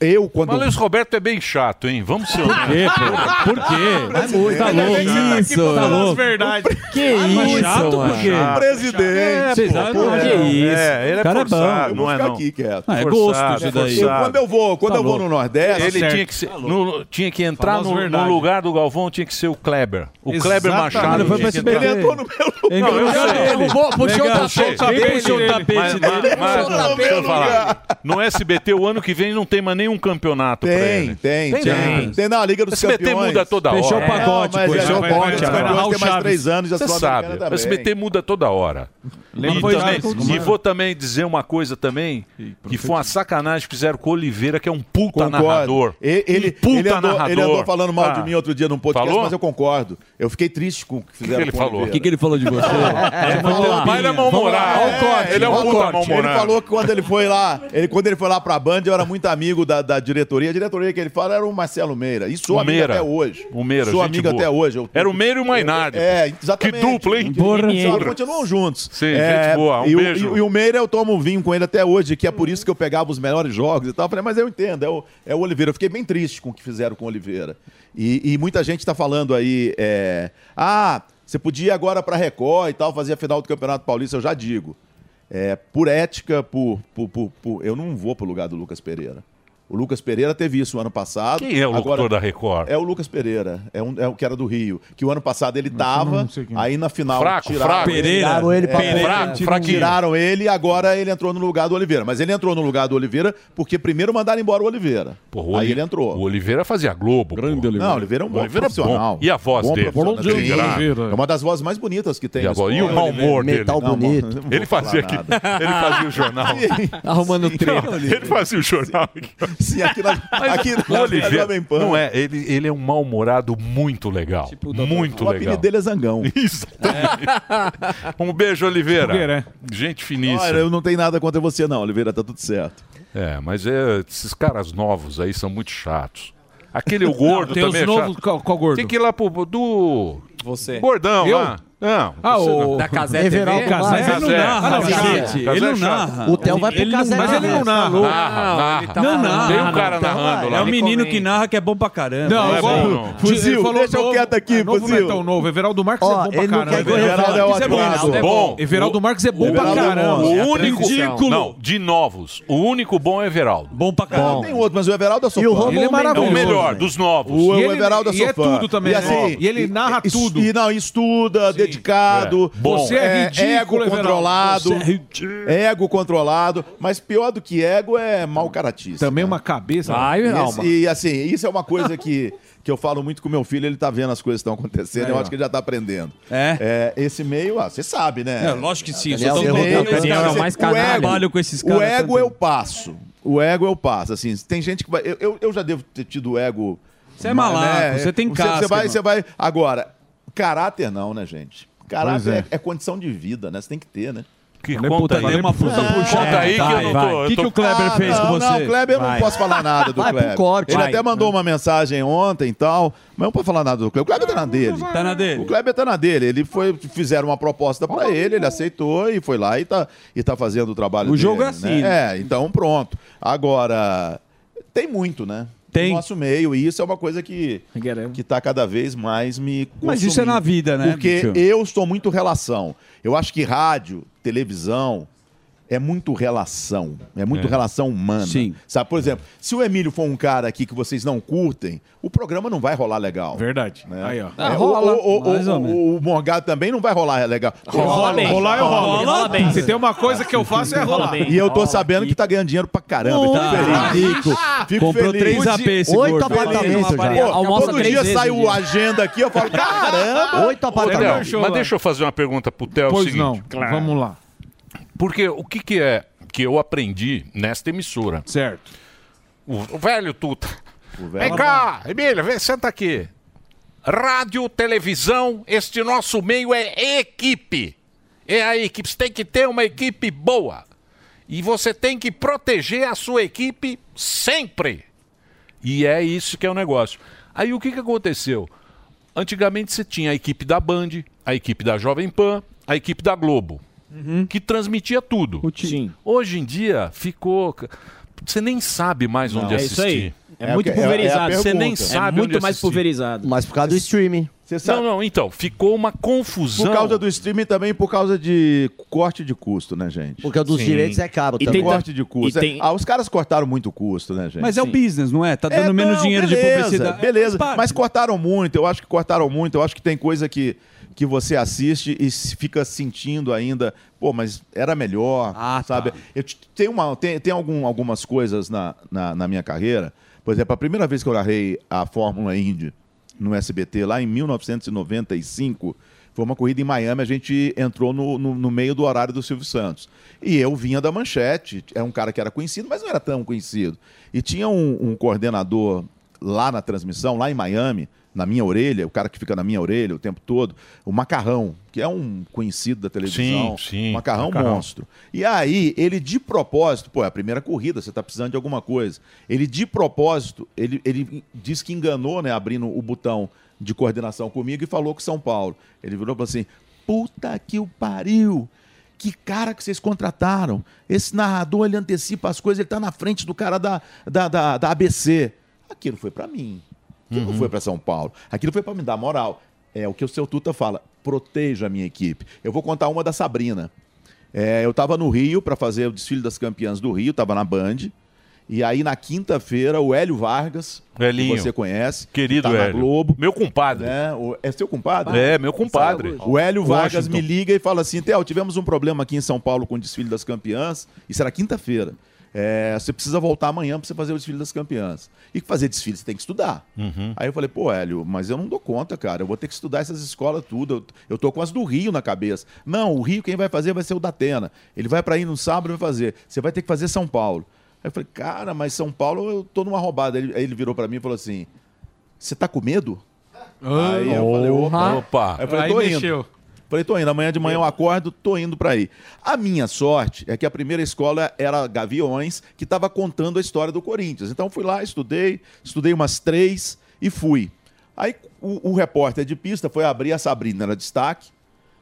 Eu, quando. Mas Luiz Roberto é bem chato, hein? Vamos ser Por quê, pô? Por quê? Tá louco. Tá louco. Isso, Tá louco. verdade. Que Mas isso, chato mano? por quê? Presidente. É, Vocês pô, acham? pô, Que é. isso? É, ele é O cara forçado, Eu vou não é ficar não. aqui quieto. Ah, é gosto isso daí. Eu, quando eu vou, quando Tá eu vou no Nordeste... Ele Certo. tinha que, ser, no- tinha que entrar no, no lugar do Galvão, tinha que ser o Kleber. O Kleber. Machado. Ele entrou no meu Não, eu lugar. o tapete eu sei. Puxou o tapete Puxou o tapete falar. No SBT, o ano que vem, não tem mais nenhum campeonato pra Tem, ele. tem, tem. Tem na Liga dos SBT Campeões. muda toda hora. Fechou o pacote, Não, é- fechou o o têm mais três anos a Você sabe, o SBT muda toda hora. Lembra E, também, e vou também dizer uma coisa também, que foi uma sacanagem que fizeram com o Oliveira, que é um puta Concordo. narrador. Ele, um puta ele, andou, narrador. ele andou falando mal de Ah. mim outro dia num podcast, Falou? mas eu concordo. Eu fiquei triste com o que fizeram ele com falou? Oliveira. O que que ele falou de você? É, Ele falou, "Pai, ele é mal-humorado." O Ele é um o puta mal-humorado. Ele falou que quando ele foi lá, ele, quando ele foi lá pra Band, eu era muito amigo da, da diretoria. A diretoria que ele fala era o Marcelo Meira. E sou O amigo Meira. até hoje. O Meira, Sou amigo boa. até hoje. Eu- Era o Meira e o Mainardi. É, exatamente. Que dupla, hein? Porra. Porra. continuam juntos. Sim, É, gente boa. Um e, o- beijo. e, e o Meira eu tomo vinho com ele até hoje, que é por isso que eu pegava os melhores jogos e tal. Eu falei, mas eu entendo, é o, é o Oliveira. Eu fiquei bem triste com o que fizeram com o Oliveira. E, e muita gente está falando aí, é, ah, você podia ir agora para Record e tal, fazer a final do Campeonato Paulista. Eu já digo, é, por ética, por, por, por- por- eu não vou pro lugar do Lucas Pereira. O Lucas Pereira teve isso o ano passado. Quem é o locutor Agora- da Record? É o Lucas Pereira, é, um, é o que era do Rio. Que o ano passado ele tava, é. aí na final Fraco, tiraram fraco. ele. Pereira. Tiraram ele pra Pereira. Fraco, fraquinho. Tiraram ele e agora ele entrou no lugar do Oliveira. Mas ele entrou no lugar do Oliveira porque primeiro mandaram embora o Oliveira. Porra, o aí Oli- ele entrou. O Oliveira fazia Globo. Grande Oliveira. Não, o Oliveira é um bom Oliveira profissional. bom. E a voz Bom dele? Sim. Sim. É uma das vozes mais bonitas que tem. E, e o mau humor dele? Metal Não, bonito. não Ele fazia aqui. Ele fazia o jornal. Arrumando treta. Ele fazia o jornal. Sim, aqui na, aqui O na, na Oliveira, Pan. não é, ele, ele é um mal-humorado muito legal. muito O legal. apelido dele é Zangão. Exatamente. Um beijo, Oliveira. Oliveira, Gente finíssima. Olha, eu não tenho nada contra você, não, Oliveira, tá tudo certo. É, mas é, esses caras novos aí são muito chatos. Aquele o gordo Não, tem os também é novos- chato. qual- qual gordo? Tem que ir lá pro do Você. gordão Eu? lá. Não. Ah, o... Da Casé Everaldo TV? Casé. Mas ele não narra, Ah, não, cacete. Casé Ele não é narra. O Theo vai pro Ele não- Casé Mas narra, ele não tá narra. Narra, narra. Não narra. Tem um cara narrando É lá. o menino que narra que é bom pra caramba. Não, Não é igual- bom, não. Fuzil, deixa eu quieto aqui, é novo não é Fuzil. tão novo. Everaldo Marques é bom pra não caramba. Everaldo é é ator. bom. Everaldo Marques é bom pra Everaldo é caramba. O único. Não, de novos. O único bom é Everaldo. Bom pra caramba. Tem outro, mas o Everaldo E o fã. Ele é É o maravilhoso. melhor dos novos. O, E o ele- Everaldo eu e é fã. tudo também, E, assim, né? E ele narra tudo. E não, estuda, dedicado. É. Bom. Você é ridículo, ego controlado. Você é ridículo. Ego controlado. Mas pior do que ego é mau caratista. Também uma cabeça. Vai, E, esse- e, assim, isso é uma coisa que, que eu falo muito com meu filho, ele tá vendo as coisas que estão acontecendo, Aí, eu ó. acho que ele já tá aprendendo. É? esse meio, ah, você sabe, né? É, lógico que sim. Esse meio. Daniel é o mais o canalha. ego, Trabalho com esses o caras ego também. eu passo. O ego eu passo. Assim, tem gente que vai. Eu, eu, eu já devo ter tido ego. Você é malaco, né? você tem Você, casca, vai, irmão. você vai. Agora, caráter não, né, gente? Caráter é. é. é condição de vida, né? Você tem que ter, né? Que conta puta, aí. uma puta Conta aí que eu vai, não vai. tô. O eu que, que tô- o Kleber fez não, com você? Não, Kleber eu não Vai. posso falar nada do Vai Kleber. corte. Ele Vai. até mandou uma mensagem ontem e tal, mas não pode falar nada do Kleber. O Kleber tá na dele. Tá na dele? O Kleber tá na dele. Ele foi, fizeram uma proposta pra ele, ele aceitou e foi lá e tá, e tá fazendo o trabalho O dele. jogo é né? assim, É, então pronto. Agora, tem muito, né? Tem. No nosso meio, e isso é uma coisa que, que tá cada vez mais me Mas isso é na consumindo. vida, né, Porque bicho? eu sou muito relação. Eu acho que rádio, televisão, é muito relação. É muito É. relação humana. Sim. Sabe, por exemplo, se o Emílio for um cara aqui que vocês não curtem, o programa não vai rolar legal. Verdade. né? Aí, ó. É, Ah, o- rola, o, o, o, o, o Morgado também não vai rolar legal. Rola bem. Rolar eu rolo. Rola Rola bem. Se tem uma coisa que eu faço é rolar. bem. E eu tô sabendo que tá ganhando dinheiro pra caramba. Fico Tá feliz. rico. Fico Comprou feliz. três AP esse Oito gordo. apartamentos já. Pô, Almoça todo dia sai o agenda aqui, eu falo, caramba! Oito apartamentos. Mas deixa eu fazer uma pergunta pro Theo. é Pois seguinte, não. Vamos lá. Porque o que, que é que eu aprendi nesta emissora? Certo. O, o velho Tuta. O Vem velho- cá, Emília, vem, senta aqui. Rádio, televisão, este nosso meio é equipe. É a equipe. Você tem que ter uma equipe boa. E você tem que proteger a sua equipe sempre. E é isso que é o negócio. Aí o que, que aconteceu? Antigamente você tinha a equipe da Band, a equipe da Jovem Pan, a equipe da Globo, que transmitia tudo. Sim. Hoje em dia ficou. Você nem sabe mais onde é assistir. isso aí. É, É muito é- é pulverizado. Você nem sabe é muito onde mais assistir. pulverizado. Mas por causa do streaming. Não, não, então, ficou uma confusão. por causa do streaming também e por causa de corte de custo, né, gente? Porque o dos Sim. direitos é caro E também. tem- Corte de custo. e tem- Ah, os caras cortaram muito custo, né, gente? Mas é o business, não é? Tá dando É, menos não, dinheiro de beleza, publicidade. Beleza, mas cortaram muito, eu acho que cortaram muito, eu acho que tem coisa que, que você assiste e fica sentindo ainda, pô, mas era melhor, Ah, sabe? tá. Eu tem, uma, tem, tem algum, algumas coisas na, na, na minha carreira, por exemplo, a primeira vez que eu narrei a Fórmula Indy no SBT, lá em 1995, foi uma corrida em Miami, a gente entrou no, no, no meio do horário do Silvio Santos. E eu vinha da manchete, é um cara que era conhecido, mas não era tão conhecido. E tinha um, um coordenador lá na transmissão, lá em Miami, na minha orelha, o cara que fica na minha orelha o tempo todo, o Macarrão, que é um conhecido da televisão. Sim, sim, Macarrão, Macarrão. monstro. E aí, ele de propósito, pô, é a primeira corrida, você tá precisando de alguma coisa. Ele de propósito, ele, ele disse que enganou, né, abrindo o botão de coordenação comigo e falou com São Paulo. Ele virou e falou assim: puta que o pariu! Que cara que vocês contrataram. Esse narrador, ele antecipa as coisas, ele tá na frente do cara da, da, da, da ABC. Aquilo foi pra mim. Aquilo não foi pra São Paulo. Aquilo foi pra me dar moral. É o que o seu Tuta fala: proteja a minha equipe. Eu vou contar uma da Sabrina. É, eu estava no Rio para fazer o desfile das campeãs do Rio, estava na Band. E aí, na quinta-feira, o Hélio Vargas, Helinho. que você conhece, Querido tá Hélio. Globo. Meu compadre. Né? O- é seu compadre? É, meu compadre. O Hélio Vargas Washington. me liga e fala assim: Theo, tivemos um problema aqui em São Paulo com o desfile das campeãs. Isso era quinta-feira. É, você precisa voltar amanhã para você fazer o desfile das campeãs. E fazer desfile você tem que estudar. Uhum. Aí eu falei, pô, Hélio, mas eu não dou conta, cara. Eu vou ter que estudar essas escolas tudo. Eu, eu tô com as do Rio na cabeça. Não, o Rio quem vai fazer vai ser o da Atena. Ele vai para ir no sábado e vai fazer. Você vai ter que fazer São Paulo. Aí eu falei, cara, mas São Paulo eu tô numa roubada. Aí ele, aí ele virou para mim e falou assim: Você tá com medo? aí eu falei, opa. Opa. Aí eu falei, Aí tô mexeu. Falei, tô indo. Amanhã de manhã eu acordo, tô indo para aí. A minha sorte é que a primeira escola era Gaviões, que estava contando a história do Corinthians. Então fui lá, estudei, estudei umas três e fui. Aí o, o repórter de pista foi abrir a Sabrina, era destaque.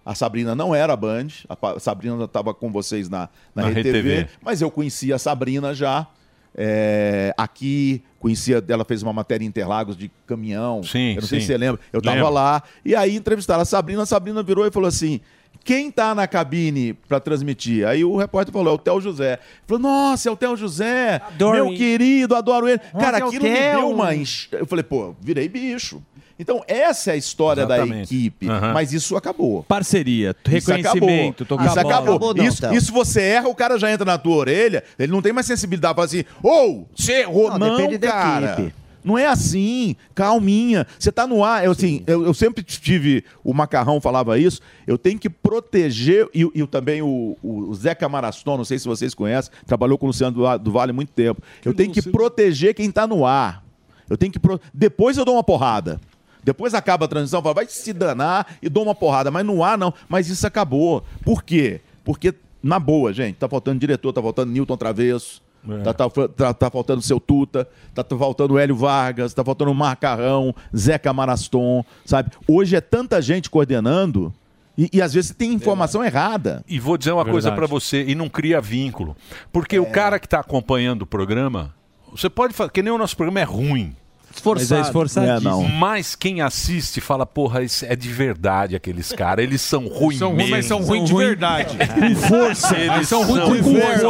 A Sabrina não era Band, a Sabrina estava com vocês na, na, Na RTV. TV, mas eu conhecia a Sabrina já. É, aqui, conhecia, ela fez uma matéria em Interlagos de caminhão. Sim, Eu não sei sim. se você lembra. Eu estava lá. E aí entrevistaram a Sabrina, a Sabrina virou e falou assim: quem tá na cabine para transmitir? Aí o repórter falou: é o Theo José. Falou: nossa, é o Theo José. Adoro meu ele. querido, adoro ele. Nossa, Cara, é aquilo me deu uma. Eu falei: pô, virei bicho. Então, essa é a história da Exatamente. equipe. Aham. Mas isso acabou. Parceria, Isso reconhecimento, acabou. tocar Isso a bola. acabou. Acabou não, isso, Theo. isso você erra, o cara já entra na tua orelha, ele não tem mais sensibilidade para assim, ou você errou. Não, Não, depende da cara. equipe. Não é assim, calminha. Você tá no ar, eu, assim, eu, eu sempre tive, o Macarrão falava isso, eu tenho que proteger, e, e também o, o Zeca Maraston, não sei se vocês conhecem, trabalhou com o Luciano do, do Vale há muito tempo. Eu tenho que proteger quem tá no ar. Eu tenho que. pro- Depois eu dou uma porrada. Depois acaba a transição, fala, vai se danar e dou uma porrada. Mas no ar, não. Mas isso acabou. Por quê? Porque, na boa, gente, tá faltando diretor, tá faltando Newton Travesso. É. Tá, tá- tá- tá faltando seu Tuta, tá, tá faltando Hélio Vargas, tá faltando Marcarrão, Zeca Maraston, sabe? Hoje é tanta gente coordenando e, e às vezes tem informação errada. E vou dizer uma coisa Verdade. pra você, e não cria vínculo. Porque É. o cara que tá acompanhando o programa, você pode falar, que nem o nosso programa é ruim. Esforçado. Mas é esforçadíssimo. É, não. Mas quem assiste fala, porra, isso é de verdade aqueles caras. Eles são ruins São mas são ruins de verdade. Com força. Eles são ruins com verdade.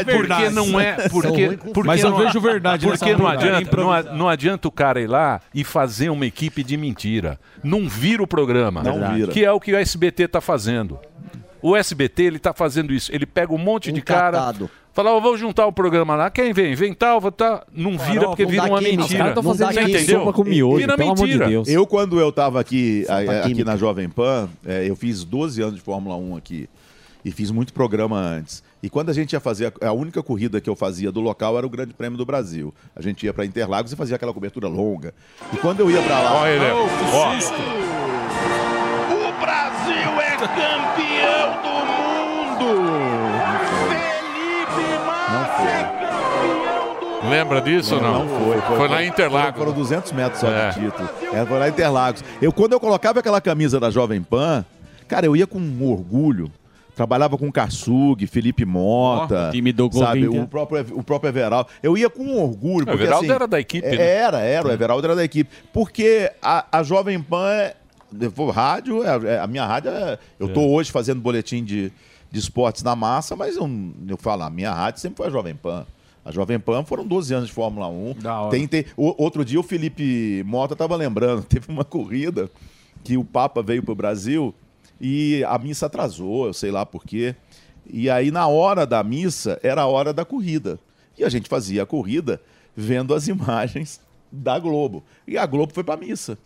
é verdade. Porque não é... Porque, porque Mas eu não- vejo verdade Porque não adianta, não, não adianta o cara ir lá e fazer uma equipe de mentira. Não vira o programa. Não vira. Que é o que o SBT tá fazendo. O SBT, ele tá fazendo isso. Ele pega um monte de cara... Fala, ó, vou juntar o programa lá. Quem vem? Vem tal, vou tá... Não vira porque não vira uma química. mentira. Os caras tão fazendo química. entendeu? Sopa com miojo, Vira pelo amor de mentira. Deus. Eu, quando eu estava aqui, a- aqui na Jovem Pan, é, eu fiz 12 anos de Fórmula 1 aqui. E fiz muito programa antes. E quando a gente ia fazer, a, a única corrida que eu fazia do local era o Grande Prêmio do Brasil. A gente ia para Interlagos e fazia aquela cobertura longa. E quando eu ia para lá. Olha ele. Ó. O Brasil é campeão do mundo! Lembra disso ou não? Não foi. Foi, lá em Interlagos. Foram 200 metros só É. de título. É, foi lá em Interlagos. Eu, quando eu colocava aquela camisa da Jovem Pan, cara, eu ia com um orgulho. Trabalhava com Karsug, Felipe Mota, Ó, time do sabe, o próprio, o próprio Everaldo. Eu ia com orgulho. O Porque, Everaldo assim, era da equipe, é- né? Era, era. O Everaldo era da equipe. Porque a, a Jovem Pan, é, rádio, é- é- a minha rádio, é, eu tô hoje fazendo boletim de, de esportes na massa, mas eu, eu falo, a minha rádio sempre foi a Jovem Pan. A Jovem Pan foram 12 anos de Fórmula 1. hora. Tem, tem, o- outro dia o Felipe Mota estava lembrando, teve uma corrida que o Papa veio para o Brasil e a missa atrasou, eu sei lá por quê. E aí, na hora da missa, era a hora da corrida. E a gente fazia a corrida vendo as imagens da Globo. E a Globo foi para missa.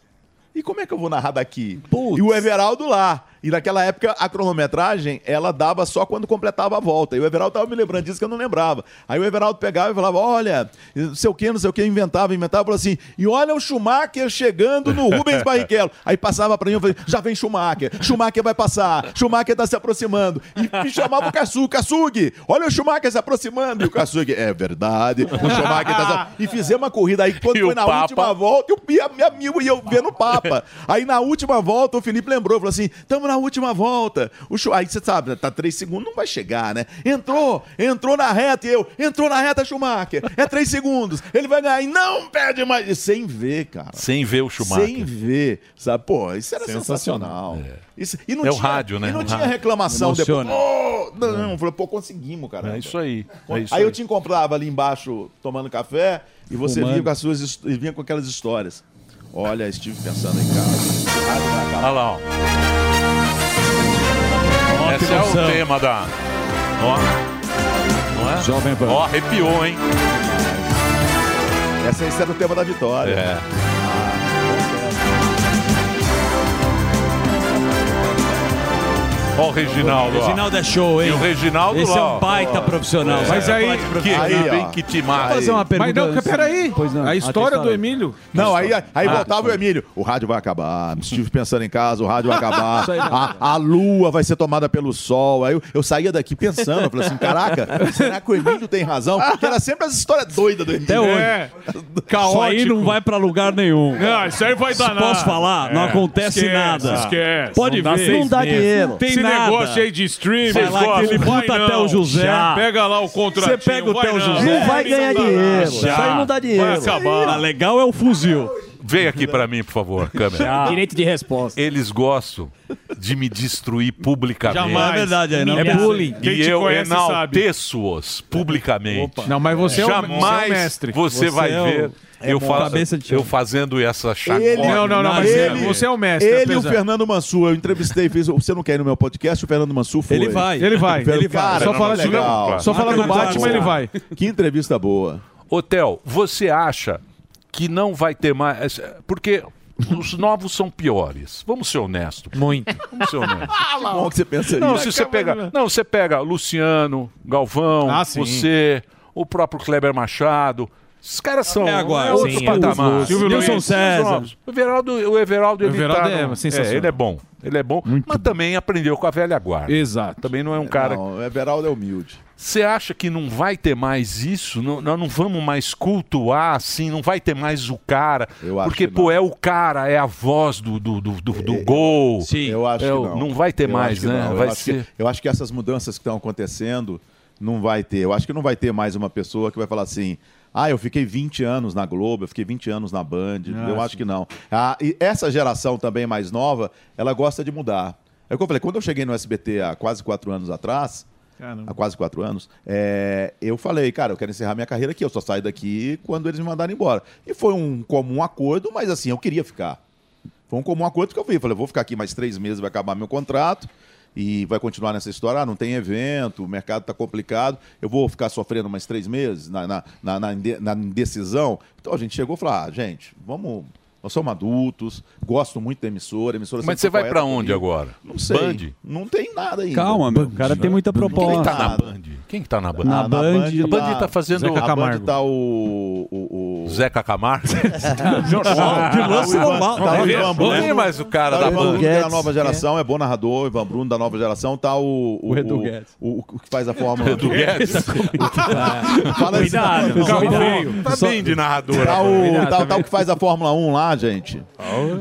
E como é que eu vou narrar daqui? E o Everaldo lá. E naquela época a cronometragem ela dava só quando completava a volta. E o Everaldo estava me lembrando disso que eu não lembrava. Aí o Everaldo pegava e falava: Olha, não sei o que, não sei o que, inventava, inventava, falou assim: E olha o Schumacher chegando no Rubens Barrichello. Aí passava para mim eu falei: Já vem Schumacher, Schumacher vai passar, Schumacher está se aproximando. E me chamava o Kassug, Kassug, olha o Schumacher se aproximando. E o Kassug, é verdade, o Schumacher está se... E fizemos uma corrida aí quando E foi na Papa? última volta, eu minha, minha, e eu vendo o Papa. Aí na última volta, o Felipe lembrou, falou assim: estamos na última volta. O Schu- Aí você sabe, tá três segundos, não vai chegar, né? Entrou, entrou na reta, e eu, entrou na reta, Schumacher. É três segundos, ele vai ganhar, e não perde mais. Sem ver, cara. Sem ver o Schumacher. Sem ver, sabe? Pô, isso era Sensacional. sensacional. Isso, e não É o tinha, rádio, né? E não O tinha rádio. reclamação depois. Emociona. "Oh, não, não, falou, pô, conseguimos, cara. É isso aí. É isso aí, eu aí. te encontrava ali embaixo tomando café e você Fumando. vinha com, as suas, e vinha com aquelas histórias. Olha, estive pensando em casa. Olha lá, ó. Ó, Esse é o tema da. Ó. Não é? Jovem Pan. Ó, arrepiou, hein? Essa, esse era o tema da vitória. É. Ó o Reginaldo. ó. Reginaldo é show, hein? E o Reginaldo Esse lá, é ó. um baita Ó. profissional. Mas aí, profissional. Aí. Bem que te mata. Fazer uma pergunta Mas não, peraí. Pois não. A história do aí. Emílio. Não, aí, aí Ah, voltava o Emílio. O rádio vai acabar. Me estive pensando em casa, o rádio vai acabar. Não. A, a lua vai ser tomada pelo sol. Aí eu, eu saía daqui pensando, eu falei assim: caraca, será que o Emílio tem razão? Porque era sempre as histórias doidas do Emílio. Até hoje. É. Isso aí não vai pra lugar nenhum. Não, isso aí vai dar nada. Posso falar? Não É. acontece Esquece, nada. Esquece. Pode Não dá ver. seis Não dá dinheiro. Tem Esse nada. negócio aí de stream. Vai lá, aquele puta até o José. Já. Pega lá o contratinho. Você pega o vai não. José. Não vai ganhar dinheiro. Isso aí não dá dinheiro. Vai acabar. Legal é o fuzil. Vem aqui pra mim, por favor, câmera. Já. Direito de resposta. Eles gostam de me destruir publicamente. Jamais. É verdade, não. É bullying. Quem E te eu conhece sabe. enalteço-os publicamente. Não, mas você é o- Jamais você é o mestre. você Você vai é o- ver é eu, bom. faço, Cabeça de eu fazendo essa chacota. Ele, Não, não, não, mas ele, você é o mestre, Ele e o. Fernando Mansur, eu entrevistei, fiz. Você não quer ir no meu podcast? O Fernando Mansur foi. Ele vai. Ele vai. Ele vai. Só fala de. Só fala do Batman, ele vai. Que entrevista boa. Ô, Theo, você acha que não vai ter mais. Porque os novos são piores. Vamos ser honestos. Muito. Vamos ser honestos. Que bom que você pensa Não, isso. se você pega, não, você pega Luciano, Galvão, Ah, você, o próprio Kleber Machado. Esses caras são É agora. é outro Sim, patamar. Silvio Nilson. César. O Everaldo, o Everaldo, ele Everaldo tá é no- sensacional. ele é bom. Ele é bom, mas também aprendeu com a velha guarda. Exato. Também não é um cara. Não, o Everaldo é humilde. Você acha que não vai ter mais isso? Não, nós não vamos mais cultuar assim? Não vai ter mais o cara? Eu acho Porque, que pô, não. é o cara, é a voz do, do, do, do- do gol. Sim. Eu acho É que o- não. não vai ter Eu mais, né? não. Eu Vai acho ser- que- eu acho que essas mudanças que estão acontecendo não vai ter. Eu acho que não vai ter mais uma pessoa que vai falar assim. Ah, eu fiquei 20 anos na Globo, eu fiquei 20 anos na Band. eu acho que não. Ah, e essa geração também mais nova, ela gosta de mudar. É o que eu falei, quando eu cheguei no SBT há quase quatro anos atrás, há quase quatro anos, é, eu falei, cara, eu quero encerrar minha carreira aqui, eu só saio daqui quando eles me mandarem embora. E foi um comum acordo, mas assim, eu queria ficar. Foi um comum acordo que eu vi. Falei, vou ficar aqui mais três meses, vai acabar meu contrato e vai continuar nessa história. Ah, não tem evento, o mercado está complicado. Eu vou ficar sofrendo mais três meses na, na, na, na inde- na indecisão. Então a gente chegou e falou: ah, gente, vamos. Nós somos adultos, gosto muito da emissora. emissora Mas você vai pra correta onde comigo. agora? Não sei. Band? Não tem nada ainda. Calma, meu. O cara tem muita Quem proposta. tá na. Band? Quem que tá na Band? Na Ah, Band, A Band tá fazendo Zeca A Band Camargo. tá o. o, o... Zeca Camargo? De lance Tá normal. tá o Ivan Bruno. Quem mais o cara Tá da o Ivan Band? É da nova geração, é bom narrador, Ivan Bruno da nova geração, tá o. O, Edu o, Guedes. o- o que faz a fórmula. Edu Guedes? Fala Cuidado. Tá bem de narrador. Tá o, tá, tá o que faz a Fórmula 1 lá, gente.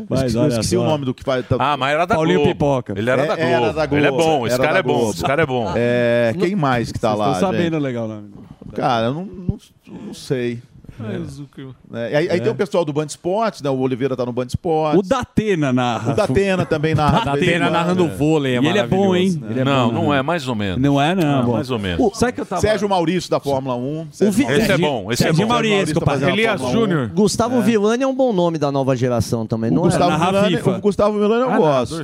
Mas esqueci olha esqueci só. o nome do que faz. tá- Ah, mas era da Paulinho Globo. Pipoca. Ele era, É, da, Globo. era da Globo. Ele é bom, esse Era cara da é bom, Globo. esse cara é bom. É, quem mais que tá Vocês lá? estão sabendo gente? legal o nome. Cara, eu não, não, não sei. É, e aí, aí tem o pessoal do Band Esportes, né? O Oliveira tá no Band Esportes. O Datena narra. O Datena também narra. Da Atena narrando vôlei, é E ele é bom, hein? Ele é não, bom, não né? é, mais ou menos. Não é, não. Ah, bom. mais ou menos. Sabe que eu tava... Sérgio Maurício da Fórmula 1. Sérgio Vi- Maurício. Esse é bom, esse é Serginho bom. Maurício, a Elias Fórmula 1. Júnior. Gustavo Villani é um bom nome da nova geração também, O não Gustavo, é? o Gustavo Milani eu Ah, gosto.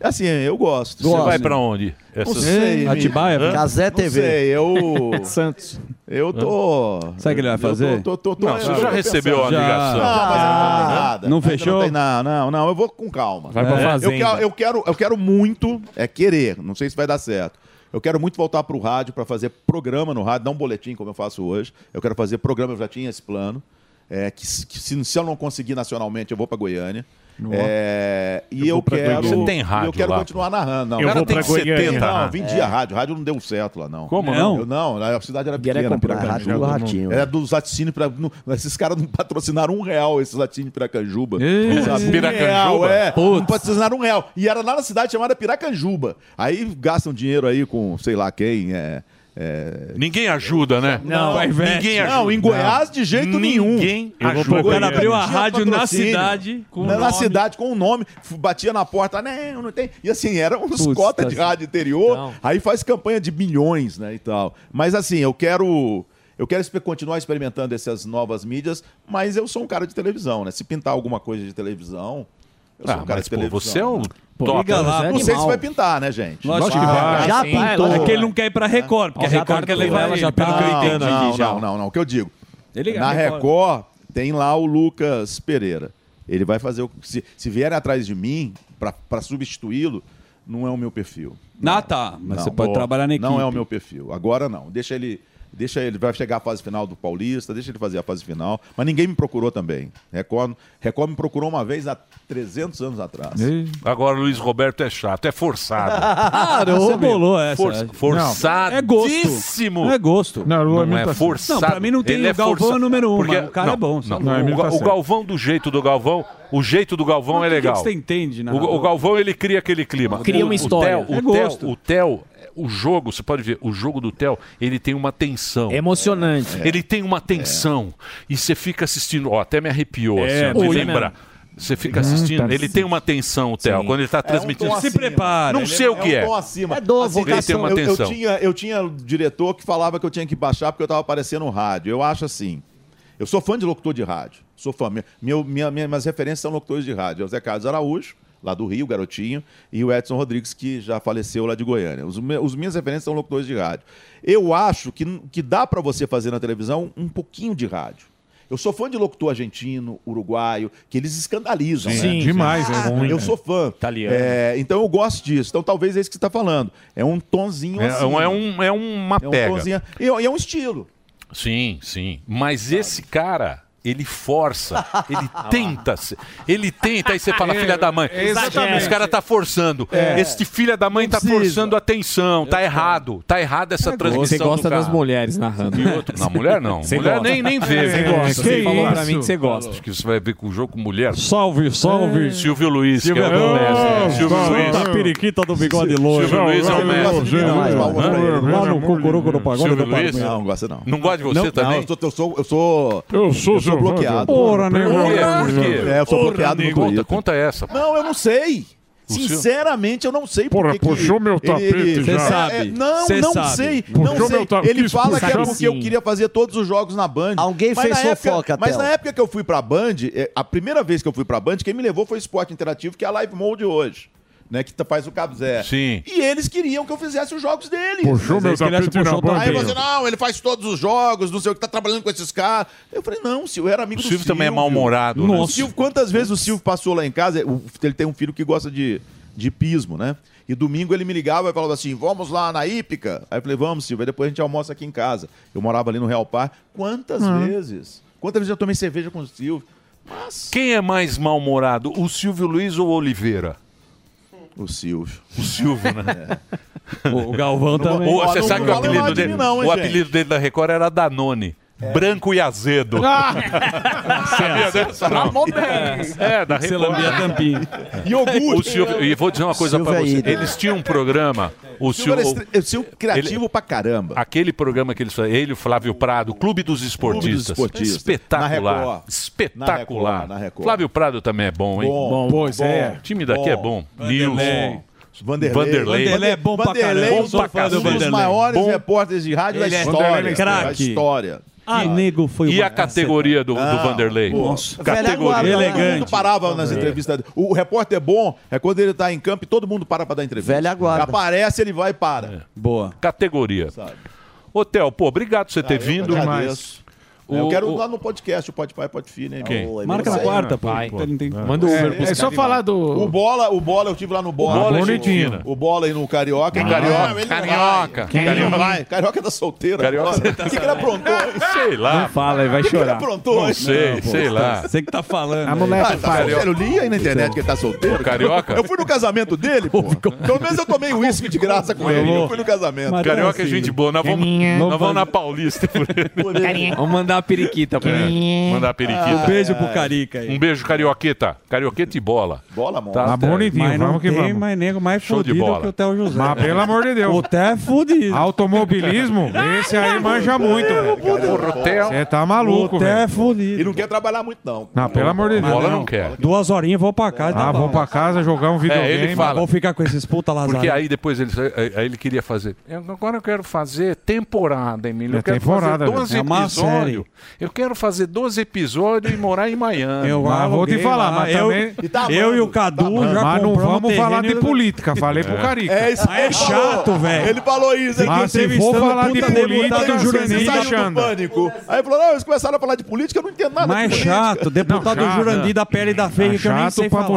Assim, eu gosto. Você Gosto. vai pra onde? Não sei. Atibaia? Hã? Casé Não TV. sei, eu... Santos. Eu tô... Sabe o que ele vai eu fazer? Tô, tô, tô, Não, eu você tô já recebeu a pensando. ligação. Não, mas ainda não tem nada. Não Ainda fechou? tem nada. Não, não, eu vou com calma. Vai pra fazenda. Eu quero, eu, quero, eu quero muito, é querer, não sei se vai dar certo. Eu quero muito voltar pro rádio para fazer programa no rádio, não um boletim como eu faço hoje. Eu quero fazer programa, eu já tinha esse plano. É, que, se- que se, se eu não conseguir nacionalmente, eu vou para Goiânia. É, e eu, pra quero. Você tem rádio Eu quero lá, continuar narrando. Não, Eu O cara vou tem pra Goiânia. 70. Não, narrar. vendia rádio. Rádio não deu certo lá, não. Como não? não? Eu, não, a cidade era pequena, comprar Piracanjuba. rádio do Ratinho. Era dos laticínios para Esses caras não patrocinaram um real, esses laticínios Piracanjuba. Sabe? Um Piracanjuba? real, é. Putz. Não patrocinaram um real. E era lá na cidade chamada Piracanjuba. Aí gastam dinheiro aí com sei lá quem. É, é... Ninguém ajuda, né? Não, ninguém ajuda. Não, em Goiás de jeito nenhum. Ninguém Eu vou ajuda. O cara abriu a Não rádio na cidade com o na, na nome. cidade com o nome, f- batia na porta, não, não tem. E assim, eram uns Putz, cotas tá de rádio interior, Não. aí faz campanha de milhões, né, e tal. Mas assim, eu quero eu quero continuar experimentando essas novas mídias, mas eu sou um cara de televisão, né? Se pintar alguma coisa de televisão, eu sou Ah, um cara mas, de pô, televisão. você é né? top. liga lá, Não sei se vai pintar, né, gente? Lógico que Ah, vai. Já sim. pintou. É que ele não quer ir pra Record, porque a Record já quer tá- levar ela ele, já tá pelo que eu não, entendi. não, já. não, não, não. O que eu digo, Ele na Record. Record tem lá o Lucas Pereira. Ele vai fazer o. Se, se vierem atrás de mim para substituí-lo, não é o meu perfil. Ah, tá. Mas você pode trabalhar na Não é o equipe. meu perfil. Agora não. Deixa ele. Deixa ele, vai chegar a fase final do Paulista, deixa ele fazer a fase final. Mas ninguém me procurou também. Record, Record me procurou uma vez há 300 anos atrás. Agora o Luiz Roberto é chato, é forçado. Você bolou essa. For, forçado. É gosto. É gosto. Não, Não, não é é forçado. Não, pra mim não tem Ele o Galvão é número um, Porque- mas o cara é bom, Não. Não, o, Emílio tá o. Galvão do jeito do Galvão, o jeito do Galvão é o que que legal. você entende, o, o Galvão ele cria aquele clima. Cria O- uma o história. Theo- É o. Theo, o jogo, você pode ver, o jogo do Theo, ele tem uma tensão. Emocionante. Ele tem uma tensão. E você fica assistindo, ó, até me arrepiou, É, assim, me lembra. mesmo. Você fica Hum, assistindo, tá ele tem uma tensão, o Theo, quando ele está É um transmitindo. tom acima. Não sei o que é. um tom acima. É do Assim, Ele tem uma eu, eu tensão. tinha, eu tinha diretor que falava que eu tinha que baixar porque eu estava aparecendo no rádio. Eu acho assim. Eu sou fã de locutor de rádio. Sou fã. Meu, minha, minha- minhas referências são locutores de rádio. É o Zé Carlos Araújo, lá do Rio, garotinho, e o Edson Rodrigues, que já faleceu lá de Goiânia. Os, me- os minhas referências são locutores de rádio. Eu acho que, que dá para você fazer na televisão um pouquinho de rádio. Eu sou fã de locutor argentino, uruguaio, que eles escandalizam. Sim, né? demais, é Ah, ruim, Eu é. sou fã. Italiano. É, então eu gosto disso. Então talvez é isso que você está falando. É um tonzinho É, assim. um- é um- é uma é um pega. tonzinho- e, e é um estilo. Sim, sim. Mas esse cara, ele força, ele tenta, se- ele tenta, aí você fala, É, filha da mãe. exatamente. Esse cara tá forçando. É. Esse filha da mãe tá forçando a atenção. Tá errado. Tá errado essa transmissão. Você gosta das mulheres narrando. E outro, não, mulher não. Você mulher gosta. nem, nem vê. Você viu? gosta. Você falou pra mim que você gosta. Acho que você vai ver com o jogo com mulher. Salve, salve. Silvio Luiz, Silvio- que é o mestre. Silvio Luiz. periquita do bigode loiro. Silvio Luiz é o mestre. Lá no Cucuruco do Pagode Silvio do Luiz? Pagode. Não, não gosta não. Não gosta de você Não, também? Não, eu sou. Eu sou, eu sou, bloqueado. Porra, né, Por quê? mano? Por quê? É, eu sou Porra, bloqueado no. Twitter. Conta, conta essa. Não, eu não sei. Sinceramente, eu não sei Porra, por que que puxou meu tapete ele- já. É, Cê sabe. é, não, Cê não sabe. sei. Puxou Não meu sei. tapete. Ele fala que é porque eu queria fazer todos os jogos na Band. Alguém Mas fez na época- fofoca, Mas na época que eu fui pra Band, é, a primeira vez que eu fui pra Band, quem me levou foi o Esporte Interativo, que é a Live Mode hoje. Né, que tá- faz o Cabo Zé. Sim. E eles queriam que eu fizesse os jogos deles. Puxou meu tapete na o banda. Aí você, não, ele faz todos os jogos, não sei o que, tá trabalhando com esses caras. Eu falei, não, Silvio, eu era amigo O do Silvio também é mal-humorado. né? O Silvio, quantas vezes o Silvio passou lá em casa? o- Ele tem um filho que gosta de, de pismo, né? E domingo ele me ligava e falava assim: vamos lá na Ípica. Aí eu falei, vamos, Silvio, aí depois a gente almoça aqui em casa. Eu morava ali no Real Par. Quantas vezes? Quantas vezes eu tomei cerveja com o Silvio? Mas. Quem é mais mal-humorado, o Silvio Luiz ou o Oliveira? O Silvio. O Silvio, né? O Galvão também. Ou, você não sabe que o apelido dele, mim não, hein, o apelido dele da Record era Danone. Branco e azedo. Sabia dessa? Não? É, da Você Record. lambia tampinha. O Silvio, e vou dizer uma coisa pra Silvio é você. Eles tinham um programa. O Silvio Silvio, criativo pra caramba. aquele programa que eles faziam, ele, o Flávio Prado, Clube dos Esportistas. Esportistas. Espetacular. Na Record. Espetacular. Na Record, na Record. Flávio Prado também é bom, hein? Bom, Pô, isso aí é. O time daqui é bom. Nilson. Vanderlei. Vanderlei. Vanderlei é bom pra caramba. Bom Eu sou pra do Um dos Vanderlei. maiores Bom. repórteres de rádio Ele da é história. Vanderlei craque. Da história. Ah, nego foi E a categoria do, do Não, Vanderlei? Nossa. Categoria. Velha guarda, Todo mundo elegante. parava nas entrevistas. O repórter bom é quando ele tá em campo e todo mundo para pra dar entrevista. Velha guarda. Aparece, ele vai e para. Boa. Categoria. Sabe? Ô, Theo, pô, obrigado por você ter Ah, eu vindo. agradeço. O- eu quero o- lá no podcast, o Pode Pai, Pode Filho, né? Quem? irmão? Marca na quarta, né? pô. Manda o Uber É só falar O do. Bola, o Bola, eu tive lá no Bola. O Bola é bonitinho. gente O Bola aí no Carioca. Ah, Carioca. não Carioca. vai. Carioca vai. Carioca tá solteiro Carioca agora. tá O que, que ele aprontou? Sei lá. Fala, ele vai O que, ele chorar. aprontou? hein? Sei, sei lá. Você que tá falando. A aí. mulher Ah, tá. Eu li aí na internet que ele tá solteiro. Carioca? Eu fui no casamento dele, pô. Pelo menos eu tomei uísque de graça com ele. Eu fui no casamento. Carioca é gente boa. Nós vamos, nós vamos na Paulista. por ele. Vamos mandar a periquita pra ele. Mandar a periquita. Beijo pro Carica aí. Um beijo, Carioqueta. Carioqueta e bola. Bola, mano. Tá, Tá bonitinho, Mas não vamos que tem vamos. mais nego mais Show de fudido bola. que o Theo José. Mas pelo amor de Deus. O Theo é fudido. Automobilismo, esse aí manja muito, o Theo. Você tá O maluco, Theo é fudido. E não quer trabalhar muito, não. Não, pelo amor de Deus. Bola não quer. Duas horinhas vou pra casa. Ah, vou pra casa jogar um videogame. ele fala. Vou ficar com esses puta Porque lazarento. aí depois ele, aí ele queria fazer. "Eu- Agora eu quero fazer temporada, Emílio. É Eu quero temporada, fazer 12 velho. É uma episódios. Eu quero fazer 12 episódios e morar em Miami. Eu Mas vou te falar, mas eu- também- E tá eu e o Cadu tá já Mas não vamos falar de política, falei pro Carica. É, isso É chato, velho. Ele falou isso. Mas aqui, se for entrevistando falar o de política, deputado Jurandir Você saiu do Xanda. pânico. Aí falou, não, eles começaram a falar de política, eu não entendo nada Mais de política. chato, deputado Não, chato. Jurandir da pele da feia, que eu nem sei falar.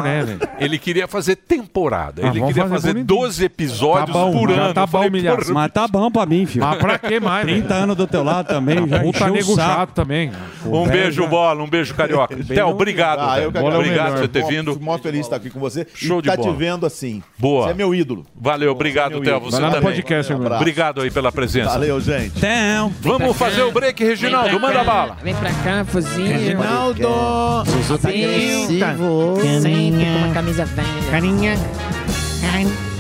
Ele queria fazer temporada. Ah, ele queria fazer fazer bonitinho. 12 episódios Tá bom, por já ano. tá bom, milhares. Mas tá bom pra mim, filho. Mas pra que mais, 30 anos do teu lado também, já Puta encheu o nego saco. Chato também. Um beijo, bola, um beijo carioca. Theo, obrigado. Ah, eu obrigado por você ter vindo. Fico mó feliz de estar aqui com você. Show e de tá bola. te vendo assim. Boa. Você é meu ídolo. Valeu, obrigado, meu Theo. Você também. podcast, meu. Obrigado aí pela presença. Valeu, gente. Theo. Vamos fazer o break, Reginaldo. Manda bala. Vem pra cá, fozinho. Reginaldo. Senta. Senta com uma camisa velha. Carinha. Carinha.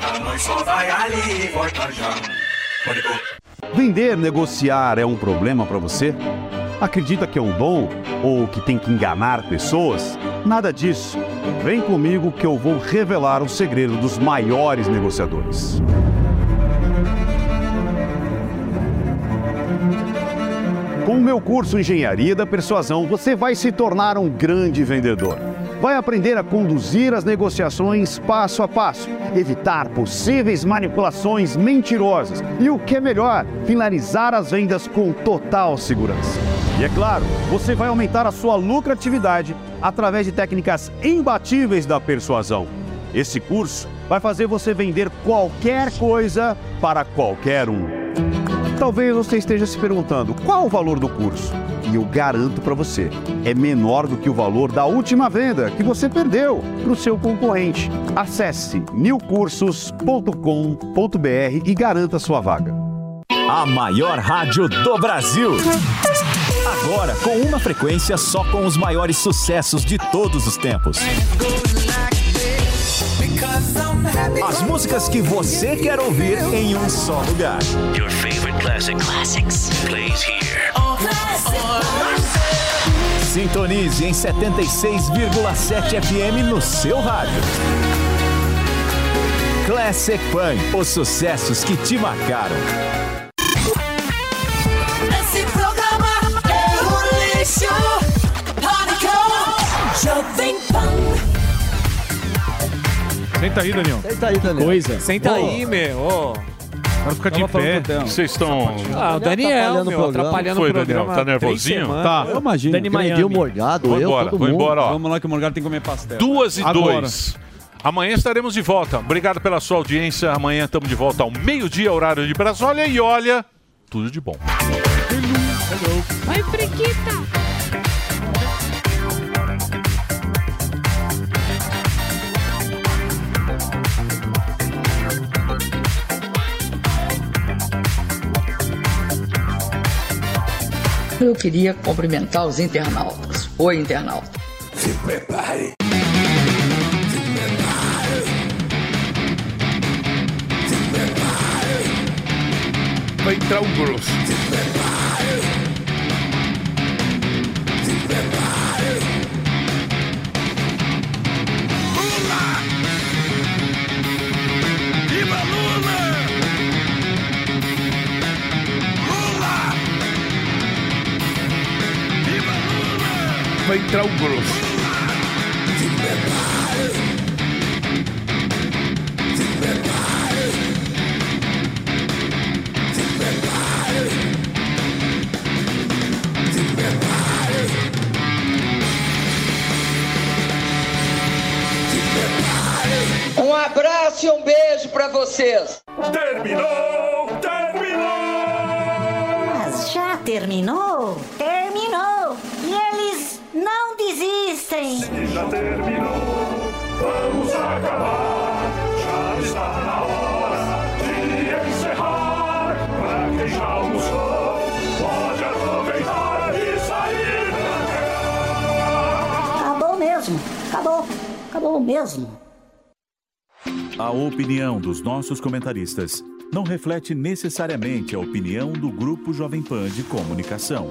Volta, só vai ali volta já. Vender, negociar é um problema para você? Acredita que é um dom ou que tem que enganar pessoas? Nada disso. Vem comigo que eu vou revelar o segredo dos maiores negociadores. Com o meu curso Engenharia da Persuasão, você vai se tornar um grande vendedor. Vai aprender a conduzir as negociações passo a passo, evitar possíveis manipulações mentirosas e, o que é melhor, finalizar as vendas com total segurança. E é claro, você vai aumentar a sua lucratividade através de técnicas imbatíveis da persuasão. Esse curso vai fazer você vender qualquer coisa para qualquer um. Talvez você esteja se perguntando qual o valor do curso. E eu garanto para você, é menor do que o valor da última venda que você perdeu para o seu concorrente. Acesse milcursos.com.br e garanta sua vaga. A maior rádio do Brasil. Agora com uma frequência só com os maiores sucessos de todos os tempos. As músicas que você quer ouvir em um só lugar. Your favorite classic classics plays here. Sintonize em 76,7 FM no seu rádio. Classic Pan, os sucessos que te marcaram. Esse programa é um lixo. Pânico. Jovem Pan. Senta aí, Daniel. Senta aí, Daniel. Coisa. Senta Pô. aí, meu. ô. Agora fica de pé. Vocês estão. Ah, o Daniel, meu, atrapalhando Foi, o programa. Daniel? Tá nervosinho? Tá. Eu imagino. Dani Miami. o Morgado, Vou eu, embora, todo vou mundo. embora, ó. Vamos lá que o Morgado tem que comer pastel. Duas e Agora. dois. Amanhã estaremos de volta. Obrigado pela sua audiência. Amanhã estamos de volta ao meio-dia, horário de Brasília. E olha, tudo de bom. Vai, Frequita. Eu queria cumprimentar os internautas. Oi, internauta. Se prepare. Vai entrar um grosso. Viva Vai entrar um grosso. Um abraço e um beijo pra vocês. Terminou! Terminou! Mas já? Terminou! E eles não desistem! Se já terminou, vamos acabar. Já está na hora de encerrar. Pra quem já almoçou, pode aproveitar e sair pra cá. Acabou mesmo! Acabou! Acabou mesmo! A opinião dos nossos comentaristas não reflete necessariamente a opinião do Grupo Jovem Pan de Comunicação.